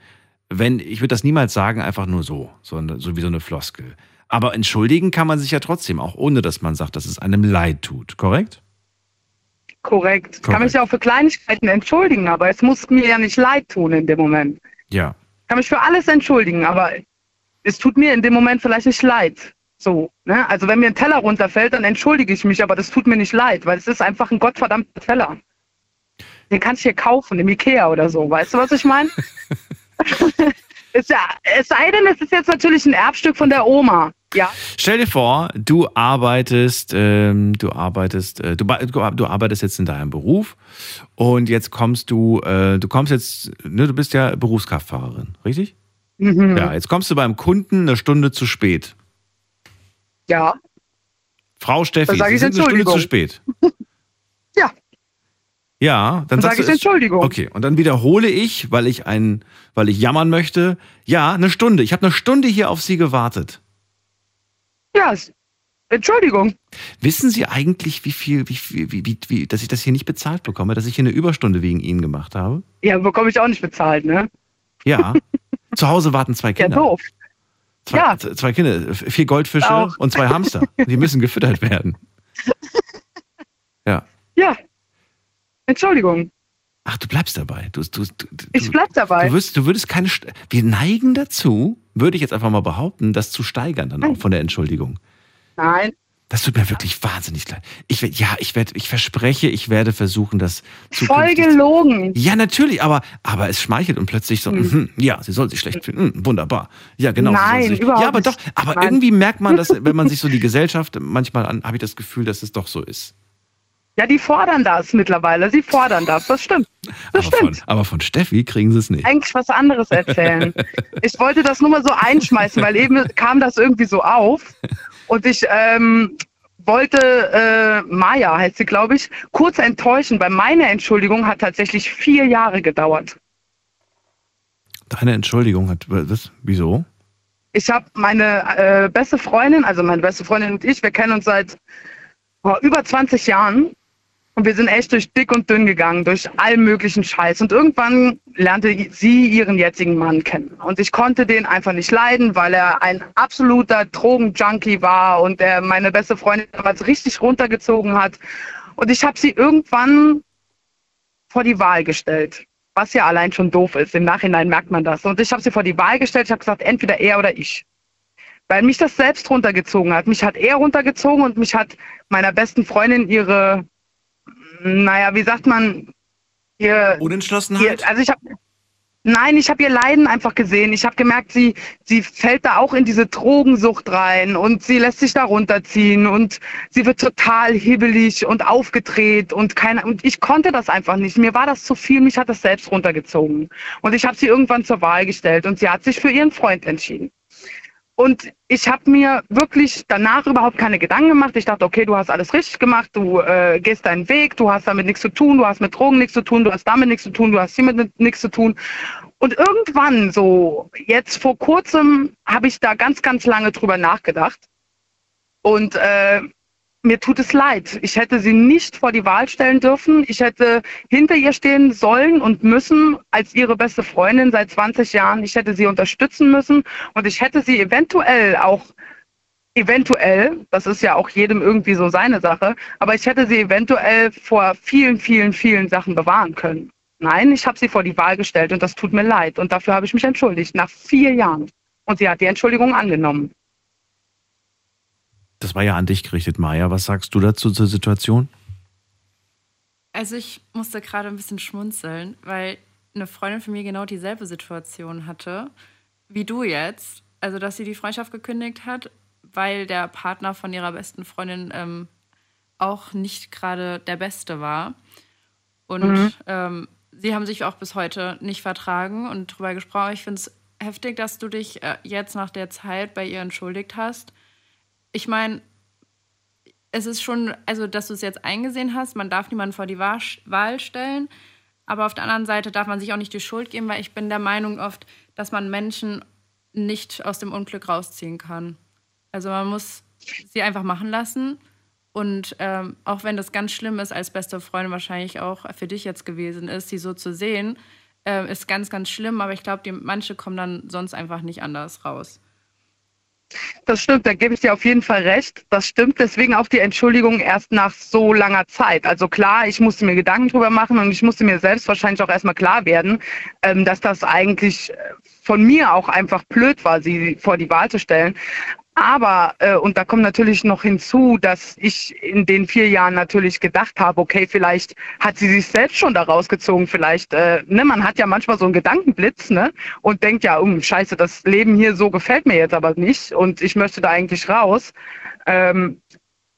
wenn, ich würde das niemals sagen, einfach nur so, so, so wie so eine Floskel. Aber entschuldigen kann man sich ja trotzdem, auch ohne dass man sagt, dass es einem leid tut, korrekt? Korrekt. Ich kann mich ja auch für Kleinigkeiten entschuldigen, aber es muss mir ja nicht leid tun in dem Moment. Ja. Ich kann mich für alles entschuldigen, aber es tut mir in dem Moment vielleicht nicht leid. So, ne? Also wenn mir ein Teller runterfällt, dann entschuldige ich mich, aber das tut mir nicht leid, weil es ist einfach ein gottverdammter Teller. Den kannst du hier kaufen im Ikea oder so. Weißt du, was ich meine? es sei denn, es ist jetzt natürlich ein Erbstück von der Oma. Ja. Stell dir vor, du arbeitest, ähm, du arbeitest, äh, du, du, arbeitest jetzt in deinem Beruf und jetzt kommst du, äh, du kommst jetzt, ne, du bist ja Berufskraftfahrerin, richtig? Mhm. Ja, jetzt kommst du beim Kunden eine Stunde zu spät. Ja. Frau Steffi, Sie sind eine Stunde zu spät. Ja. Ja, dann, Dann sagst sag ich du es- Entschuldigung. Okay, und dann wiederhole ich, weil ich ein, weil ich jammern möchte. Ja, eine Stunde. Ich habe eine Stunde hier auf Sie gewartet. Ja, Entschuldigung. Wissen Sie eigentlich, wie viel, wie viel, wie, wie, wie, dass ich das hier nicht bezahlt bekomme, dass ich hier eine Überstunde wegen Ihnen gemacht habe? Ja, bekomme ich auch nicht bezahlt, ne? Ja. Zu Hause warten zwei Ja, Kinder. doof. Zwei, Ja. zwei Kinder, vier Goldfische Auch. und zwei Hamster. Die müssen gefüttert werden. Ja. Ja. Entschuldigung. Ach, du bleibst dabei. Du, du, du, Ich bleib dabei. Du, wirst, du würdest keine. St- Wir neigen dazu, würde ich jetzt einfach mal behaupten, das zu steigern dann auch von der Entschuldigung. Nein. Das tut mir wirklich wahnsinnig leid. Ich werd, ja, ich werde, ich verspreche, ich werde versuchen, das Voll zukünftig. gelogen. Ja, natürlich, aber, aber es schmeichelt und plötzlich so, mhm, ja, sie soll sich schlecht finden, mhm, wunderbar. Ja, genau. Nein, sich, überhaupt Ja, aber doch, aber Nein. irgendwie merkt man, dass, wenn man sich so die Gesellschaft manchmal an, habe ich das Gefühl, dass es doch so ist. Ja, die fordern das mittlerweile. Sie fordern das. Das stimmt. Das Aber von, stimmt. aber von Steffi kriegen sie es nicht. Eigentlich was anderes erzählen. Ich wollte das nur mal so einschmeißen, weil eben kam das irgendwie so auf. Und ich ähm, wollte äh, Maya, heißt sie, glaube ich, kurz enttäuschen, weil meine Entschuldigung hat tatsächlich vier Jahre gedauert. Deine Entschuldigung hat, was, wieso? Ich habe meine äh, beste Freundin, also meine beste Freundin und ich, wir kennen uns seit oh, über 20 Jahren und wir sind echt durch dick und dünn gegangen, durch allen möglichen Scheiß. Und irgendwann lernte sie ihren jetzigen Mann kennen. Und ich konnte den einfach nicht leiden, weil er ein absoluter Drogenjunkie war und er meine beste Freundin damals richtig runtergezogen hat. Und ich habe sie irgendwann vor die Wahl gestellt. Was ja allein schon doof ist. Im Nachhinein merkt man das. Und ich habe sie vor die Wahl gestellt. Ich habe gesagt, entweder er oder ich. Weil mich das selbst runtergezogen hat. Mich hat er runtergezogen und mich hat meiner besten Freundin ihre, naja, wie sagt man, ihr, Unentschlossenheit? ihr also ich habe Nein, ich habe ihr Leiden einfach gesehen. Ich habe gemerkt, sie, sie fällt da auch in diese Drogensucht rein und sie lässt sich da runterziehen und sie wird total hibbelig und aufgedreht und keine, und ich konnte das einfach nicht. Mir war das zu viel, mich hat das selbst runtergezogen. Und ich habe sie irgendwann zur Wahl gestellt und sie hat sich für ihren Freund entschieden. Und ich habe mir wirklich danach überhaupt keine Gedanken gemacht. Ich dachte, okay, du hast alles richtig gemacht, du äh, gehst deinen Weg, du hast damit nichts zu tun, du hast mit Drogen nichts zu tun, du hast damit nichts zu tun, du hast hiermit nichts zu tun. Und irgendwann, so jetzt vor kurzem, habe ich da ganz, ganz lange drüber nachgedacht. Und äh, mir tut es leid. Ich hätte sie nicht vor die Wahl stellen dürfen. Ich hätte hinter ihr stehen sollen und müssen als ihre beste Freundin seit 20 Jahren. Ich hätte sie unterstützen müssen und ich hätte sie eventuell auch eventuell, das ist ja auch jedem irgendwie so seine Sache, aber ich hätte sie eventuell vor vielen, vielen, vielen Sachen bewahren können. Nein, ich habe sie vor die Wahl gestellt und das tut mir leid und dafür habe ich mich entschuldigt nach vier Jahren. Und sie hat die Entschuldigung angenommen. Das war ja an dich gerichtet, Maja. Was sagst du dazu zur Situation? Also ich musste gerade ein bisschen schmunzeln, weil eine Freundin von mir genau dieselbe Situation hatte wie du jetzt. Also dass sie die Freundschaft gekündigt hat, weil der Partner von ihrer besten Freundin ähm, auch nicht gerade der Beste war. Und Mhm. ähm, sie haben sich auch bis heute nicht vertragen und drüber gesprochen. Ich finde es heftig, dass du dich äh, jetzt nach der Zeit bei ihr entschuldigt hast. Ich meine, es ist schon, also dass du es jetzt eingesehen hast, man darf niemanden vor die Wa- Wahl stellen, aber auf der anderen Seite darf man sich auch nicht die Schuld geben, weil ich bin der Meinung oft, dass man Menschen nicht aus dem Unglück rausziehen kann. Also man muss sie einfach machen lassen. Und ähm, auch wenn das ganz schlimm ist, als beste Freundin wahrscheinlich auch für dich jetzt gewesen ist, sie so zu sehen, äh, ist ganz, ganz schlimm. Aber ich glaube, manche kommen dann sonst einfach nicht anders raus. Das stimmt, da gebe ich dir auf jeden Fall recht. Das stimmt, deswegen auch die Entschuldigung erst nach so langer Zeit. Also klar, ich musste mir Gedanken drüber machen und ich musste mir selbst wahrscheinlich auch erstmal klar werden, ähm, dass das eigentlich äh, von mir auch einfach blöd war, sie vor die Wahl zu stellen. Aber, äh, und da kommt natürlich noch hinzu, dass ich in den vier Jahren natürlich gedacht habe, okay, vielleicht hat sie sich selbst schon da rausgezogen, vielleicht, äh, ne, man hat ja manchmal so einen Gedankenblitz, ne, und denkt ja, um, scheiße, das Leben hier so gefällt mir jetzt aber nicht und ich möchte da eigentlich raus. Ähm,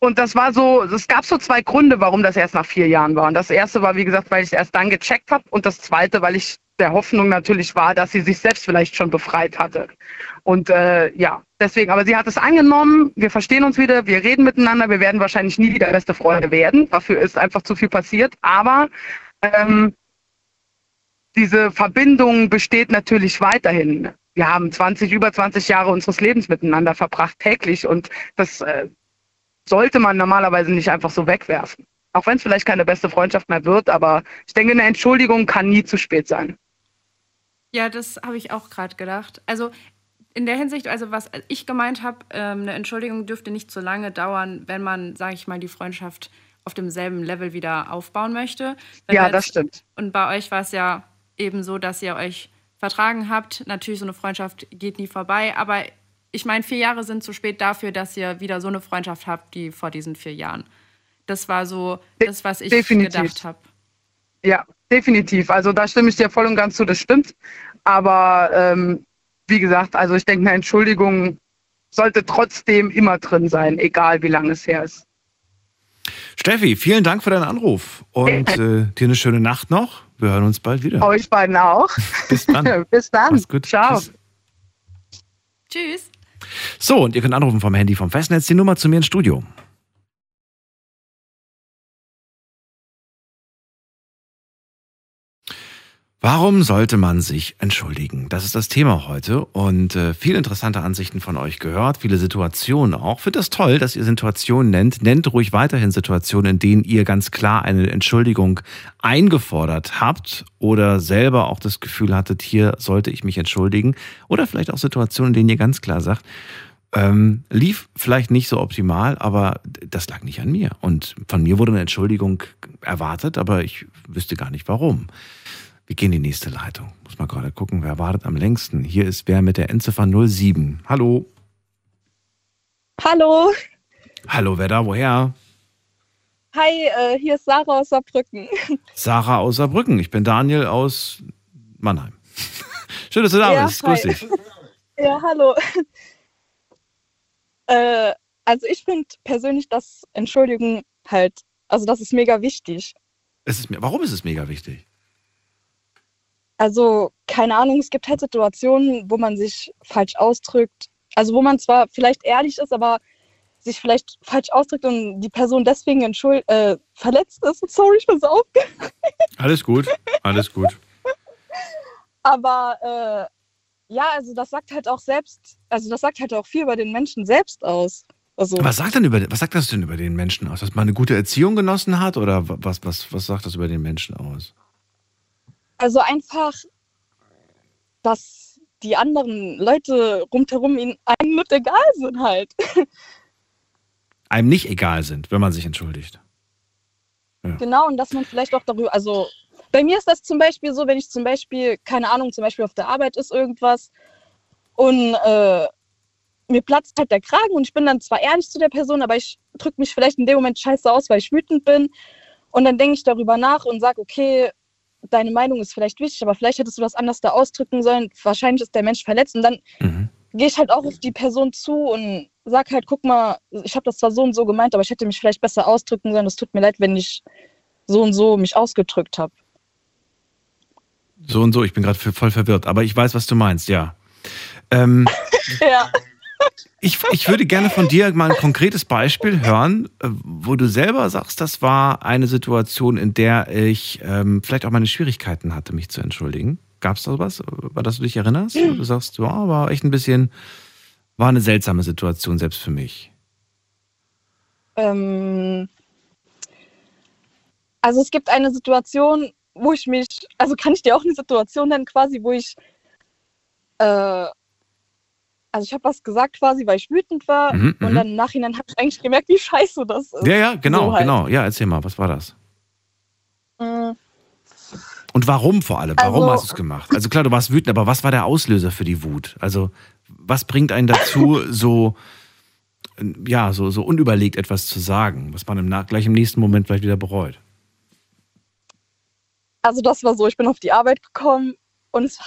und das war so, es gab so zwei Gründe, warum das erst nach vier Jahren war. Und das erste war, wie gesagt, weil ich es erst dann gecheckt habe. Und das zweite, weil ich der Hoffnung natürlich war, dass sie sich selbst vielleicht schon befreit hatte. Und äh, ja, deswegen, aber sie hat es angenommen, wir verstehen uns wieder, wir reden miteinander, wir werden wahrscheinlich nie wieder beste Freunde werden. Dafür ist einfach zu viel passiert. Aber ähm, diese Verbindung besteht natürlich weiterhin. Wir haben 20, über 20 Jahre unseres Lebens miteinander verbracht, täglich. Und das äh, sollte man normalerweise nicht einfach so wegwerfen. Auch wenn es vielleicht keine beste Freundschaft mehr wird, aber ich denke, eine Entschuldigung kann nie zu spät sein. Ja, das habe ich auch gerade gedacht. Also in der Hinsicht, also was ich gemeint habe, ähm, eine Entschuldigung dürfte nicht so lange dauern, wenn man, sage ich mal, die Freundschaft auf demselben Level wieder aufbauen möchte. Wenn Ja, wir das jetzt- stimmt. Und bei euch war es ja eben so, dass ihr euch vertragen habt. Natürlich, so eine Freundschaft geht nie vorbei, aber ich meine, vier Jahre sind zu spät dafür, dass ihr wieder so eine Freundschaft habt, wie vor diesen vier Jahren. Das war so das, was ich definitiv. gedacht habe. Ja, definitiv. Also da stimme ich dir voll und ganz zu, das stimmt. Aber ähm, wie gesagt, also ich denke, eine Entschuldigung sollte trotzdem immer drin sein, egal wie lange es her ist. Steffi, vielen Dank für deinen Anruf und äh, dir eine schöne Nacht noch. Wir hören uns bald wieder. Euch beiden auch. Bis dann. Bis dann. Ciao. Tschüss. Tschüss. So, und ihr könnt anrufen vom Handy vom Festnetz die Nummer zu mir ins Studio. Warum sollte man sich entschuldigen? Das ist das Thema heute und äh, viele interessante Ansichten von euch gehört, viele Situationen auch. Finde das toll, dass ihr Situationen nennt. Nennt ruhig weiterhin Situationen, in denen ihr ganz klar eine Entschuldigung eingefordert habt oder selber auch das Gefühl hattet, hier sollte ich mich entschuldigen. Oder vielleicht auch Situationen, in denen ihr ganz klar sagt, ähm, lief vielleicht nicht so optimal, aber das lag nicht an mir. Und von mir wurde eine Entschuldigung erwartet, aber ich wüsste gar nicht warum. Wir gehen in die nächste Leitung. Muss mal gerade gucken, wer wartet am längsten. Hier ist wer mit der Endziffer 07. Hallo. Hallo, Hallo, wer da? Woher? hi, äh, hier ist Sarah aus Saarbrücken. Sarah aus Saarbrücken. Ich bin Daniel aus Mannheim. Schön, dass du da Ja, bist. Grüß hi. dich. Ja, hallo. äh, also ich finde persönlich, dass Entschuldigung halt, also das ist mega wichtig. Es ist, mir- warum ist es mega wichtig? Also, keine Ahnung, es gibt halt Situationen, wo man sich falsch ausdrückt. Also wo man zwar vielleicht ehrlich ist, aber sich vielleicht falsch ausdrückt und die Person deswegen entschuld äh, verletzt ist. Sorry, ich bin so aufgeregt. Alles gut, alles gut. Aber äh, ja, also das sagt halt auch selbst, also das sagt halt auch viel über den Menschen selbst aus. Also, Was sagt, denn über, was sagt das denn über den Menschen aus? Dass man eine gute Erziehung genossen hat oder was, was, was sagt das über den Menschen aus? Also einfach, dass die anderen Leute rundherum ihnen einem nicht egal sind halt. Einem nicht egal sind, wenn man sich entschuldigt. Genau, und dass man vielleicht auch darüber, also bei mir ist das zum Beispiel so, wenn ich zum Beispiel, keine Ahnung, zum Beispiel auf der Arbeit ist irgendwas und äh, mir platzt halt der Kragen und ich bin dann zwar ehrlich zu der Person, aber ich drücke mich vielleicht in dem Moment scheiße aus, weil ich wütend bin. Und dann denke ich darüber nach und sage, okay, deine Meinung ist vielleicht wichtig, aber vielleicht hättest du das anders da ausdrücken sollen. Wahrscheinlich ist der Mensch verletzt und dann gehe ich halt auch auf die Person zu und sag halt, guck mal, ich habe das zwar so und so gemeint, aber ich hätte mich vielleicht besser ausdrücken sollen. Es tut mir leid, wenn ich so und so mich ausgedrückt habe. So und so, ich bin gerade voll verwirrt, aber ich weiß, was du meinst, ja. Ähm, ja. Ich, ich würde gerne von dir mal ein konkretes Beispiel hören, äh, wo du selber sagst, das war eine Situation, in der ich ähm, vielleicht auch meine Schwierigkeiten hatte, mich zu entschuldigen. Gab es da was, war das du dich erinnerst? Wo du sagst, ja, war echt ein bisschen, war eine seltsame Situation, selbst für mich. Ähm, also es gibt eine Situation, wo ich mich, also kann ich dir auch eine Situation nennen, quasi, wo ich, äh, also ich habe was gesagt quasi, weil ich wütend war Mhm, und mhm. dann im Nachhinein habe ich eigentlich gemerkt, wie scheiße das ist. Ja, ja, genau, So halt. genau. Ja, erzähl mal, was war das? Mm, Und warum vor allem? Warum Also- hast du es gemacht? Also klar, du warst wütend, aber was war der Auslöser für die Wut? Also was bringt einen dazu, so ja, so, so unüberlegt etwas zu sagen, was man im, gleich im nächsten Moment vielleicht wieder bereut? Also das war so, ich bin auf die Arbeit gekommen und es,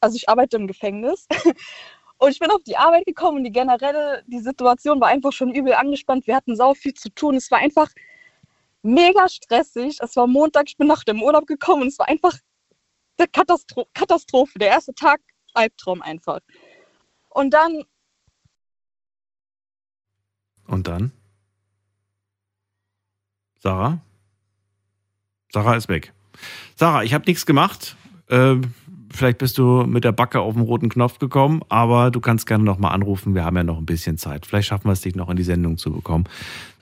also ich arbeite im Gefängnis und ich bin auf die Arbeit gekommen und die generelle, die Situation war einfach schon übel angespannt. Wir hatten sau viel zu tun. Es war einfach mega stressig. Es war Montag, ich bin nach dem Urlaub gekommen und es war einfach eine Katastro Katastrophe. Der erste Tag Albtraum einfach. Und dann Und dann? Sarah? Sarah ist weg. Sarah, ich habe nichts gemacht. Ähm, vielleicht bist du mit der Backe auf den roten Knopf gekommen, aber du kannst gerne nochmal anrufen. Wir haben ja noch ein bisschen Zeit. Vielleicht schaffen wir es, dich noch in die Sendung zu bekommen.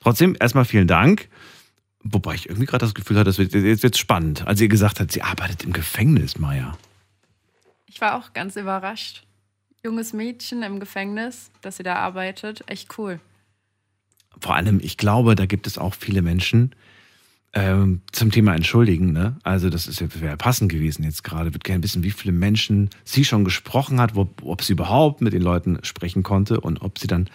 Trotzdem, erstmal vielen Dank. Wobei ich irgendwie gerade das Gefühl hatte, das wird, jetzt wird spannend. Als ihr gesagt habt, sie arbeitet im Gefängnis, Maya. Ich war auch ganz überrascht. Junges Mädchen im Gefängnis, dass sie da arbeitet. Echt cool. vor allem, ich glaube, da gibt es auch viele Menschen ähm, zum Thema Entschuldigen. Ne? Also das ist ja wäre passend gewesen jetzt gerade. Ich würde gerne wissen, wie viele Menschen sie schon gesprochen hat, wo, ob sie überhaupt mit den Leuten sprechen konnte und ob sie dann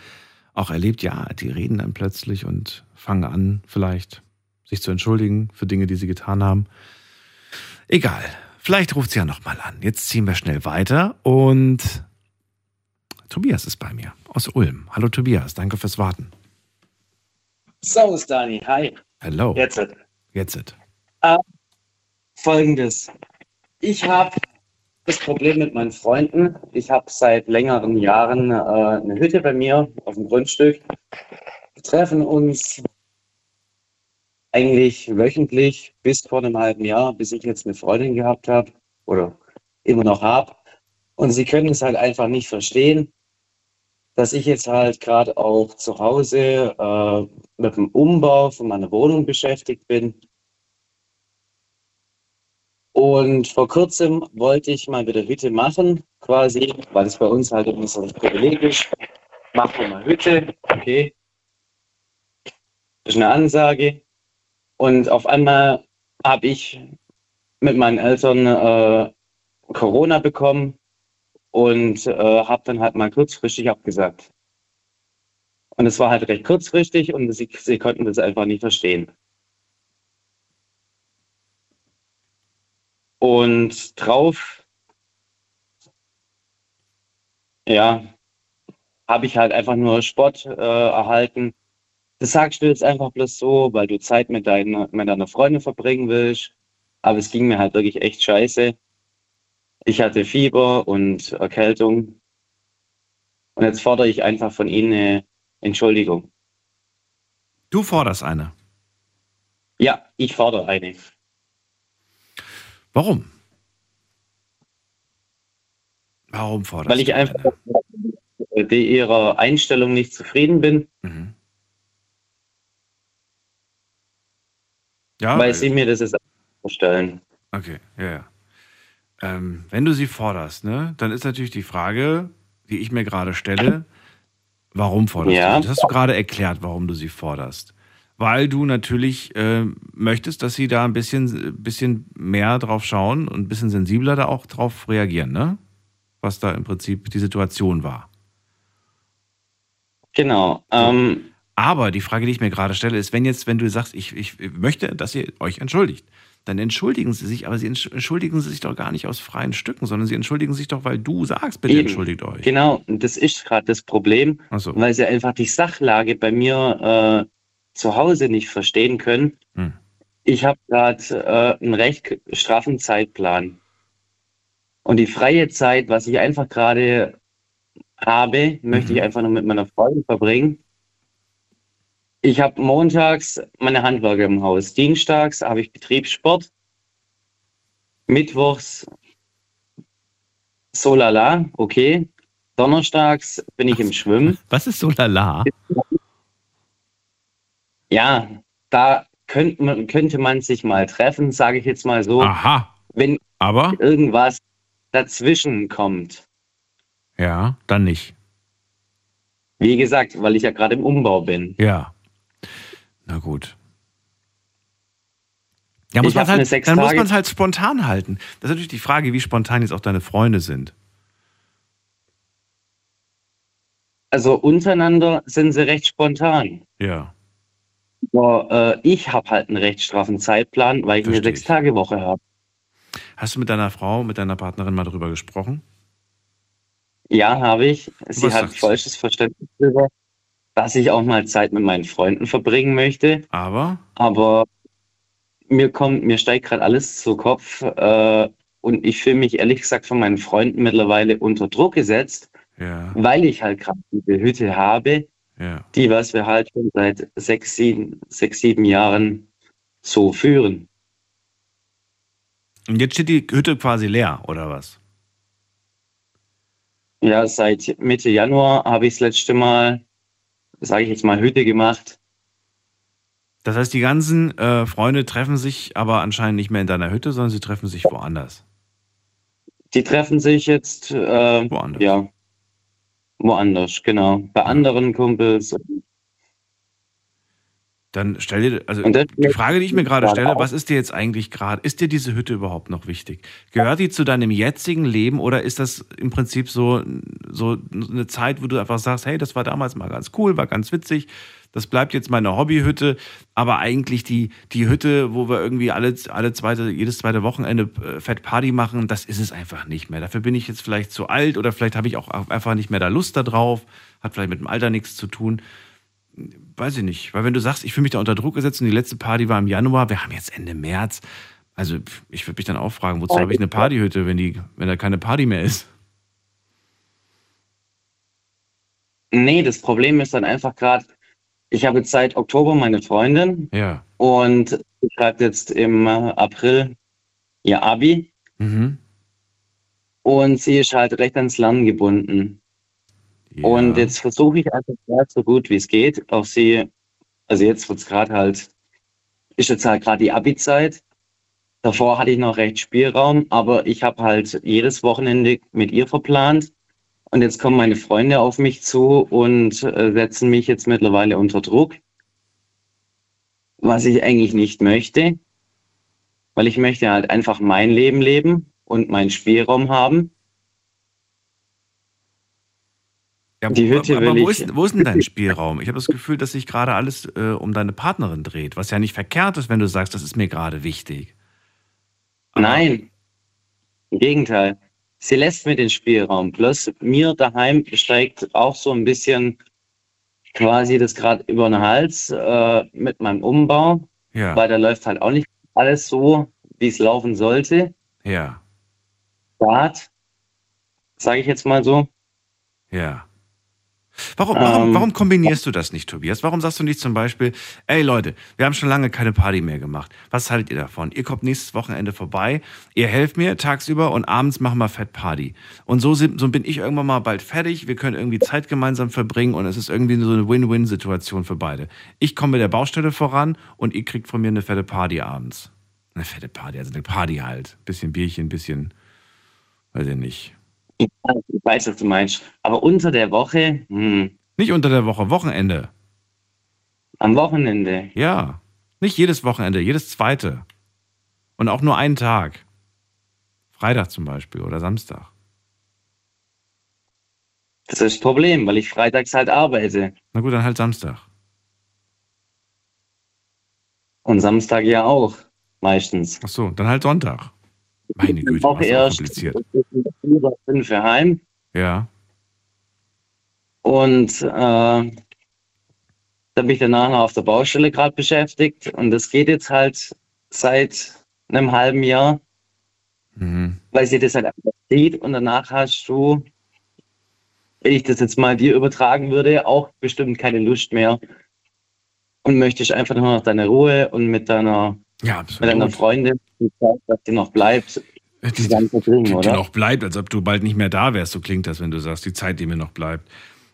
auch erlebt, ja, die reden dann plötzlich und fangen an, vielleicht sich zu entschuldigen für Dinge, die sie getan haben. Egal. Vielleicht ruft sie ja nochmal an. Jetzt ziehen wir schnell weiter und Tobias ist bei mir aus Ulm. Hallo Tobias, danke fürs Warten. Servus, Dani. Hi. Hello. Jetzt. Jetzt. Äh, Folgendes. Ich habe das Problem mit meinen Freunden. Ich habe seit längeren Jahren äh, eine Hütte bei mir auf dem Grundstück. Wir treffen uns eigentlich wöchentlich bis vor einem halben Jahr, bis ich jetzt eine Freundin gehabt habe oder immer noch habe. Und sie können es halt einfach nicht verstehen, dass ich jetzt halt gerade auch zu Hause äh, mit dem Umbau von meiner Wohnung beschäftigt bin. Und vor kurzem wollte ich mal wieder Hütte machen, quasi, weil es bei uns halt immer so ein Privileg ist. Machen wir mal Hütte, okay. Das ist eine Ansage. Und auf einmal habe ich mit meinen Eltern äh, Corona bekommen und äh, habe dann halt mal kurzfristig abgesagt. Und es war halt recht kurzfristig und sie, sie konnten das einfach nicht verstehen. Und drauf, ja, habe ich halt einfach nur Spott äh, erhalten. Das sagst du jetzt einfach bloß so, weil du Zeit mit, deiner mit deiner Freundin verbringen willst. Aber es ging mir halt wirklich echt scheiße. Ich hatte Fieber und Erkältung. Und jetzt fordere ich einfach von Ihnen eine Entschuldigung. Du forderst eine. Ja, ich fordere eine. Warum? Warum forderst Weil ich einfach mit ihrer Einstellung nicht zufrieden bin. Mhm. Ja, weil okay. sie mir das jetzt vorstellen. Okay, ja, ja. Ähm, wenn du sie forderst, ne, dann ist natürlich die Frage, die ich mir gerade stelle, warum forderst ja. du? Das hast du gerade erklärt, warum du sie forderst. Weil du natürlich äh, möchtest, dass sie da ein bisschen, bisschen mehr drauf schauen und ein bisschen sensibler da auch drauf reagieren, ne? Was da im Prinzip die Situation war. Genau. Ähm, Aber die Frage, die ich mir gerade stelle, ist, wenn jetzt, wenn du sagst, ich, ich möchte, dass ihr euch entschuldigt, dann entschuldigen sie sich, aber sie entsch- entschuldigen sich doch gar nicht aus freien Stücken, sondern sie entschuldigen sich doch, weil du sagst, bitte Eben. entschuldigt euch. Genau, das ist gerade das Problem, so. weil sie einfach die Sachlage bei mir äh, zu Hause nicht verstehen können. Hm. Ich habe gerade äh, einen recht straffen Zeitplan. Und die freie Zeit, was ich einfach gerade habe, möchte Mhm. ich einfach nur mit meiner Freundin verbringen. Ich habe montags meine Handwerker im Haus. Dienstags habe ich Betriebssport. Mittwochs so lala, okay. Donnerstags bin ich im Schwimmen. Was ist so lala? Ja, da könnte man, könnte man sich mal treffen, sage ich jetzt mal so. Aha. Wenn Aber? irgendwas dazwischen kommt. Ja, dann nicht. Wie gesagt, weil ich ja gerade im Umbau bin. Ja. Na gut. Ja, muss halt, dann muss man es halt spontan halten. Das ist natürlich die Frage, wie spontan jetzt auch deine Freunde sind. Also untereinander sind sie recht spontan. Ja. Aber äh, ich habe halt einen recht straffen Zeitplan, weil ich eine Versteh ich. Sechs-Tage-Woche habe. Hast du mit deiner Frau, mit deiner Partnerin mal darüber gesprochen? Ja, habe ich. Sie hat vollstes Verständnis darüber, dass ich auch mal Zeit mit meinen Freunden verbringen möchte. Aber? Aber mir kommt, mir steigt gerade alles zu Kopf äh, und ich fühle mich ehrlich gesagt von meinen Freunden mittlerweile unter Druck gesetzt, Ja. weil ich halt gerade diese Hütte habe, Ja. die was wir halt schon seit sechs, sieben, sechs, sieben Jahren so führen. Und jetzt steht die Hütte quasi leer, oder was? Ja, seit Mitte Januar habe ich das letzte Mal, sage ich jetzt mal, Hütte gemacht. Das heißt, die ganzen äh, Freunde treffen sich aber anscheinend nicht mehr in deiner Hütte, sondern sie treffen sich woanders. Die treffen sich jetzt äh, woanders. Ja, woanders, genau. Bei anderen Kumpels. Dann stell dir, also die Frage, die ich mir gerade stelle, was ist dir jetzt eigentlich gerade, ist dir diese Hütte überhaupt noch wichtig? Gehört die zu deinem jetzigen Leben oder ist das im Prinzip so, so eine Zeit, wo du einfach sagst, hey, das war damals mal ganz cool, war ganz witzig, das bleibt jetzt meine Hobbyhütte, aber eigentlich die, die Hütte, wo wir irgendwie alle, alle zweite, jedes zweite Wochenende äh, Fett Party machen, das ist es einfach nicht mehr. Dafür bin ich jetzt vielleicht zu alt oder vielleicht habe ich auch einfach nicht mehr da Lust darauf, hat vielleicht mit dem Alter nichts zu tun weiß ich nicht. Weil wenn du sagst, ich fühle mich da unter Druck gesetzt und die letzte Party war im Januar, wir haben jetzt Ende März. Also ich würde mich dann auch fragen, wozu habe ich eine Partyhütte, wenn, die, wenn da keine Party mehr ist? Nee, das Problem ist dann einfach gerade, ich habe jetzt seit Oktober meine Freundin Ja. und sie schreibt jetzt im äh, April ihr Abi Mhm. und sie ist halt recht ans Lernen gebunden. Und jetzt versuche ich einfach so gut wie es geht, auf sie, also jetzt wird es gerade halt, ist jetzt halt gerade die Abi-Zeit. Davor hatte ich noch recht Spielraum, aber ich habe halt jedes Wochenende mit ihr verplant. Und jetzt kommen meine Freunde auf mich zu und äh, setzen mich jetzt mittlerweile unter Druck, was ich eigentlich nicht möchte, weil ich möchte halt einfach mein Leben leben und meinen Spielraum haben. Ja, Die Hütte aber will wo, ist, wo ist denn dein Spielraum? Ich habe das Gefühl, dass sich gerade alles äh, um deine Partnerin dreht, was ja nicht verkehrt ist, wenn du sagst, das ist mir gerade wichtig. Nein, im Gegenteil. Sie lässt mir den Spielraum. Plus mir daheim steigt auch so ein bisschen quasi das gerade über den Hals äh, mit meinem Umbau, Ja. weil da läuft halt auch nicht alles so, wie es laufen sollte. Ja, Bad, sage ich jetzt mal so. ja. Warum, warum, Ähm, warum kombinierst du das nicht, Tobias? Warum sagst du nicht zum Beispiel, ey Leute, wir haben schon lange keine Party mehr gemacht. Was haltet ihr davon? Ihr kommt nächstes Wochenende vorbei, ihr helft mir tagsüber und abends machen wir Fett Party. Und so, sind, so bin ich irgendwann mal bald fertig, wir können irgendwie Zeit gemeinsam verbringen und es ist irgendwie so eine Win-Win-Situation für beide. Ich komme mit der Baustelle voran und ihr kriegt von mir eine fette Party abends. Eine fette Party, also eine Party halt. Bisschen Bierchen, bisschen, weiß ich nicht. Ich weiß, was du meinst. Aber unter der Woche, hm, Nicht unter der Woche, Wochenende. am Wochenende. Ja. Nicht jedes Wochenende, jedes zweite. Und auch nur einen Tag. Freitag zum Beispiel oder Samstag. Das ist das Problem, weil ich freitags halt arbeite. Na gut, dann halt Samstag. Und Samstag ja auch, meistens. Ach so, dann halt Sonntag. Meine Güte, Auch erst kompliziert. oder fünf heim. Ja. Und äh, da bin ich danach noch auf der Baustelle gerade beschäftigt. Und das geht jetzt halt seit einem halben Jahr, Mhm. weil sie das halt einfach sieht. Und danach hast du, wenn ich das jetzt mal dir übertragen würde, auch bestimmt keine Lust mehr. Und möchtest einfach nur noch deine Ruhe und mit deiner, Ja, mit deiner Freundin, die Zeit, dass die noch bleibt, zusammen verbringen, Die oder? noch bleibt, als ob du bald nicht mehr da wärst. So klingt das, wenn du sagst, die Zeit, die mir noch bleibt.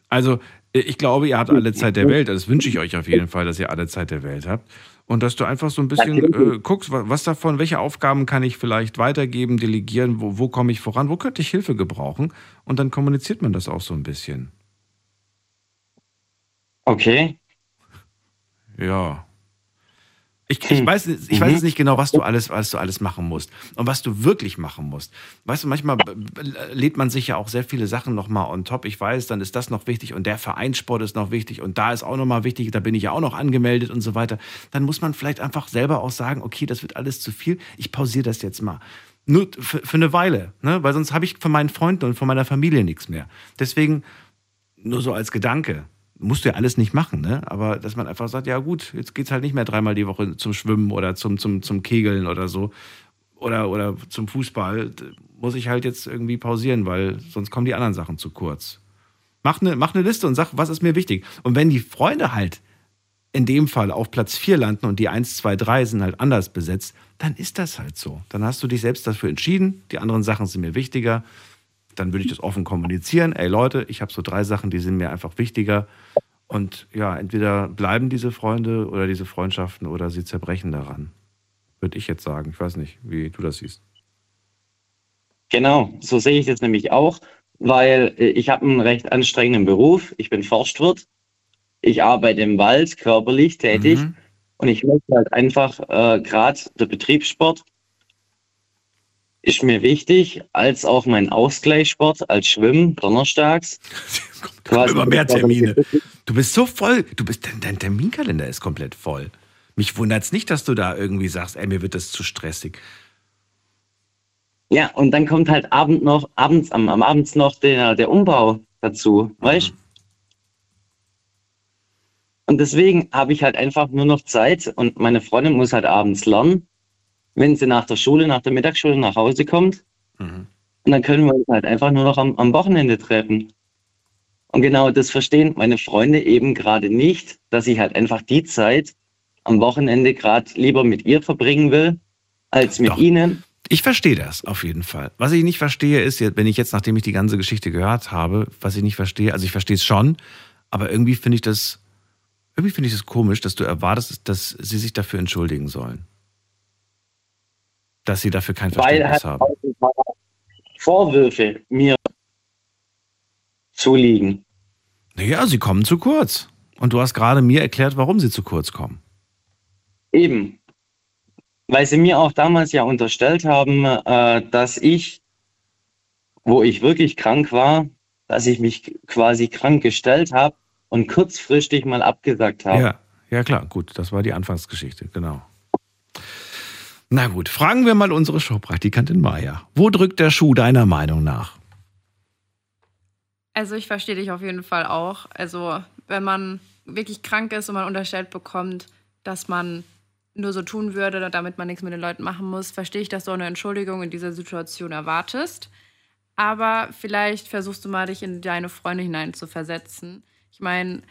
Also, ich glaube, ihr habt alle Zeit der Welt. Das wünsche ich euch auf jeden Fall, dass ihr alle Zeit der Welt habt. Und dass du einfach so ein bisschen äh, guckst, wa- was davon, welche Aufgaben kann ich vielleicht weitergeben, delegieren, wo, wo komme ich voran, wo könnte ich Hilfe gebrauchen? Und dann kommuniziert man das auch so ein bisschen. Okay. Ja. Ich, ich, weiß, ich weiß jetzt nicht genau, was du alles, was du alles machen musst und was du wirklich machen musst. Weißt du, manchmal lädt man sich ja auch sehr viele Sachen nochmal on top. Ich weiß, dann ist das noch wichtig und der Vereinssport ist noch wichtig und da ist auch nochmal wichtig, da bin ich ja auch noch angemeldet und so weiter. Dann muss man vielleicht einfach selber auch sagen, okay, das wird alles zu viel, ich pausiere das jetzt mal. Nur für, für eine Weile, ne? weil sonst habe ich von meinen Freunden und von meiner Familie nichts mehr. Deswegen nur so als Gedanke. Musst du ja alles nicht machen, ne? Aber dass man einfach sagt, ja gut, jetzt geht's halt nicht mehr dreimal die Woche zum Schwimmen oder zum, zum, zum Kegeln oder so. Oder, oder zum Fußball. Muss ich halt jetzt irgendwie pausieren, weil sonst kommen die anderen Sachen zu kurz. Mach eine, mach eine Liste und sag, was ist mir wichtig. Und wenn die Freunde halt in dem Fall auf Platz 4 landen und die 1, 2, 3 sind halt anders besetzt, dann ist das halt so. Dann hast du dich selbst dafür entschieden, die anderen Sachen sind mir wichtiger. Dann würde ich das offen kommunizieren. Ey Leute, ich habe so drei Sachen, die sind mir einfach wichtiger. Und ja, entweder bleiben diese Freunde oder diese Freundschaften oder sie zerbrechen daran. Würde ich jetzt sagen. Ich weiß nicht, wie du das siehst. Genau, so sehe ich das nämlich auch, weil äh, ich habe einen recht anstrengenden Beruf. Ich bin Forstwirt. Ich arbeite im Wald, körperlich tätig. Mhm. Und ich möchte halt einfach, äh, gerade der Betriebssport ist mir wichtig, als auch mein Ausgleichssport als Schwimmen donnerstags. Quasi Immer mehr Termine. Du bist so voll. Du bist, dein, dein Terminkalender ist komplett voll. Mich wundert es nicht, dass du da irgendwie sagst, ey, mir wird das zu stressig. Ja, und dann kommt halt Abend noch, abends, am, am abends noch der, der Umbau dazu, weißt Und deswegen habe ich halt einfach nur noch Zeit und meine Freundin muss halt abends lernen, wenn sie nach der Schule, nach der Mittagsschule nach Hause kommt. Und dann können wir uns halt einfach nur noch am, am Wochenende treffen. Und genau das verstehen meine Freunde eben gerade nicht, dass ich halt einfach die Zeit am Wochenende gerade lieber mit ihr verbringen will, als mit ihnen. Ich verstehe das auf jeden Fall. Was ich nicht verstehe, ist, wenn ich jetzt, nachdem ich die ganze Geschichte gehört habe, was ich nicht verstehe, also ich verstehe es schon, aber irgendwie finde ich das, irgendwie finde ich das komisch, dass du erwartest, dass sie sich dafür entschuldigen sollen. Dass sie dafür kein Verständnis haben. Vorwürfe mir zuliegen. Naja, sie kommen zu kurz. Und du hast gerade mir erklärt, warum sie zu kurz kommen. Eben. Weil sie mir auch damals ja unterstellt haben, äh, dass ich, wo ich wirklich krank war, dass ich mich quasi krank gestellt habe und kurzfristig mal abgesagt habe. Ja, ja klar, gut, das war die Anfangsgeschichte, genau. Na gut, fragen wir mal unsere Showpraktikantin Maya. Wo drückt der Schuh deiner Meinung nach? Also ich verstehe dich auf jeden Fall auch. Also wenn man wirklich krank ist und man unterstellt bekommt, dass man nur so tun würde, damit man nichts mit den Leuten machen muss, verstehe ich, dass du eine Entschuldigung in dieser Situation erwartest. Aber vielleicht versuchst du mal, dich in deine Freunde hinein zu versetzen. Ich meine,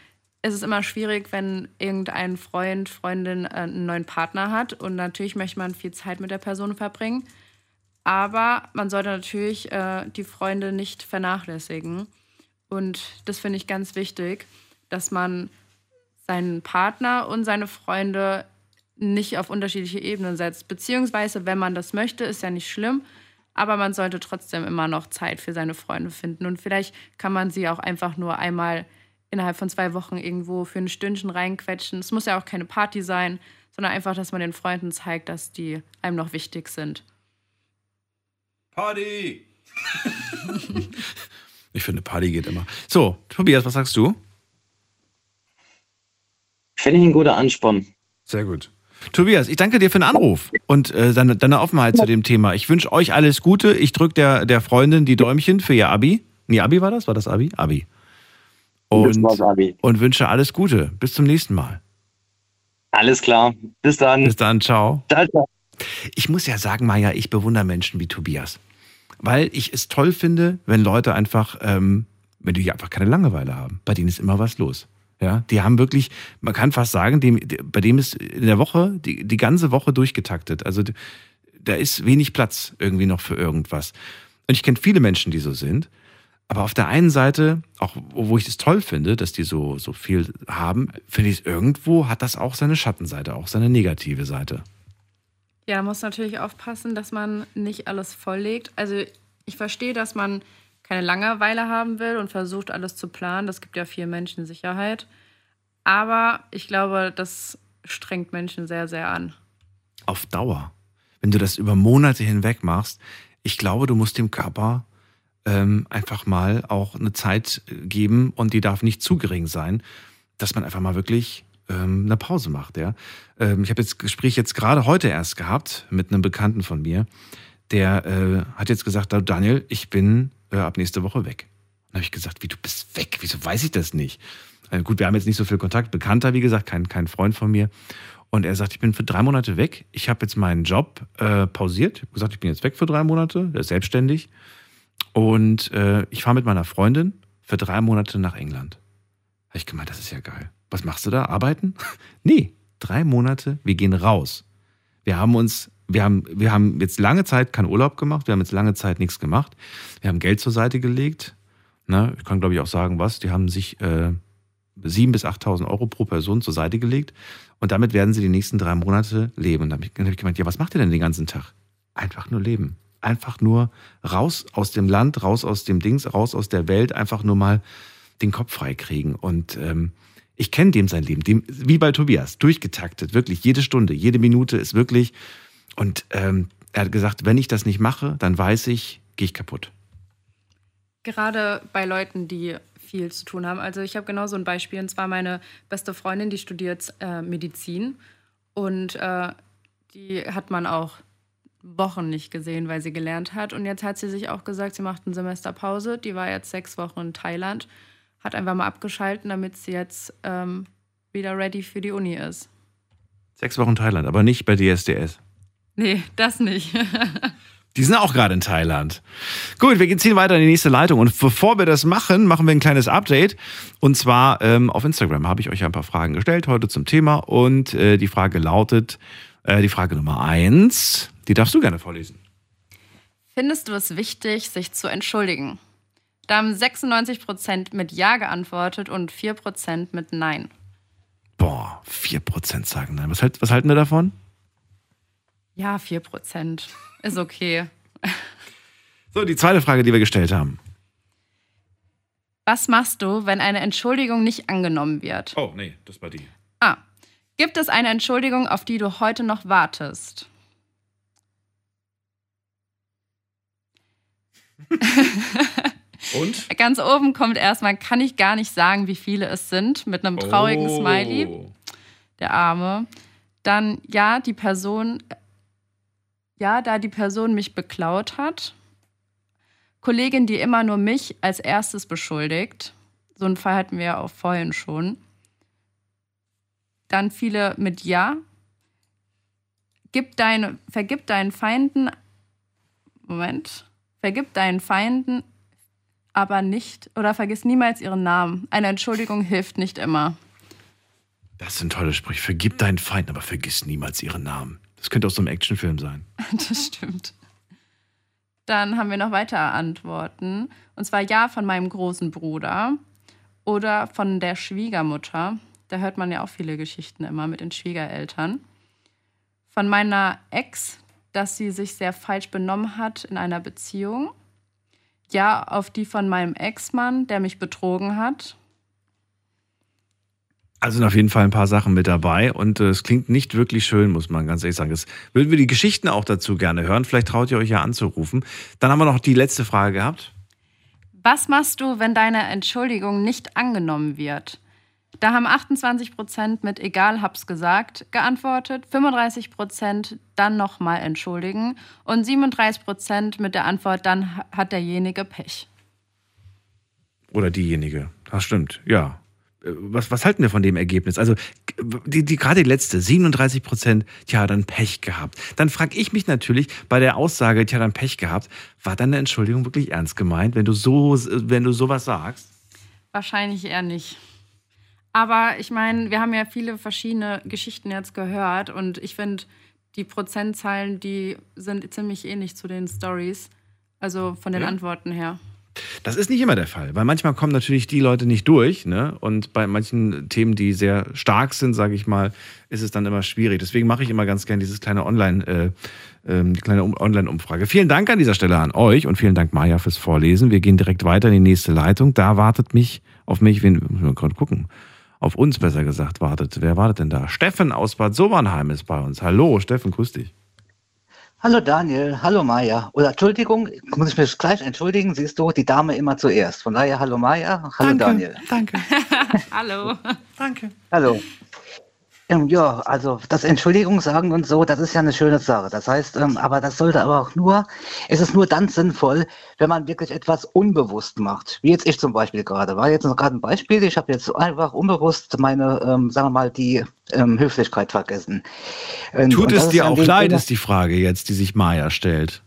es ist immer schwierig, wenn irgendein Freund, Freundin äh, einen neuen Partner hat und natürlich möchte man viel Zeit mit der Person verbringen. Aber man sollte natürlich äh, die Freunde nicht vernachlässigen. Und das finde ich ganz wichtig, dass man seinen Partner und seine Freunde nicht auf unterschiedliche Ebenen setzt. Beziehungsweise, wenn man das möchte, ist ja nicht schlimm, aber man sollte trotzdem immer noch Zeit für seine Freunde finden. Und vielleicht kann man sie auch einfach nur einmal innerhalb von zwei Wochen irgendwo für ein Stündchen reinquetschen. Es muss ja auch keine Party sein, sondern einfach, dass man den Freunden zeigt, dass die einem noch wichtig sind. Party! ich finde, Party geht immer. So, Tobias, was sagst du? Finde ich ein guter Ansporn. Sehr gut. Tobias, ich danke dir für den Anruf und äh, deine, deine Offenheit zu dem Thema. Ich wünsche euch alles Gute. Ich drücke der, der Freundin die Däumchen für ihr Abi. Nee, Abi war das? War das Abi? Abi. Und, und wünsche alles Gute. Bis zum nächsten Mal. Alles klar. Bis dann. Bis dann. Ciao. Ciao, ciao. Ich muss ja sagen, Maja, ich bewundere Menschen wie Tobias. Weil ich es toll finde, wenn Leute einfach, ähm, wenn die einfach keine Langeweile haben. Bei denen ist immer was los. Ja, die haben wirklich, man kann fast sagen, dem, bei dem ist in der Woche, die, die ganze Woche durchgetaktet. Also da ist wenig Platz irgendwie noch für irgendwas. Und ich kenne viele Menschen, die so sind. Aber auf der einen Seite, auch wo ich es toll finde, dass die so, so viel haben, finde ich es irgendwo, hat das auch seine Schattenseite, auch seine negative Seite. Ja, man muss natürlich aufpassen, dass man nicht alles volllegt. Also ich verstehe, dass man keine Langeweile haben will und versucht, alles zu planen. Das gibt ja vielen Menschen Sicherheit. Aber ich glaube, das strengt Menschen sehr, sehr an. Auf Dauer. Wenn du das über Monate hinweg machst, ich glaube, du musst dem Körper ähm, einfach mal auch eine Zeit geben und die darf nicht zu gering sein, dass man einfach mal wirklich ähm, eine Pause macht. Ja? Ähm, ich habe jetzt Gespräch jetzt gerade heute erst gehabt mit einem Bekannten von mir, der äh, hat jetzt gesagt, Daniel, ich bin äh, ab nächste Woche weg. Dann habe ich gesagt, wie du bist weg? Wieso weiß ich das nicht? Äh, gut, wir haben jetzt nicht so viel Kontakt. Bekannter, wie gesagt, kein, kein Freund von mir. Und er sagt, ich bin für drei Monate weg. Ich habe jetzt meinen Job äh, pausiert. Ich habe gesagt, ich bin jetzt weg für drei Monate. Der ist selbstständig. Und äh, ich fahre mit meiner Freundin für drei Monate nach England. Habe ich gemeint, das ist ja geil. Was machst du da? Arbeiten? nee, drei Monate. Wir gehen raus. Wir haben uns, wir haben, wir haben jetzt lange Zeit keinen Urlaub gemacht. Wir haben jetzt lange Zeit nichts gemacht. Wir haben Geld zur Seite gelegt. Na, ich kann glaube ich auch sagen, was. Die haben sich äh, 7.000 bis 8.000 Euro pro Person zur Seite gelegt. Und damit werden sie die nächsten drei Monate leben. Und dann habe ich, hab ich gemeint, ja, was macht ihr denn den ganzen Tag? Einfach nur leben. Einfach nur raus aus dem Land, raus aus dem Dings, raus aus der Welt, einfach nur mal den Kopf frei kriegen. Und ähm, ich kenne dem sein Leben, dem, wie bei Tobias, durchgetaktet, wirklich jede Stunde, jede Minute ist wirklich. Und ähm, er hat gesagt, wenn ich das nicht mache, dann weiß ich, gehe ich kaputt. Gerade bei Leuten, die viel zu tun haben. Also ich habe genau so ein Beispiel, und zwar meine beste Freundin, die studiert äh, Medizin und äh, die hat man auch Wochen nicht gesehen, weil sie gelernt hat. Und jetzt hat sie sich auch gesagt, sie macht eine Semesterpause. Die war jetzt sechs Wochen in Thailand, hat einfach mal abgeschalten, damit sie jetzt ähm, wieder ready für die Uni ist. Sechs Wochen Thailand, aber nicht bei DSDS. Nee, das nicht. Die sind auch gerade in Thailand. Gut, wir ziehen weiter in die nächste Leitung. Und bevor wir das machen, machen wir ein kleines Update. Und zwar ähm, auf Instagram habe ich euch ein paar Fragen gestellt heute zum Thema. Und äh, die Frage lautet, äh, die Frage Nummer eins, die darfst du gerne vorlesen. Findest du es wichtig, sich zu entschuldigen? Da haben 96% mit Ja geantwortet und 4% mit Nein. Boah, 4% sagen nein. Was, halt, was halten wir davon? Ja, 4%. Ist okay. So, die zweite Frage, die wir gestellt haben. Was machst du, wenn eine Entschuldigung nicht angenommen wird? Oh, nee, das war die. Ah. Gibt es eine Entschuldigung, auf die du heute noch wartest? Und? Ganz oben kommt erstmal, kann ich gar nicht sagen, wie viele es sind, mit einem traurigen Oh. Smiley. Der Arme. Dann, ja, die Person, ja, da die Person mich beklaut hat. Kollegin, die immer nur mich als erstes beschuldigt. So einen Fall hatten wir ja auch vorhin schon. Dann viele mit Ja. Gib deine, vergib deinen Feinden. Moment. Vergib deinen Feinden aber nicht oder vergiss niemals ihren Namen. Eine Entschuldigung hilft nicht immer. Das sind tolle Sprüche. Vergib deinen Feind, aber vergiss niemals ihren Namen. Das könnte aus so einem Actionfilm sein. Das stimmt. Dann haben wir noch weitere Antworten. Und zwar ja von meinem großen Bruder oder von der Schwiegermutter. Da hört man ja auch viele Geschichten immer mit den Schwiegereltern. Von meiner Ex, dass sie sich sehr falsch benommen hat in einer Beziehung. Ja, auf die von meinem Ex-Mann, der mich betrogen hat. Also sind auf jeden Fall ein paar Sachen mit dabei und äh, es klingt nicht wirklich schön, muss man ganz ehrlich sagen. Das würden wir die Geschichten auch dazu gerne hören. Vielleicht traut ihr euch ja anzurufen. Dann haben wir noch die letzte Frage gehabt. Was machst du, wenn deine Entschuldigung nicht angenommen wird? Da haben 28 Prozent mit egal hab's gesagt geantwortet, 35 Prozent dann nochmal entschuldigen und 37 Prozent mit der Antwort dann hat derjenige Pech. Oder diejenige. Das stimmt, ja. Äh, Was, was halten wir von dem Ergebnis? Also die, die, gerade die letzte, 37 Prozent, tja, dann Pech gehabt. Dann frage ich mich natürlich bei der Aussage, tja, dann Pech gehabt, war deine Entschuldigung wirklich ernst gemeint, wenn du so, wenn du sowas sagst? Wahrscheinlich eher nicht. Aber ich meine, wir haben ja viele verschiedene Geschichten jetzt gehört und ich finde, die Prozentzahlen, die sind ziemlich ähnlich zu den Stories. Also von den Ja. Antworten her. Das ist nicht immer der Fall, weil manchmal kommen natürlich die Leute nicht durch, ne? Und bei manchen Themen, die sehr stark sind, sage ich mal, ist es dann immer schwierig. Deswegen mache ich immer ganz gern dieses kleine Online, äh, die kleine Um- Online-Umfrage. Vielen Dank an dieser Stelle an euch und vielen Dank Maja fürs Vorlesen. Wir gehen direkt weiter in die nächste Leitung. Da wartet mich auf mich, wen müssen wir gerade gucken. Auf uns besser gesagt wartet. Wer wartet denn da? Steffen aus Bad Sobernheim ist bei uns. Hallo, Steffen, grüß dich. Hallo Daniel, hallo Maja. Oder Entschuldigung, muss ich mich gleich entschuldigen, siehst du, die Dame immer zuerst. Von daher, hallo Maja, hallo Daniel. Danke. Hallo. Danke. Hallo. Ähm, ja, also das Entschuldigung sagen und so, das ist ja eine schöne Sache. Das heißt, ähm, aber das sollte aber auch nur, es ist nur dann sinnvoll, wenn man wirklich etwas unbewusst macht. Wie jetzt ich zum Beispiel gerade. War jetzt noch gerade ein Beispiel, ich habe jetzt einfach unbewusst meine, ähm, sagen wir mal, die ähm, Höflichkeit vergessen. Ähm, Tut es das dir auch leid, Sinne- ist die Frage jetzt, die sich Maja stellt.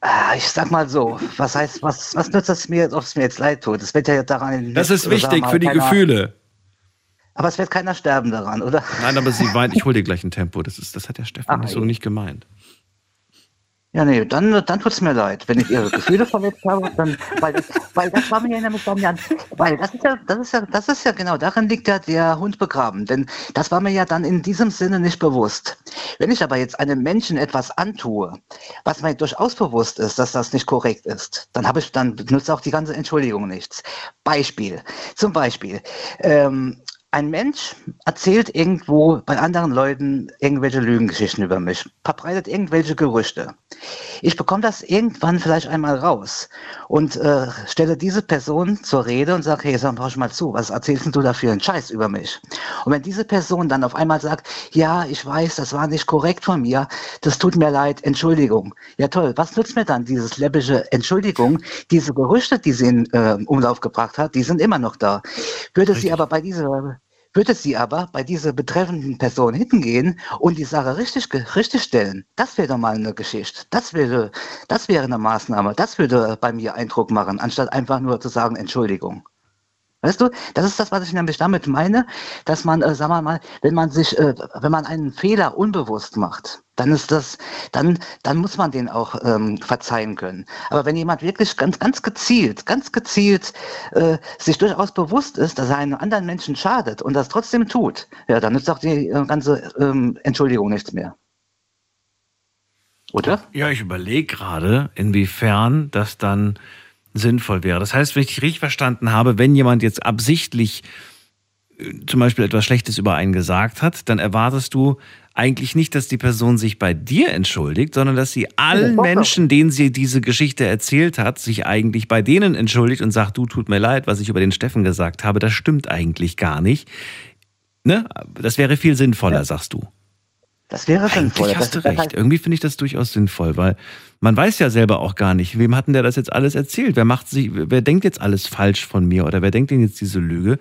Ah, Ich sag mal so, was heißt, was, was nützt es mir, ob es mir jetzt leid tut? Es wird ja daran. Das ist wichtig mal, für die keiner- Gefühle. Aber es wird keiner sterben daran, oder? Nein, aber sie weint. Ich hole dir gleich ein Tempo. Das, ist, das hat der Stefan nicht so nicht gemeint. Ja, nee, dann, dann tut es mir leid. Wenn ich ihre Gefühle verletzt habe, dann, weil, das, weil das war mir ja nämlich dann, ja- weil das ist ja, das ist ja, das ist ja genau, darin liegt ja der Hund begraben. Denn das war mir ja dann in diesem Sinne nicht bewusst. Wenn ich aber jetzt einem Menschen etwas antue, was mir durchaus bewusst ist, dass das nicht korrekt ist, dann habe ich, dann nützt auch die ganze Entschuldigung nichts. Beispiel. Zum Beispiel, ähm, ein Mensch erzählt irgendwo bei anderen Leuten irgendwelche Lügengeschichten über mich, verbreitet irgendwelche Gerüchte. Ich bekomme das irgendwann vielleicht einmal raus und äh, stelle diese Person zur Rede und sage, hey, sag mal mal zu, was erzählst du da für einen Scheiß über mich? Und wenn diese Person dann auf einmal sagt, ja, ich weiß, das war nicht korrekt von mir, das tut mir leid, Entschuldigung. Ja toll, was nützt mir dann dieses läppische Entschuldigung? Diese Gerüchte, die sie in äh, Umlauf gebracht hat, die sind immer noch da. Würde sie aber bei dieser würde sie aber bei dieser betreffenden Person hingehen und die Sache richtig, richtig stellen, das wäre doch mal eine Geschichte. Das wäre, das wäre eine Maßnahme. Das würde bei mir Eindruck machen, anstatt einfach nur zu sagen Entschuldigung. Weißt du, das ist das, was ich nämlich damit meine, dass man, äh, sagen wir mal, wenn man sich, äh, wenn man einen Fehler unbewusst macht, dann ist das, dann, dann muss man den auch ähm, verzeihen können. Aber wenn jemand wirklich ganz, ganz gezielt, ganz gezielt äh, sich durchaus bewusst ist, dass er einem anderen Menschen schadet und das trotzdem tut, ja, dann ist doch die äh, ganze ähm, Entschuldigung nichts mehr. Oder? Ja, ich überlege gerade, inwiefern das dann sinnvoll wäre. Das heißt, wenn ich dich richtig verstanden habe, wenn jemand jetzt absichtlich äh, zum Beispiel etwas Schlechtes über einen gesagt hat, dann erwartest du eigentlich nicht, dass die Person sich bei dir entschuldigt, sondern dass sie allen. Menschen, denen sie diese Geschichte erzählt hat, sich eigentlich bei denen entschuldigt und sagt, du tut mir leid, was ich über den Steffen gesagt habe, das stimmt eigentlich gar nicht. Ne? Das wäre viel sinnvoller, sagst du. Das wäre sinnvoll. Eigentlich hast du Das- das recht. heißt- Irgendwie finde ich das durchaus sinnvoll, weil man weiß ja selber auch gar nicht, wem hat denn der das jetzt alles erzählt? Wer macht sich, wer denkt jetzt alles falsch von mir oder wer denkt denn jetzt diese Lüge?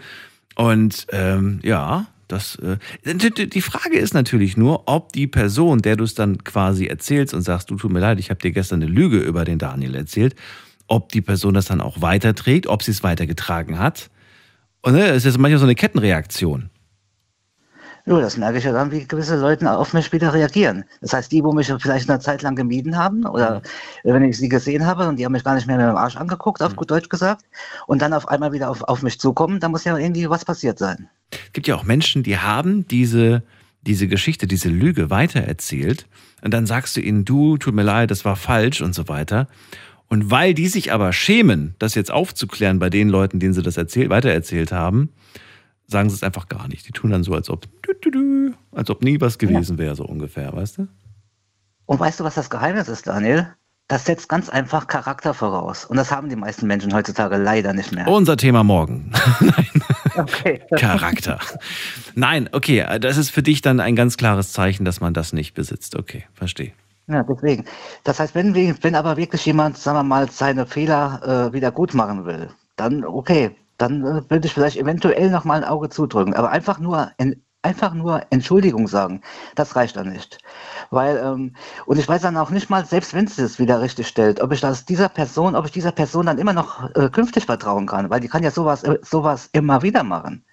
Und ähm, ja, das. Äh, die- die Frage ist natürlich nur, ob die Person, der du es dann quasi erzählst und sagst, du tut mir leid, ich habe dir gestern eine Lüge über den Daniel erzählt, ob die Person das dann auch weiterträgt, ob sie es weitergetragen hat. Und ne, es ist manchmal so eine Kettenreaktion. Ja, das merke ich ja dann, wie gewisse Leute auf mich wieder reagieren. Das heißt, die, wo mich vielleicht eine Zeit lang gemieden haben oder wenn ich sie gesehen habe und die haben mich gar nicht mehr mit dem Arsch angeguckt, auf gut Deutsch gesagt, und dann auf einmal wieder auf, auf mich zukommen, da muss ja irgendwie was passiert sein. Es gibt ja auch Menschen, die haben diese, diese Geschichte, diese Lüge weitererzählt und dann sagst du ihnen, du, tut mir leid, das war falsch und so weiter. Und weil die sich aber schämen, das jetzt aufzuklären bei den Leuten, denen sie das erzählt, weitererzählt haben, sagen sie es einfach gar nicht. Die tun dann so, als ob, als ob nie was gewesen wäre, so ungefähr, weißt du? Und weißt du, was das Geheimnis ist, Daniel? Das setzt ganz einfach Charakter voraus. Und das haben die meisten Menschen heutzutage leider nicht mehr. Unser Thema morgen. Okay. Charakter. Nein, okay, das ist für dich dann ein ganz klares Zeichen, dass man das nicht besitzt. Okay, verstehe. Ja, deswegen. Das heißt, wenn, wenn aber wirklich jemand, sagen wir mal, seine Fehler äh, wieder gut machen will, dann okay, dann äh, würde ich vielleicht eventuell noch mal ein Auge zudrücken. Aber einfach nur, en, einfach nur Entschuldigung sagen, das reicht dann nicht. Weil, ähm, und ich weiß dann auch nicht mal, selbst wenn sie es wieder richtig stellt, ob ich das dieser Person, ob ich dieser Person dann immer noch äh, künftig vertrauen kann, weil die kann ja sowas, äh, sowas immer wieder machen.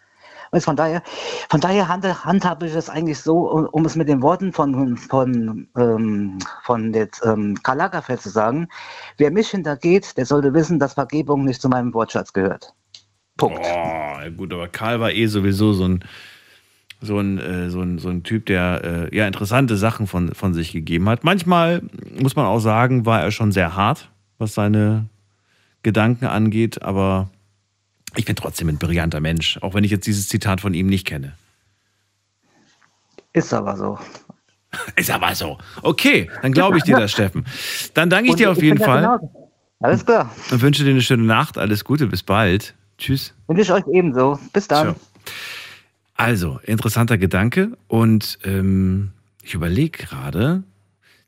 Weißt, von daher, von daher hand, handhabe ich es eigentlich so, um, um es mit den Worten von, von, ähm, von jetzt, ähm, Karl Lagerfeld zu sagen, wer mich hintergeht, der sollte wissen, dass Vergebung nicht zu meinem Wortschatz gehört. Punkt. Oh, ja gut, aber Karl war eh sowieso so ein, so ein, äh, so ein, so ein Typ, der äh, ja interessante Sachen von, von sich gegeben hat. Manchmal, muss man auch sagen, war er schon sehr hart, was seine Gedanken angeht, aber ich bin trotzdem ein brillanter Mensch, auch wenn ich jetzt dieses Zitat von ihm nicht kenne. Ist aber so. Ist aber so. Okay, dann glaube ich dir das, Steffen. Dann danke ich Und dir auf jeden bin ja Fall. Alles klar. und wünsche dir eine schöne Nacht. Alles Gute, bis bald. Tschüss. Wünsche ich euch ebenso. Bis dann. Ciao. Also, interessanter Gedanke und ähm, ich überlege gerade.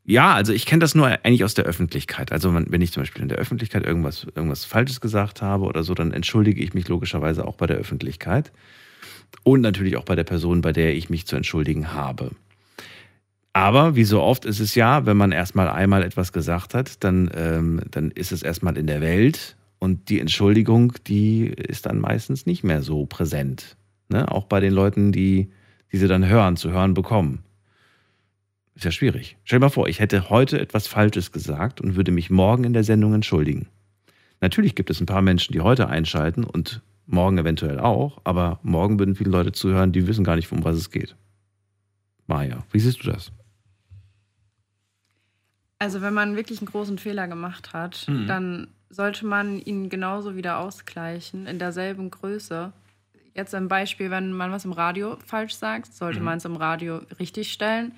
Ja, also ich kenne das nur eigentlich aus der Öffentlichkeit. Also man, wenn ich zum Beispiel in der Öffentlichkeit irgendwas, irgendwas Falsches gesagt habe oder so, dann entschuldige ich mich logischerweise auch bei der Öffentlichkeit und natürlich auch bei der Person, bei der ich mich zu entschuldigen habe. Aber wie so oft ist es ja, wenn man erstmal einmal etwas gesagt hat, dann, ähm, dann ist es erstmal in der Welt und die Entschuldigung, die ist dann meistens nicht mehr so präsent. Ne? Auch bei den Leuten, die, die sie dann hören, zu hören bekommen. Ist ja schwierig. Stell dir mal vor, ich hätte heute etwas Falsches gesagt und würde mich morgen in der Sendung entschuldigen. Natürlich gibt es ein paar Menschen, die heute einschalten und morgen eventuell auch, aber morgen würden viele Leute zuhören, die wissen gar nicht, um was es geht. Maja, wie siehst du das? Also wenn man wirklich einen großen Fehler gemacht hat, Mhm. dann sollte man ihn genauso wieder ausgleichen, in derselben Größe. Jetzt ein Beispiel, wenn man was im Radio falsch sagt, sollte Mhm. man es im Radio richtig stellen.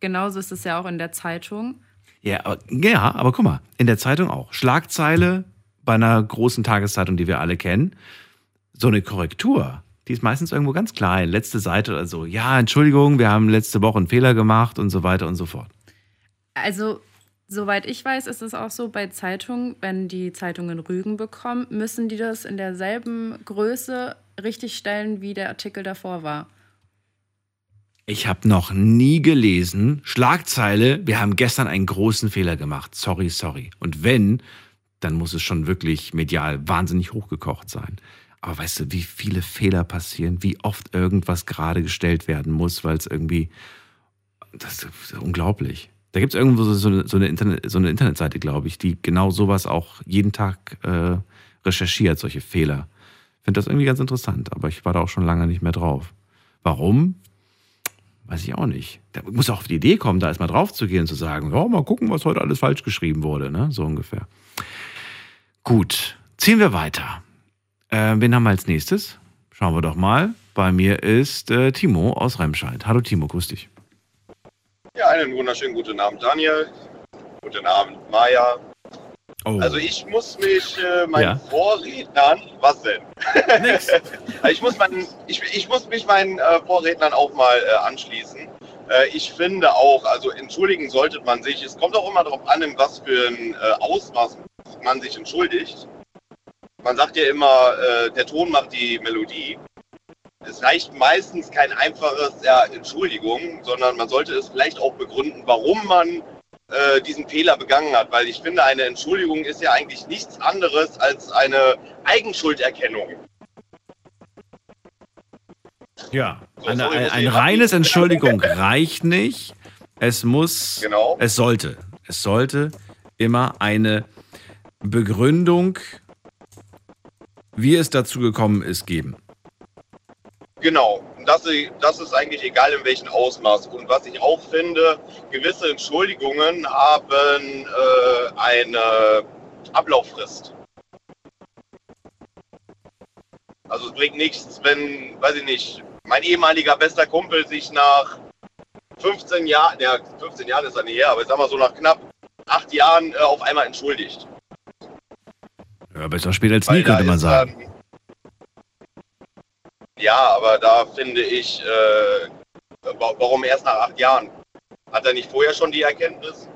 Genauso ist es ja auch in der Zeitung. Ja aber, ja, aber guck mal, in der Zeitung auch. Schlagzeile bei einer großen Tageszeitung, die wir alle kennen. So eine Korrektur, die ist meistens irgendwo ganz klein. Letzte Seite oder so. Ja, Entschuldigung, wir haben letzte Woche einen Fehler gemacht und so weiter und so fort. Also, soweit ich weiß, ist es auch so bei Zeitungen, wenn die Zeitungen Rügen bekommen, müssen die das in derselben Größe richtig stellen, wie der Artikel davor war. Ich habe noch nie gelesen, Schlagzeile, wir haben gestern einen großen Fehler gemacht. Sorry, sorry. Und wenn, dann muss es schon wirklich medial wahnsinnig hochgekocht sein. Aber weißt du, wie viele Fehler passieren, wie oft irgendwas gerade gestellt werden muss, weil es irgendwie. Das ist unglaublich. Da gibt es irgendwo so, eine, so, eine Internet, so eine Internetseite, glaube ich, die genau sowas auch jeden Tag äh, recherchiert, solche Fehler. Ich finde das irgendwie ganz interessant, aber ich war da auch schon lange nicht mehr drauf. Warum? Weiß ich auch nicht. Da muss auch auf die Idee kommen, da erstmal drauf zu gehen und zu sagen, ja, mal gucken, was heute alles falsch geschrieben wurde, ne? So ungefähr. Gut, ziehen wir weiter. Äh, wen haben wir als nächstes? Schauen wir doch mal. Bei mir ist äh, Timo aus Remscheid. Hallo Timo, grüß dich. Ja, einen wunderschönen guten Abend, Daniel. Guten Abend, Maja. Oh. Also ich muss mich äh, meinen Ja. Vorrednern, was denn? Also ich, muss meinen, ich, ich muss mich meinen äh, Vorrednern auch mal äh, anschließen. Äh, ich finde auch, also entschuldigen sollte man sich. Es kommt auch immer darauf an, in was für ein äh, Ausmaß man sich entschuldigt. Man sagt ja immer, äh, der Ton macht die Melodie. Es reicht meistens kein einfaches ja, Entschuldigung, sondern man sollte es vielleicht auch begründen, warum man äh, diesen Fehler begangen hat, weil ich finde, eine Entschuldigung ist ja eigentlich nichts anderes als eine Eigenschulderkennung. Ja, eine, ein, ein reines Entschuldigung reicht nicht. Es muss, Genau. es sollte, es sollte immer eine Begründung, wie es dazu gekommen ist, geben. Genau. Und das, das ist eigentlich egal in welchem Ausmaß. Und was ich auch finde, gewisse Entschuldigungen haben äh, eine Ablauffrist. Also es bringt nichts, wenn, weiß ich nicht, mein ehemaliger bester Kumpel sich nach 15 Jahren, ja 15 Jahren ist er nicht her, aber ich sag mal so nach knapp acht Jahren äh, auf einmal entschuldigt. Ja, besser spät als nie, könnte man sagen. Ja, aber da finde ich, äh, wa- warum erst nach acht Jahren? Hat er nicht vorher schon die Erkenntnis?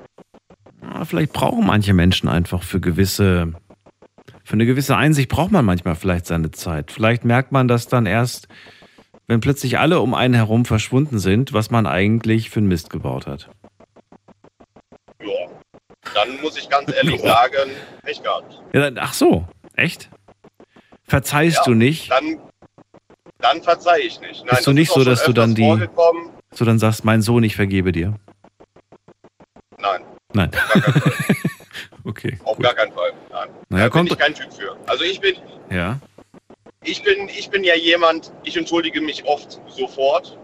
Ja, vielleicht brauchen manche Menschen einfach für gewisse, für eine gewisse Einsicht braucht man manchmal vielleicht seine Zeit. Vielleicht merkt man das dann erst, wenn plötzlich alle um einen herum verschwunden sind, was man eigentlich für einen Mist gebaut hat. Ja. Dann muss ich ganz ehrlich sagen, Pech gehabt. Ja, dann- ach so, echt? Verzeihst Ja, du nicht? Dann, dann verzeih ich nicht. Nein, Bist du nicht ist so, dass du dann die, so dann sagst, mein Sohn, ich vergebe dir? Nein, Nein. okay. auf gar keinen Fall. Nein. Naja, da bin kommt. ich kein Typ für. Also ich bin, Ja. ich bin, ich bin ja jemand, ich entschuldige mich oft sofort.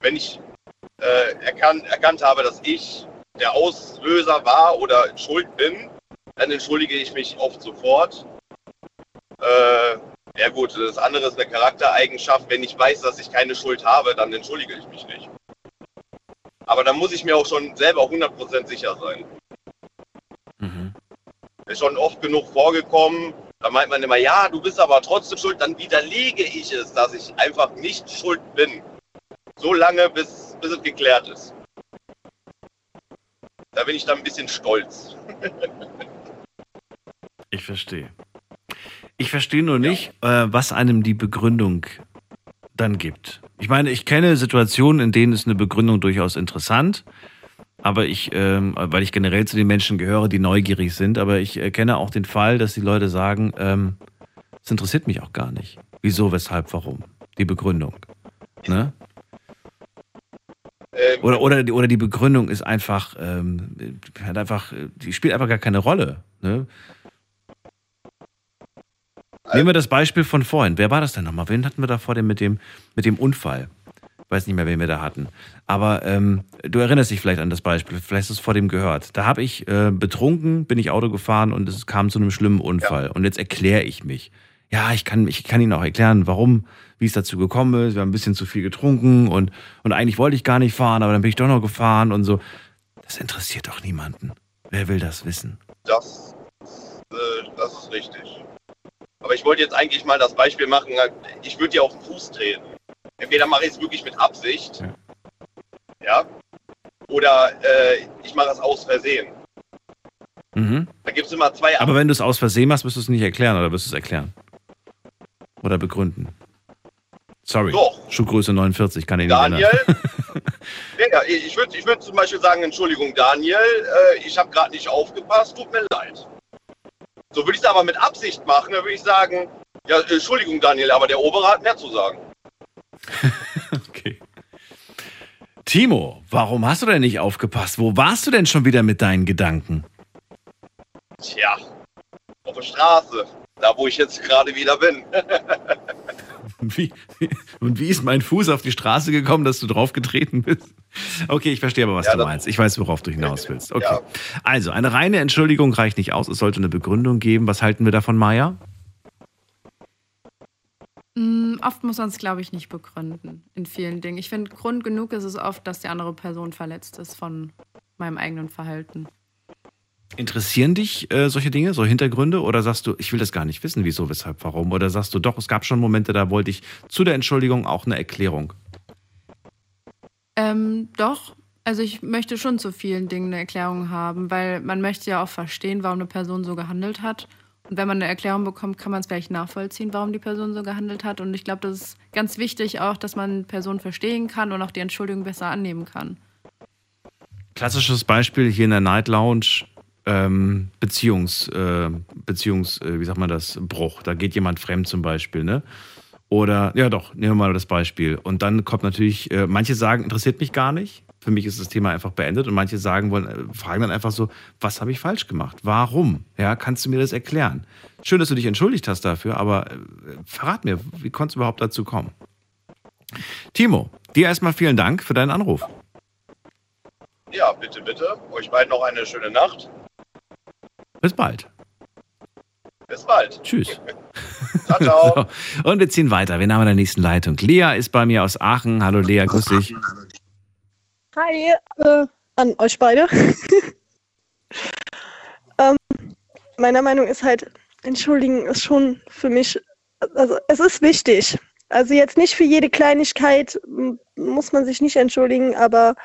Wenn ich äh, erkannt, erkannt habe, dass ich der Auslöser war oder schuld bin, dann entschuldige ich mich oft sofort. Äh, ja gut, das andere ist eine Charaktereigenschaft. Wenn ich weiß, dass ich keine Schuld habe, dann entschuldige ich mich nicht. Aber dann muss ich mir auch schon selber 100% sicher sein. Ist schon oft genug vorgekommen. Da meint man immer, ja, du bist aber trotzdem schuld. Dann widerlege ich es, dass ich einfach nicht schuld bin. So lange, bis, bis es geklärt ist. Da bin ich dann ein bisschen stolz. Ich verstehe. Ich verstehe nur nicht, äh, was einem die Begründung dann gibt. Ich meine, ich kenne Situationen, in denen ist eine Begründung durchaus interessant, aber ich, ähm, weil ich generell zu den Menschen gehöre, die neugierig sind, aber ich äh, kenne auch den Fall, dass die Leute sagen, ähm, es interessiert mich auch gar nicht. Wieso, weshalb, warum? Die Begründung. Ne? Oder, oder, die- oder die Begründung ist einfach, ähm, hat einfach, die spielt einfach gar keine Rolle. Ne? Nehmen wir das Beispiel von vorhin. Wer war das denn nochmal? Wen hatten wir da vor dem mit dem, mit dem Unfall? Ich weiß nicht mehr, wen wir da hatten. Aber ähm, du erinnerst dich vielleicht an das Beispiel. Vielleicht hast du es vor dem gehört. Da habe ich äh, betrunken, bin ich Auto gefahren und es kam zu einem schlimmen Unfall. Und jetzt erkläre ich mich. Ja, ich kann, ich kann Ihnen auch erklären, warum, wie es dazu gekommen ist. Wir haben ein bisschen zu viel getrunken und, und eigentlich wollte ich gar nicht fahren, aber dann bin ich doch noch gefahren und so. Das interessiert doch niemanden. Wer will das wissen? Das, äh, das ist richtig. Aber ich wollte jetzt eigentlich mal das Beispiel machen, ich würde dir auf den Fuß treten. Entweder mache ich es wirklich mit Absicht, ja, oder äh, ich mache es aus Versehen. Mhm. Da gibt es immer zwei Aber wenn du es aus Versehen machst, wirst du es nicht erklären oder wirst du es erklären? Oder begründen? Sorry. Doch. Schuhgröße 49, kann ich nicht Daniel? Ja, ja, ich würde ich würd zum Beispiel sagen, Entschuldigung, Daniel, äh, ich habe gerade nicht aufgepasst, tut mir leid. So würde ich es aber mit Absicht machen, dann würde ich sagen, ja, Entschuldigung, Daniel, aber der Obere hat mehr zu sagen. Timo, warum hast du denn nicht aufgepasst? Wo warst du denn schon wieder mit deinen Gedanken? Tja, auf der Straße, da wo ich jetzt gerade wieder bin. Und wie, und wie ist mein Fuß auf die Straße gekommen, dass du draufgetreten bist? Okay, ich verstehe aber, was Ja, du meinst. Ich weiß, worauf du hinaus willst. Okay. Also, eine reine Entschuldigung reicht nicht aus. Es sollte eine Begründung geben. Was halten wir davon, Maya? Mm, Oft muss man es, glaube ich, nicht begründen in vielen Dingen. Ich finde, Grund genug ist es oft, dass die andere Person verletzt ist von meinem eigenen Verhalten. Interessieren dich äh, solche Dinge, so Hintergründe? Oder sagst du, ich will das gar nicht wissen, wieso, weshalb, warum? Oder sagst du, doch, es gab schon Momente, da wollte ich zu der Entschuldigung auch eine Erklärung? Ähm, doch. Also ich möchte schon zu vielen Dingen eine Erklärung haben, weil man möchte ja auch verstehen, warum eine Person so gehandelt hat. Und wenn man eine Erklärung bekommt, kann man es gleich nachvollziehen, warum die Person so gehandelt hat. Und ich glaube, das ist ganz wichtig auch, dass man Personen verstehen kann und auch die Entschuldigung besser annehmen kann. Klassisches Beispiel hier in der Night Lounge, ähm, Beziehungs, äh, Beziehungs, äh, wie sagt man das, Bruch. Da geht jemand fremd zum Beispiel, ne? Oder, ja doch, nehmen wir mal das Beispiel. Und dann kommt natürlich, äh, manche sagen, interessiert mich gar nicht. Für mich ist das Thema einfach beendet. Und manche sagen wollen, äh, fragen dann einfach so, was habe ich falsch gemacht? Warum? Ja, kannst du mir das erklären? Schön, dass du dich entschuldigt hast dafür, aber äh, verrat mir, wie konnte es überhaupt dazu kommen? Timo, dir erstmal vielen Dank für deinen Anruf. Ja, bitte, bitte. Euch beiden noch eine schöne Nacht. Bis bald. Bis bald. Tschüss. Ciao, ciao. So, und wir ziehen weiter. Wir haben in der nächsten Leitung. Lea ist bei mir aus Aachen. Hallo Lea, grüß dich. Hi, äh, an euch beide. ähm, meiner Meinung ist halt, entschuldigen ist schon für mich, also es ist wichtig. Also jetzt nicht für jede Kleinigkeit muss man sich nicht entschuldigen, aber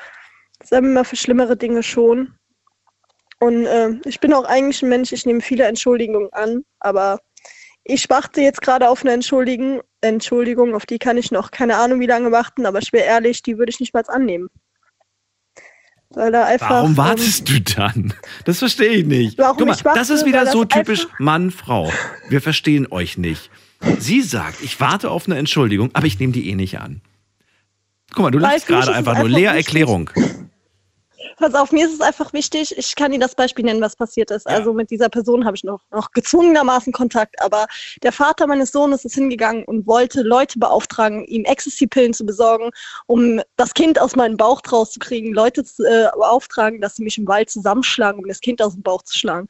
sagen wir mal für schlimmere Dinge schon. Und äh, ich bin auch eigentlich ein Mensch, ich nehme viele Entschuldigungen an, aber ich warte jetzt gerade auf eine Entschuldigung, Entschuldigung, auf die kann ich noch keine Ahnung wie lange warten, aber ich wäre ehrlich, die würde ich nicht mal annehmen. Weil da einfach. Warum ähm, wartest du dann? Das verstehe ich nicht. Warum Guck mal, ich warte, das ist wieder so typisch Mann, Frau. Wir verstehen euch nicht. Sie sagt, ich warte auf eine Entschuldigung, aber ich nehme die eh nicht an. Guck mal, du lachst gerade einfach nur. wichtig. Erklärung. Pass auf, mir ist es einfach wichtig, ich kann Ihnen das Beispiel nennen, was passiert ist. Also mit dieser Person habe ich noch, noch gezwungenermaßen Kontakt, aber der Vater meines Sohnes ist hingegangen und wollte Leute beauftragen, ihm Ecstasy-Pillen zu besorgen, um das Kind aus meinem Bauch rauszukriegen, Leute zu, äh, beauftragen, dass sie mich im Wald zusammenschlagen, um das Kind aus dem Bauch zu schlagen.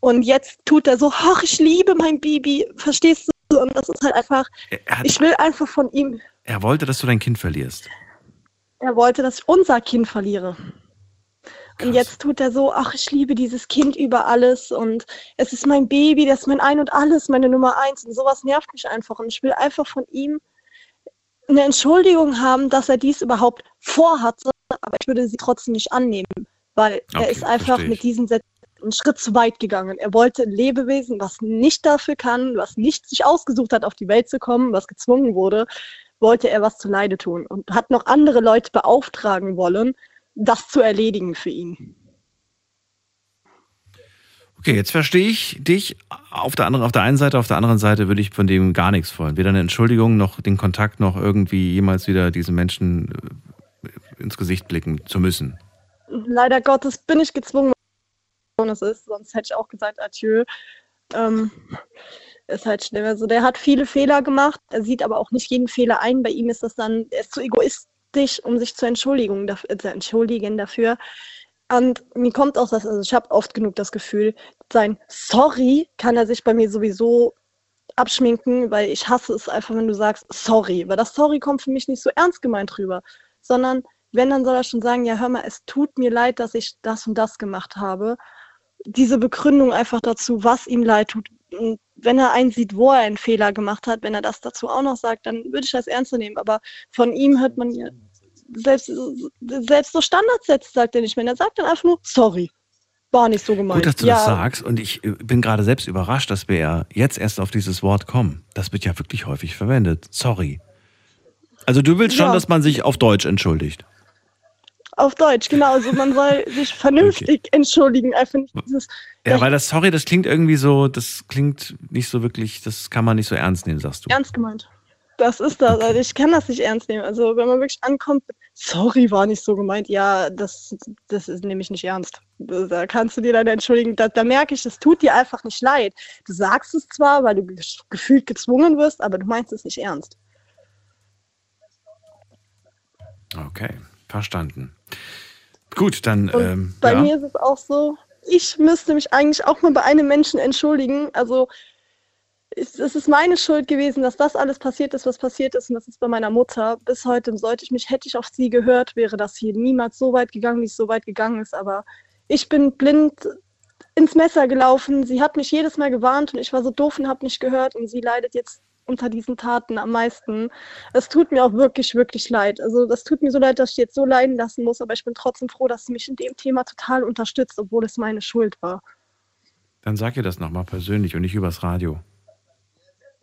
Und jetzt tut er so, ach, ich liebe mein Baby, verstehst du? Und das ist halt einfach, ich will einfach von ihm, Er wollte, dass du dein Kind verlierst. er wollte, dass ich unser Kind verliere. Und jetzt tut er so, ach, ich liebe dieses Kind über alles und es ist mein Baby, das ist mein Ein und Alles, meine Nummer eins. Und sowas nervt mich einfach. Und ich will einfach von ihm eine Entschuldigung haben, dass er dies überhaupt vorhatte, aber ich würde sie trotzdem nicht annehmen, weil er Okay, ist einfach mit diesen Sätzen einen Schritt zu weit gegangen. Er wollte ein Lebewesen, was nicht dafür kann, was nicht sich ausgesucht hat, auf die Welt zu kommen, was gezwungen wurde, wollte er was zu Leide tun und hat noch andere Leute beauftragen wollen, das zu erledigen für ihn. Okay, jetzt verstehe ich dich. Auf der, anderen, auf der einen Seite, auf der anderen Seite würde ich von dem gar nichts wollen. Weder eine Entschuldigung noch den Kontakt noch irgendwie jemals wieder diesen Menschen äh, ins Gesicht blicken zu müssen. Leider Gottes bin ich gezwungen, es ist, sonst hätte ich auch gesagt, adieu. Ähm, ist halt schlimm. Also der hat viele Fehler gemacht, er sieht aber auch nicht jeden Fehler ein. Bei ihm ist das dann, er ist zu egoistisch, um sich zu entschuldigen, dafür, äh, entschuldigen dafür. Und mir kommt auch das, also ich habe oft genug das Gefühl, sein Sorry kann er sich bei mir sowieso abschminken, weil ich hasse es einfach, wenn du sagst Sorry. Weil das Sorry kommt für mich nicht so ernst gemeint rüber, sondern wenn, dann soll er schon sagen, ja, hör mal, es tut mir leid, dass ich das und das gemacht habe. Diese Begründung einfach dazu, was ihm leid tut. Und wenn er einsieht, wo er einen Fehler gemacht hat, wenn er das dazu auch noch sagt, dann würde ich das ernst nehmen. Aber von ihm hört man ja selbst, selbst so Standardsätze sagt er nicht mehr. Er sagt dann einfach nur, sorry. War nicht so gemeint. Gut, dass du ja, das sagst. Und ich äh, bin gerade selbst überrascht, dass wir ja jetzt erst auf dieses Wort kommen. Das wird ja wirklich häufig verwendet. Sorry. Also du willst schon, Ja. dass man sich auf Deutsch entschuldigt. Auf Deutsch, genau. Also man soll sich vernünftig entschuldigen. Einfach nicht dieses, Ja, weil das Sorry, das klingt irgendwie so, das klingt nicht so wirklich, das kann man nicht so ernst nehmen, sagst du. ernst gemeint. Das ist das. Also ich kann das nicht ernst nehmen. Also wenn man wirklich ankommt, sorry, war nicht so gemeint. Ja, das, das ist nämlich nicht ernst. Da kannst du dir dann entschuldigen. Da, da merke ich, es tut dir einfach nicht leid. Du sagst es zwar, weil du ge- gefühlt gezwungen wirst, aber du meinst es nicht ernst. Okay, verstanden. Gut, dann, ähm, bei ja. mir ist es auch so, ich müsste mich eigentlich auch mal bei einem Menschen entschuldigen. Also es, ist meine Schuld gewesen, dass das alles passiert ist, was passiert ist. Und das ist bei meiner Mutter. Bis heute sollte ich mich, hätte ich auf sie gehört, wäre das hier niemals so weit gegangen, wie es so weit gegangen ist. Aber ich bin blind ins Messer gelaufen. Sie hat mich jedes Mal gewarnt und ich war so doof und habe nicht gehört. Und sie leidet jetzt unter diesen Taten am meisten. Es tut mir auch wirklich, wirklich leid. Also das tut mir so leid, dass ich jetzt so leiden lassen muss, aber ich bin trotzdem froh, dass sie mich in dem Thema total unterstützt, obwohl es meine Schuld war. Dann sag ihr das nochmal persönlich und nicht übers Radio.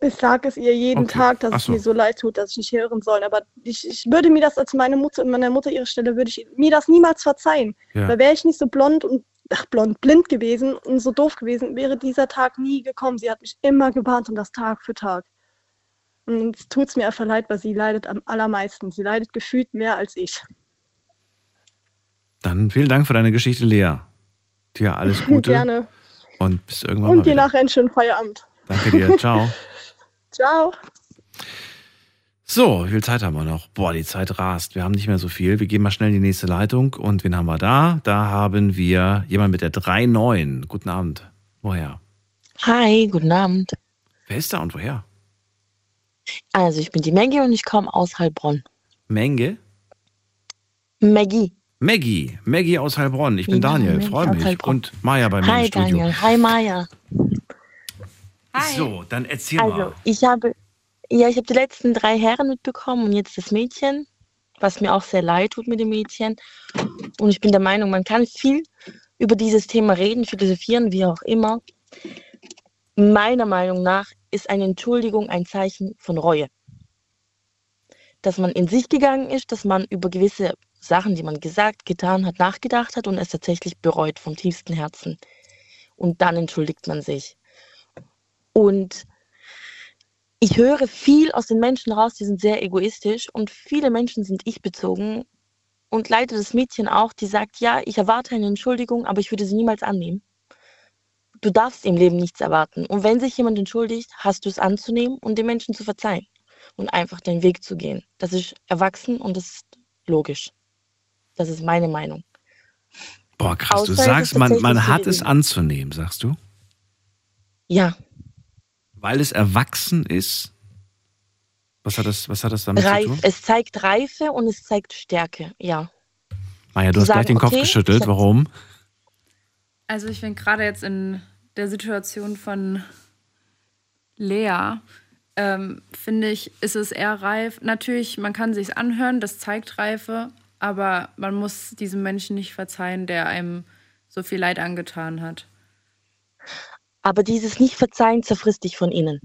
Ich sage es ihr jeden Okay. Tag, dass Ach es so. mir so leid tut, dass ich nicht hören soll. Aber ich, ich würde mir das als meine Mutter, meiner Mutter ihre Stelle, würde ich mir das niemals verzeihen. Ja. Weil wäre ich nicht so blond und ach, blond, blind gewesen und so doof gewesen, wäre dieser Tag nie gekommen. Sie hat mich immer gewarnt und das Tag für Tag. Und es tut mir einfach leid, weil sie leidet am allermeisten. Sie leidet gefühlt mehr als ich. Dann vielen Dank für deine Geschichte, Lea. Dir alles Gute Gerne. und bis irgendwann Und dir nachher einen schönen Feierabend. Danke dir. Ciao. Ciao. So, wie viel Zeit haben wir noch? Boah, die Zeit rast. Wir haben nicht mehr so viel. Wir gehen mal schnell in die nächste Leitung. Und wen haben wir da? Da haben wir jemanden mit der 3.9. Guten Abend. Woher? Hi, guten Abend. Wer ist da und woher? Also, ich bin die Maggie und ich komme aus Heilbronn. Menge? Maggie. Maggie. Maggie aus Heilbronn. Ich bin Ja, Daniel. Freue mich. Und Maja bei mir Hi, im Studio. Daniel. Hi, Maya. So, dann erzähl Also, mal. ich habe, ja, ich habe die letzten drei Herren mitbekommen und jetzt das Mädchen, was mir auch sehr leid tut mit dem Mädchen. Und ich bin der Meinung, man kann viel über dieses Thema reden, philosophieren, wie auch immer. Meiner Meinung nach ist eine Entschuldigung ein Zeichen von Reue. Dass man in sich gegangen ist, dass man über gewisse Sachen, die man gesagt, getan hat, nachgedacht hat und es tatsächlich bereut vom tiefsten Herzen. Und dann entschuldigt man sich. Und ich höre viel aus den Menschen raus, die sind sehr egoistisch und viele Menschen sind ich-bezogen. Und leider das Mädchen auch, die sagt, ja, ich erwarte eine Entschuldigung, aber ich würde sie niemals annehmen. Du darfst im Leben nichts erwarten. Und wenn sich jemand entschuldigt, hast du es anzunehmen und dem Menschen zu verzeihen und einfach den Weg zu gehen. Das ist erwachsen und das ist logisch. Das ist meine Meinung. Boah, krass. Du Außer es sagst, man, man hat es anzunehmen, sagst du? Ja, Weil es erwachsen ist. Was hat das, was hat das damit zu reif. tun? Es zeigt Reife und es zeigt Stärke. Ja. Maja, du zu hast gleich sagen, den Kopf okay, geschüttelt. Warum? Also ich finde gerade jetzt in der Situation von Lea, ähm, finde ich, ist es eher reif. Natürlich, man kann sich anhören, das zeigt Reife, aber man muss diesem Menschen nicht verzeihen, der einem so viel Leid angetan hat. Aber dieses Nicht-Verzeihen zerfrisst dich von innen.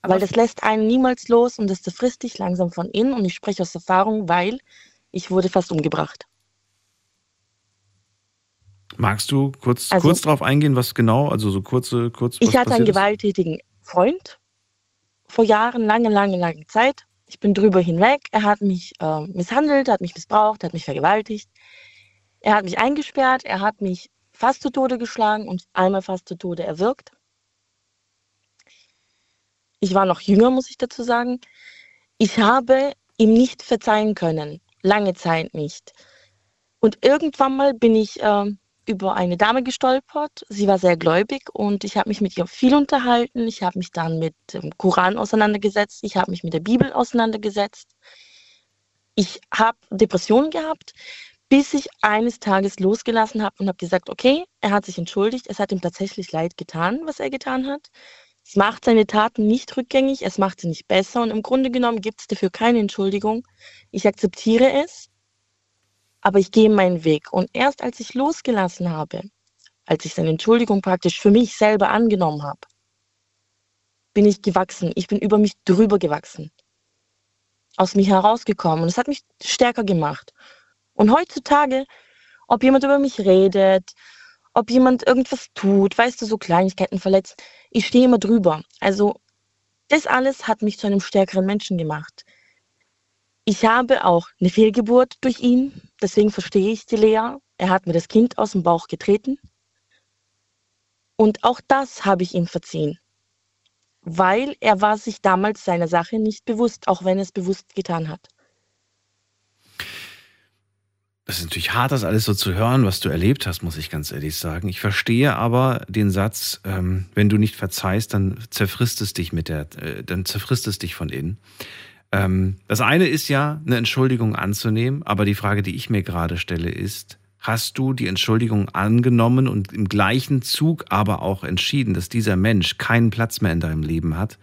weil das lässt einen niemals los und das zerfrisst dich langsam von innen. Und ich spreche aus Erfahrung, weil ich wurde fast umgebracht. Magst du kurz, Also- kurz drauf eingehen, was genau, also so kurze, kurz. Ich hatte einen gewalttätigen Freund vor Jahren, lange, lange, lange Zeit. Ich bin drüber hinweg. Er hat mich äh, misshandelt, hat mich missbraucht, hat mich vergewaltigt. Er hat mich eingesperrt, er hat mich fast zu Tode geschlagen und einmal fast zu Tode erwürgt. Ich war noch jünger, muss ich dazu sagen. Ich habe ihm nicht verzeihen können, lange Zeit nicht. Und irgendwann mal bin ich ähm, über eine Dame gestolpert. Sie war sehr gläubig und ich habe mich mit ihr viel unterhalten. Ich habe mich dann mit dem Koran auseinandergesetzt. Ich habe mich mit der Bibel auseinandergesetzt. Ich habe Depressionen gehabt, bis ich eines Tages losgelassen habe und habe gesagt, okay, er hat sich entschuldigt. Es hat ihm tatsächlich leid getan, was er getan hat. Es macht seine Taten nicht rückgängig, es macht sie nicht besser und im Grunde genommen gibt es dafür keine Entschuldigung. Ich akzeptiere es, aber ich gehe meinen Weg. Und erst als ich losgelassen habe, als ich seine Entschuldigung praktisch für mich selber angenommen habe, bin ich gewachsen. Ich bin über mich drüber gewachsen. Aus mir herausgekommen. Und es hat mich stärker gemacht. Und heutzutage, ob jemand über mich redet, ob jemand irgendwas tut, weißt du, so Kleinigkeiten verletzt, ich stehe immer drüber. Also das alles hat mich zu einem stärkeren Menschen gemacht. Ich habe auch eine Fehlgeburt durch ihn, deswegen verstehe ich die Lea. Er hat mir das Kind aus dem Bauch getreten. Und auch das habe ich ihm verziehen, weil er war sich damals seiner Sache nicht bewusst, auch wenn er es bewusst getan hat. Das ist natürlich hart, das alles so zu hören, was du erlebt hast, muss ich ganz ehrlich sagen. Ich verstehe aber den Satz, ähm, wenn du nicht verzeihst, dann zerfrisst es dich mit der, äh, dann zerfrisst es dich von innen. Ähm, das eine ist ja, eine Entschuldigung anzunehmen, aber die Frage, die ich mir gerade stelle, ist, hast du die Entschuldigung angenommen und im gleichen Zug aber auch entschieden, dass dieser Mensch keinen Platz mehr in deinem Leben hat?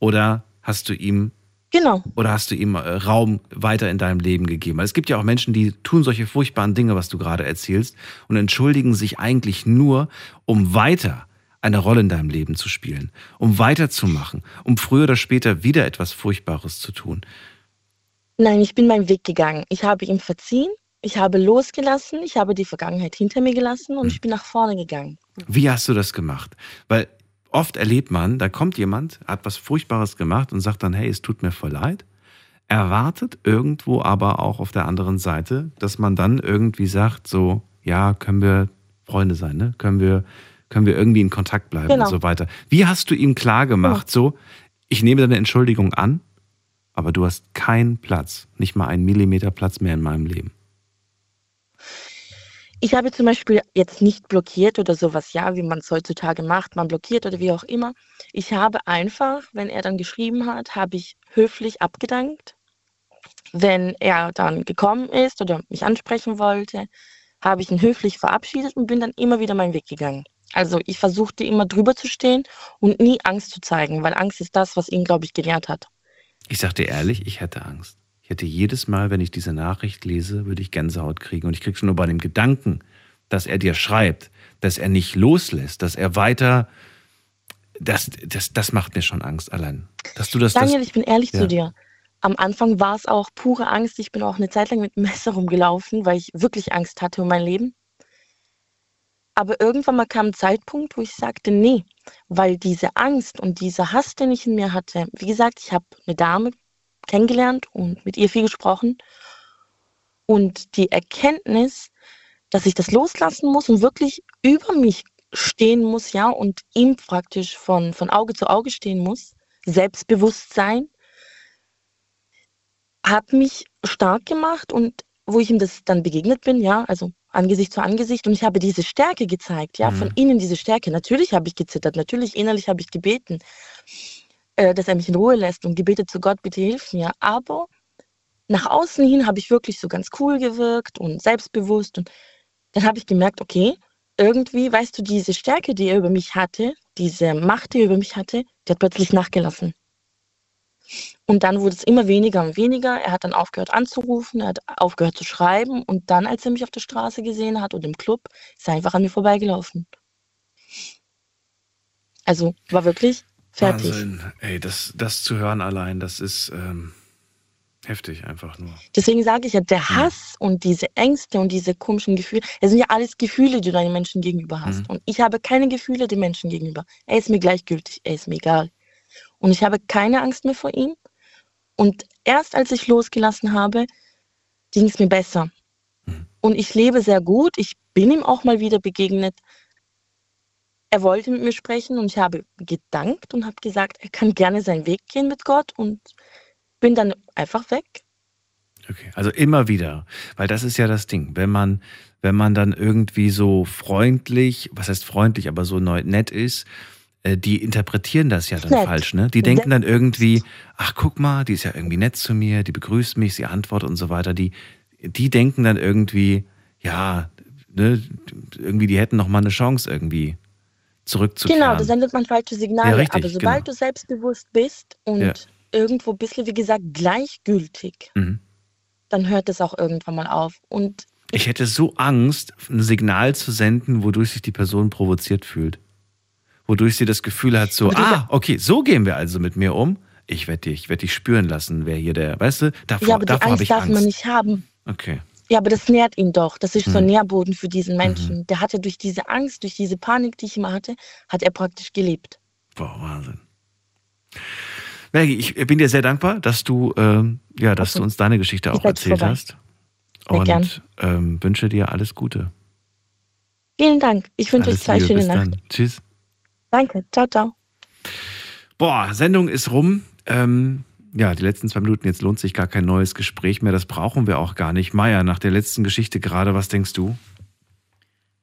Oder hast du ihm Genau. oder hast du ihm äh, Raum weiter in deinem Leben gegeben? Weil es gibt ja auch Menschen, die tun solche furchtbaren Dinge, was du gerade erzählst, und entschuldigen sich eigentlich nur, um weiter eine Rolle in deinem Leben zu spielen, um weiterzumachen, um früher oder später wieder etwas Furchtbares zu tun. Nein, ich bin meinen Weg gegangen. Ich habe ihm verziehen, ich habe losgelassen, ich habe die Vergangenheit hinter mir gelassen und ich bin nach vorne gegangen. Wie hast du das gemacht? Weil oft erlebt man, da kommt jemand, hat was Furchtbares gemacht und sagt dann, hey, es tut mir voll leid. Erwartet irgendwo aber auch auf der anderen Seite, dass man dann irgendwie sagt, so, ja, können wir Freunde sein, ne? Können wir, können wir irgendwie in Kontakt bleiben Genau. und so weiter. Wie hast du ihm klar gemacht, so, ich nehme deine Entschuldigung an, aber du hast keinen Platz, nicht mal einen Millimeter Platz mehr in meinem Leben. Ich habe zum Beispiel jetzt nicht blockiert oder sowas, ja, wie man es heutzutage macht, man blockiert oder wie auch immer. Ich habe einfach, wenn er dann geschrieben hat, habe ich höflich abgedankt. Wenn er dann gekommen ist oder mich ansprechen wollte, habe ich ihn höflich verabschiedet und bin dann immer wieder meinen Weg gegangen. Also ich versuchte immer drüber zu stehen und nie Angst zu zeigen, weil Angst ist das, was ihn, glaube ich, gelehrt hat. Ich sag dir ehrlich, ich hätte Angst. Ich hätte jedes Mal, wenn ich diese Nachricht lese, würde ich Gänsehaut kriegen. Und ich krieg schon nur bei dem Gedanken, dass er dir schreibt, dass er nicht loslässt, dass er weiter, das, das, das macht mir schon Angst allein. Dass du das, Daniel, das ich bin ehrlich Ja. zu dir. Am Anfang war es auch pure Angst. Ich bin auch eine Zeit lang mit einem Messer rumgelaufen, weil ich wirklich Angst hatte um mein Leben. Aber irgendwann mal kam ein Zeitpunkt, wo ich sagte, nee, weil diese Angst und dieser Hass, den ich in mir hatte, wie gesagt, ich habe eine Dame kennengelernt und mit ihr viel gesprochen. Und die Erkenntnis, dass ich das loslassen muss und wirklich über mich stehen muss, ja, und ihm praktisch von, von Auge zu Auge stehen muss, Selbstbewusstsein, hat mich stark gemacht und wo ich ihm das dann begegnet bin, ja, also Angesicht zu Angesicht und ich habe diese Stärke gezeigt, ja, von Mhm. innen diese Stärke. Natürlich habe ich gezittert, natürlich innerlich habe ich gebeten, äh, dass er mich in Ruhe lässt und gebetet zu Gott, bitte hilf mir, aber nach außen hin habe ich wirklich so ganz cool gewirkt und selbstbewusst und dann habe ich gemerkt, okay, irgendwie, weißt du, diese Stärke, die er über mich hatte, diese Macht, die er über mich hatte, die hat plötzlich nachgelassen. Und dann wurde es immer weniger und weniger. Er hat dann aufgehört anzurufen, er hat aufgehört zu schreiben und dann, als er mich auf der Straße gesehen hat oder im Club, ist er einfach an mir vorbeigelaufen. Also war wirklich fertig. Wahnsinn. Ey, das, das zu hören allein, das ist ähm, heftig einfach nur. Deswegen sage ich ja, der Hass und diese Ängste und diese komischen Gefühle, das sind ja alles Gefühle, die du deinen Menschen gegenüber hast. Mhm. Und ich habe keine Gefühle dem Menschen gegenüber. Er ist mir gleichgültig, er ist mir egal. Und ich habe keine Angst mehr vor ihm. Und erst als ich losgelassen habe, ging es mir besser. Und ich lebe sehr gut. Ich bin ihm auch mal wieder begegnet. Er wollte mit mir sprechen und ich habe gedankt und habe gesagt, er kann gerne seinen Weg gehen mit Gott und bin dann einfach weg. Okay, also immer wieder, weil das ist ja das Ding, wenn man, wenn man dann irgendwie so freundlich, was heißt freundlich, aber so nett ist, äh, die interpretieren das ja dann Nett. falsch, ne? Die denken dann irgendwie, ach guck mal, die ist ja irgendwie nett zu mir, die begrüßt mich, sie antwortet und so weiter. Die, die denken dann irgendwie, ja, ne, irgendwie, die hätten noch mal eine Chance irgendwie zurückzukehren. Genau, da sendet man falsche Signale. Ja, richtig, Aber sobald genau. du selbstbewusst bist und Ja. irgendwo ein bisschen, wie gesagt, gleichgültig, Mhm. dann hört es auch irgendwann mal auf. Und Ich hätte so Angst, ein Signal zu senden, wodurch sich die Person provoziert fühlt. Wodurch sie das Gefühl hat, so, ah, okay, so gehen wir also mit mir um. Ich werde dich, ich werd dich spüren lassen, wer hier der, weißt du, davor, ja, aber die davor habe Angst ich darf Angst. man nicht haben. Okay. Ja, aber das nährt ihn doch. Das ist so ein Mhm. Nährboden für diesen Menschen. Der hatte durch diese Angst, durch diese Panik, die ich immer hatte, hat er praktisch gelebt. Boah, Wahnsinn. Maggie, ich bin dir sehr dankbar, dass du, ähm, ja, dass du uns deine Geschichte Ich auch erzählt vorbei. hast. Sehr Und ähm, wünsche dir alles Gute. Vielen Dank. Ich wünsche euch zwei schöne bis Nacht. dann. Tschüss. Danke. Ciao, ciao. Boah, Sendung ist rum. Ähm, ja, die letzten zwei Minuten, jetzt lohnt sich gar kein neues Gespräch mehr. Das brauchen wir auch gar nicht. Maya, nach der letzten Geschichte gerade, was denkst du?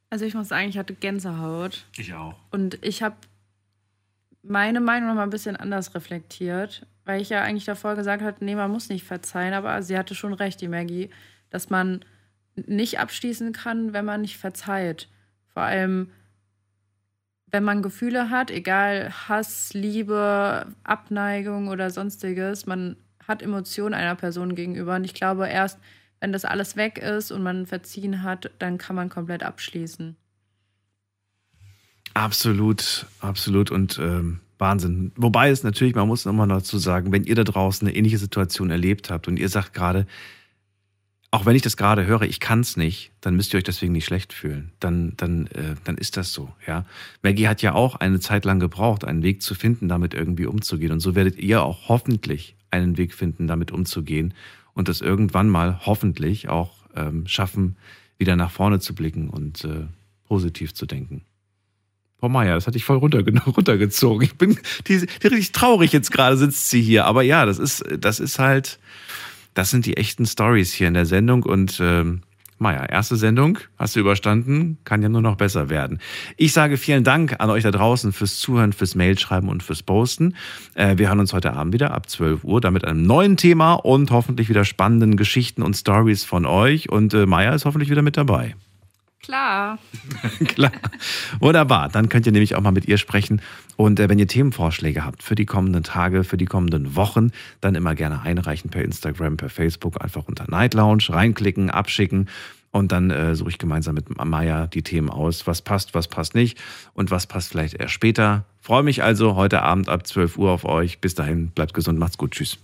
Also ich muss sagen, ich hatte Gänsehaut. Ich auch. Und ich habe meine Meinung noch mal ein bisschen anders reflektiert, weil ich ja eigentlich davor gesagt hatte, nee, man muss nicht verzeihen, aber sie hatte schon recht, die Maggie, dass man nicht abschließen kann, wenn man nicht verzeiht. Vor allem, wenn man Gefühle hat, egal Hass, Liebe, Abneigung oder sonstiges, man hat Emotionen einer Person gegenüber. Und ich glaube, erst wenn das alles weg ist und man verziehen hat, dann kann man komplett abschließen. Absolut, absolut und ähm, Wahnsinn. Wobei es natürlich, man muss immer noch dazu sagen, wenn ihr da draußen eine ähnliche Situation erlebt habt und ihr sagt gerade, auch wenn ich das gerade höre, ich kann es nicht, dann müsst ihr euch deswegen nicht schlecht fühlen. Dann, dann, äh, dann ist das so. Ja, Maggie hat ja auch eine Zeit lang gebraucht, einen Weg zu finden, damit irgendwie umzugehen. Und so werdet ihr auch hoffentlich einen Weg finden, damit umzugehen und das irgendwann mal hoffentlich auch ähm, schaffen, wieder nach vorne zu blicken und äh, positiv zu denken. Frau Meier, das hatte ich voll runter, runtergezogen. Ich bin die, die richtig traurig jetzt gerade sitzt sie hier. Aber ja, das ist, das ist halt, das sind die echten Stories hier in der Sendung und ähm, Maja, erste Sendung, hast du überstanden, kann ja nur noch besser werden. Ich sage vielen Dank an euch da draußen fürs Zuhören, fürs Mailschreiben und fürs Posten. Äh, wir hören uns heute Abend wieder ab 12 Uhr, damit einem neuen Thema und hoffentlich wieder spannenden Geschichten und Stories von euch. Und äh, Maja ist hoffentlich wieder mit dabei. Klar. Klar. Wunderbar. Dann könnt ihr nämlich auch mal mit ihr sprechen. Und äh, wenn ihr Themenvorschläge habt für die kommenden Tage, für die kommenden Wochen, dann immer gerne einreichen per Instagram, per Facebook, einfach unter Night Lounge, reinklicken, abschicken. Und dann äh, suche ich gemeinsam mit Maya die Themen aus, was passt, was passt nicht und was passt vielleicht erst später. Freue mich also heute Abend ab 12 Uhr auf euch. Bis dahin, bleibt gesund, macht's gut, tschüss.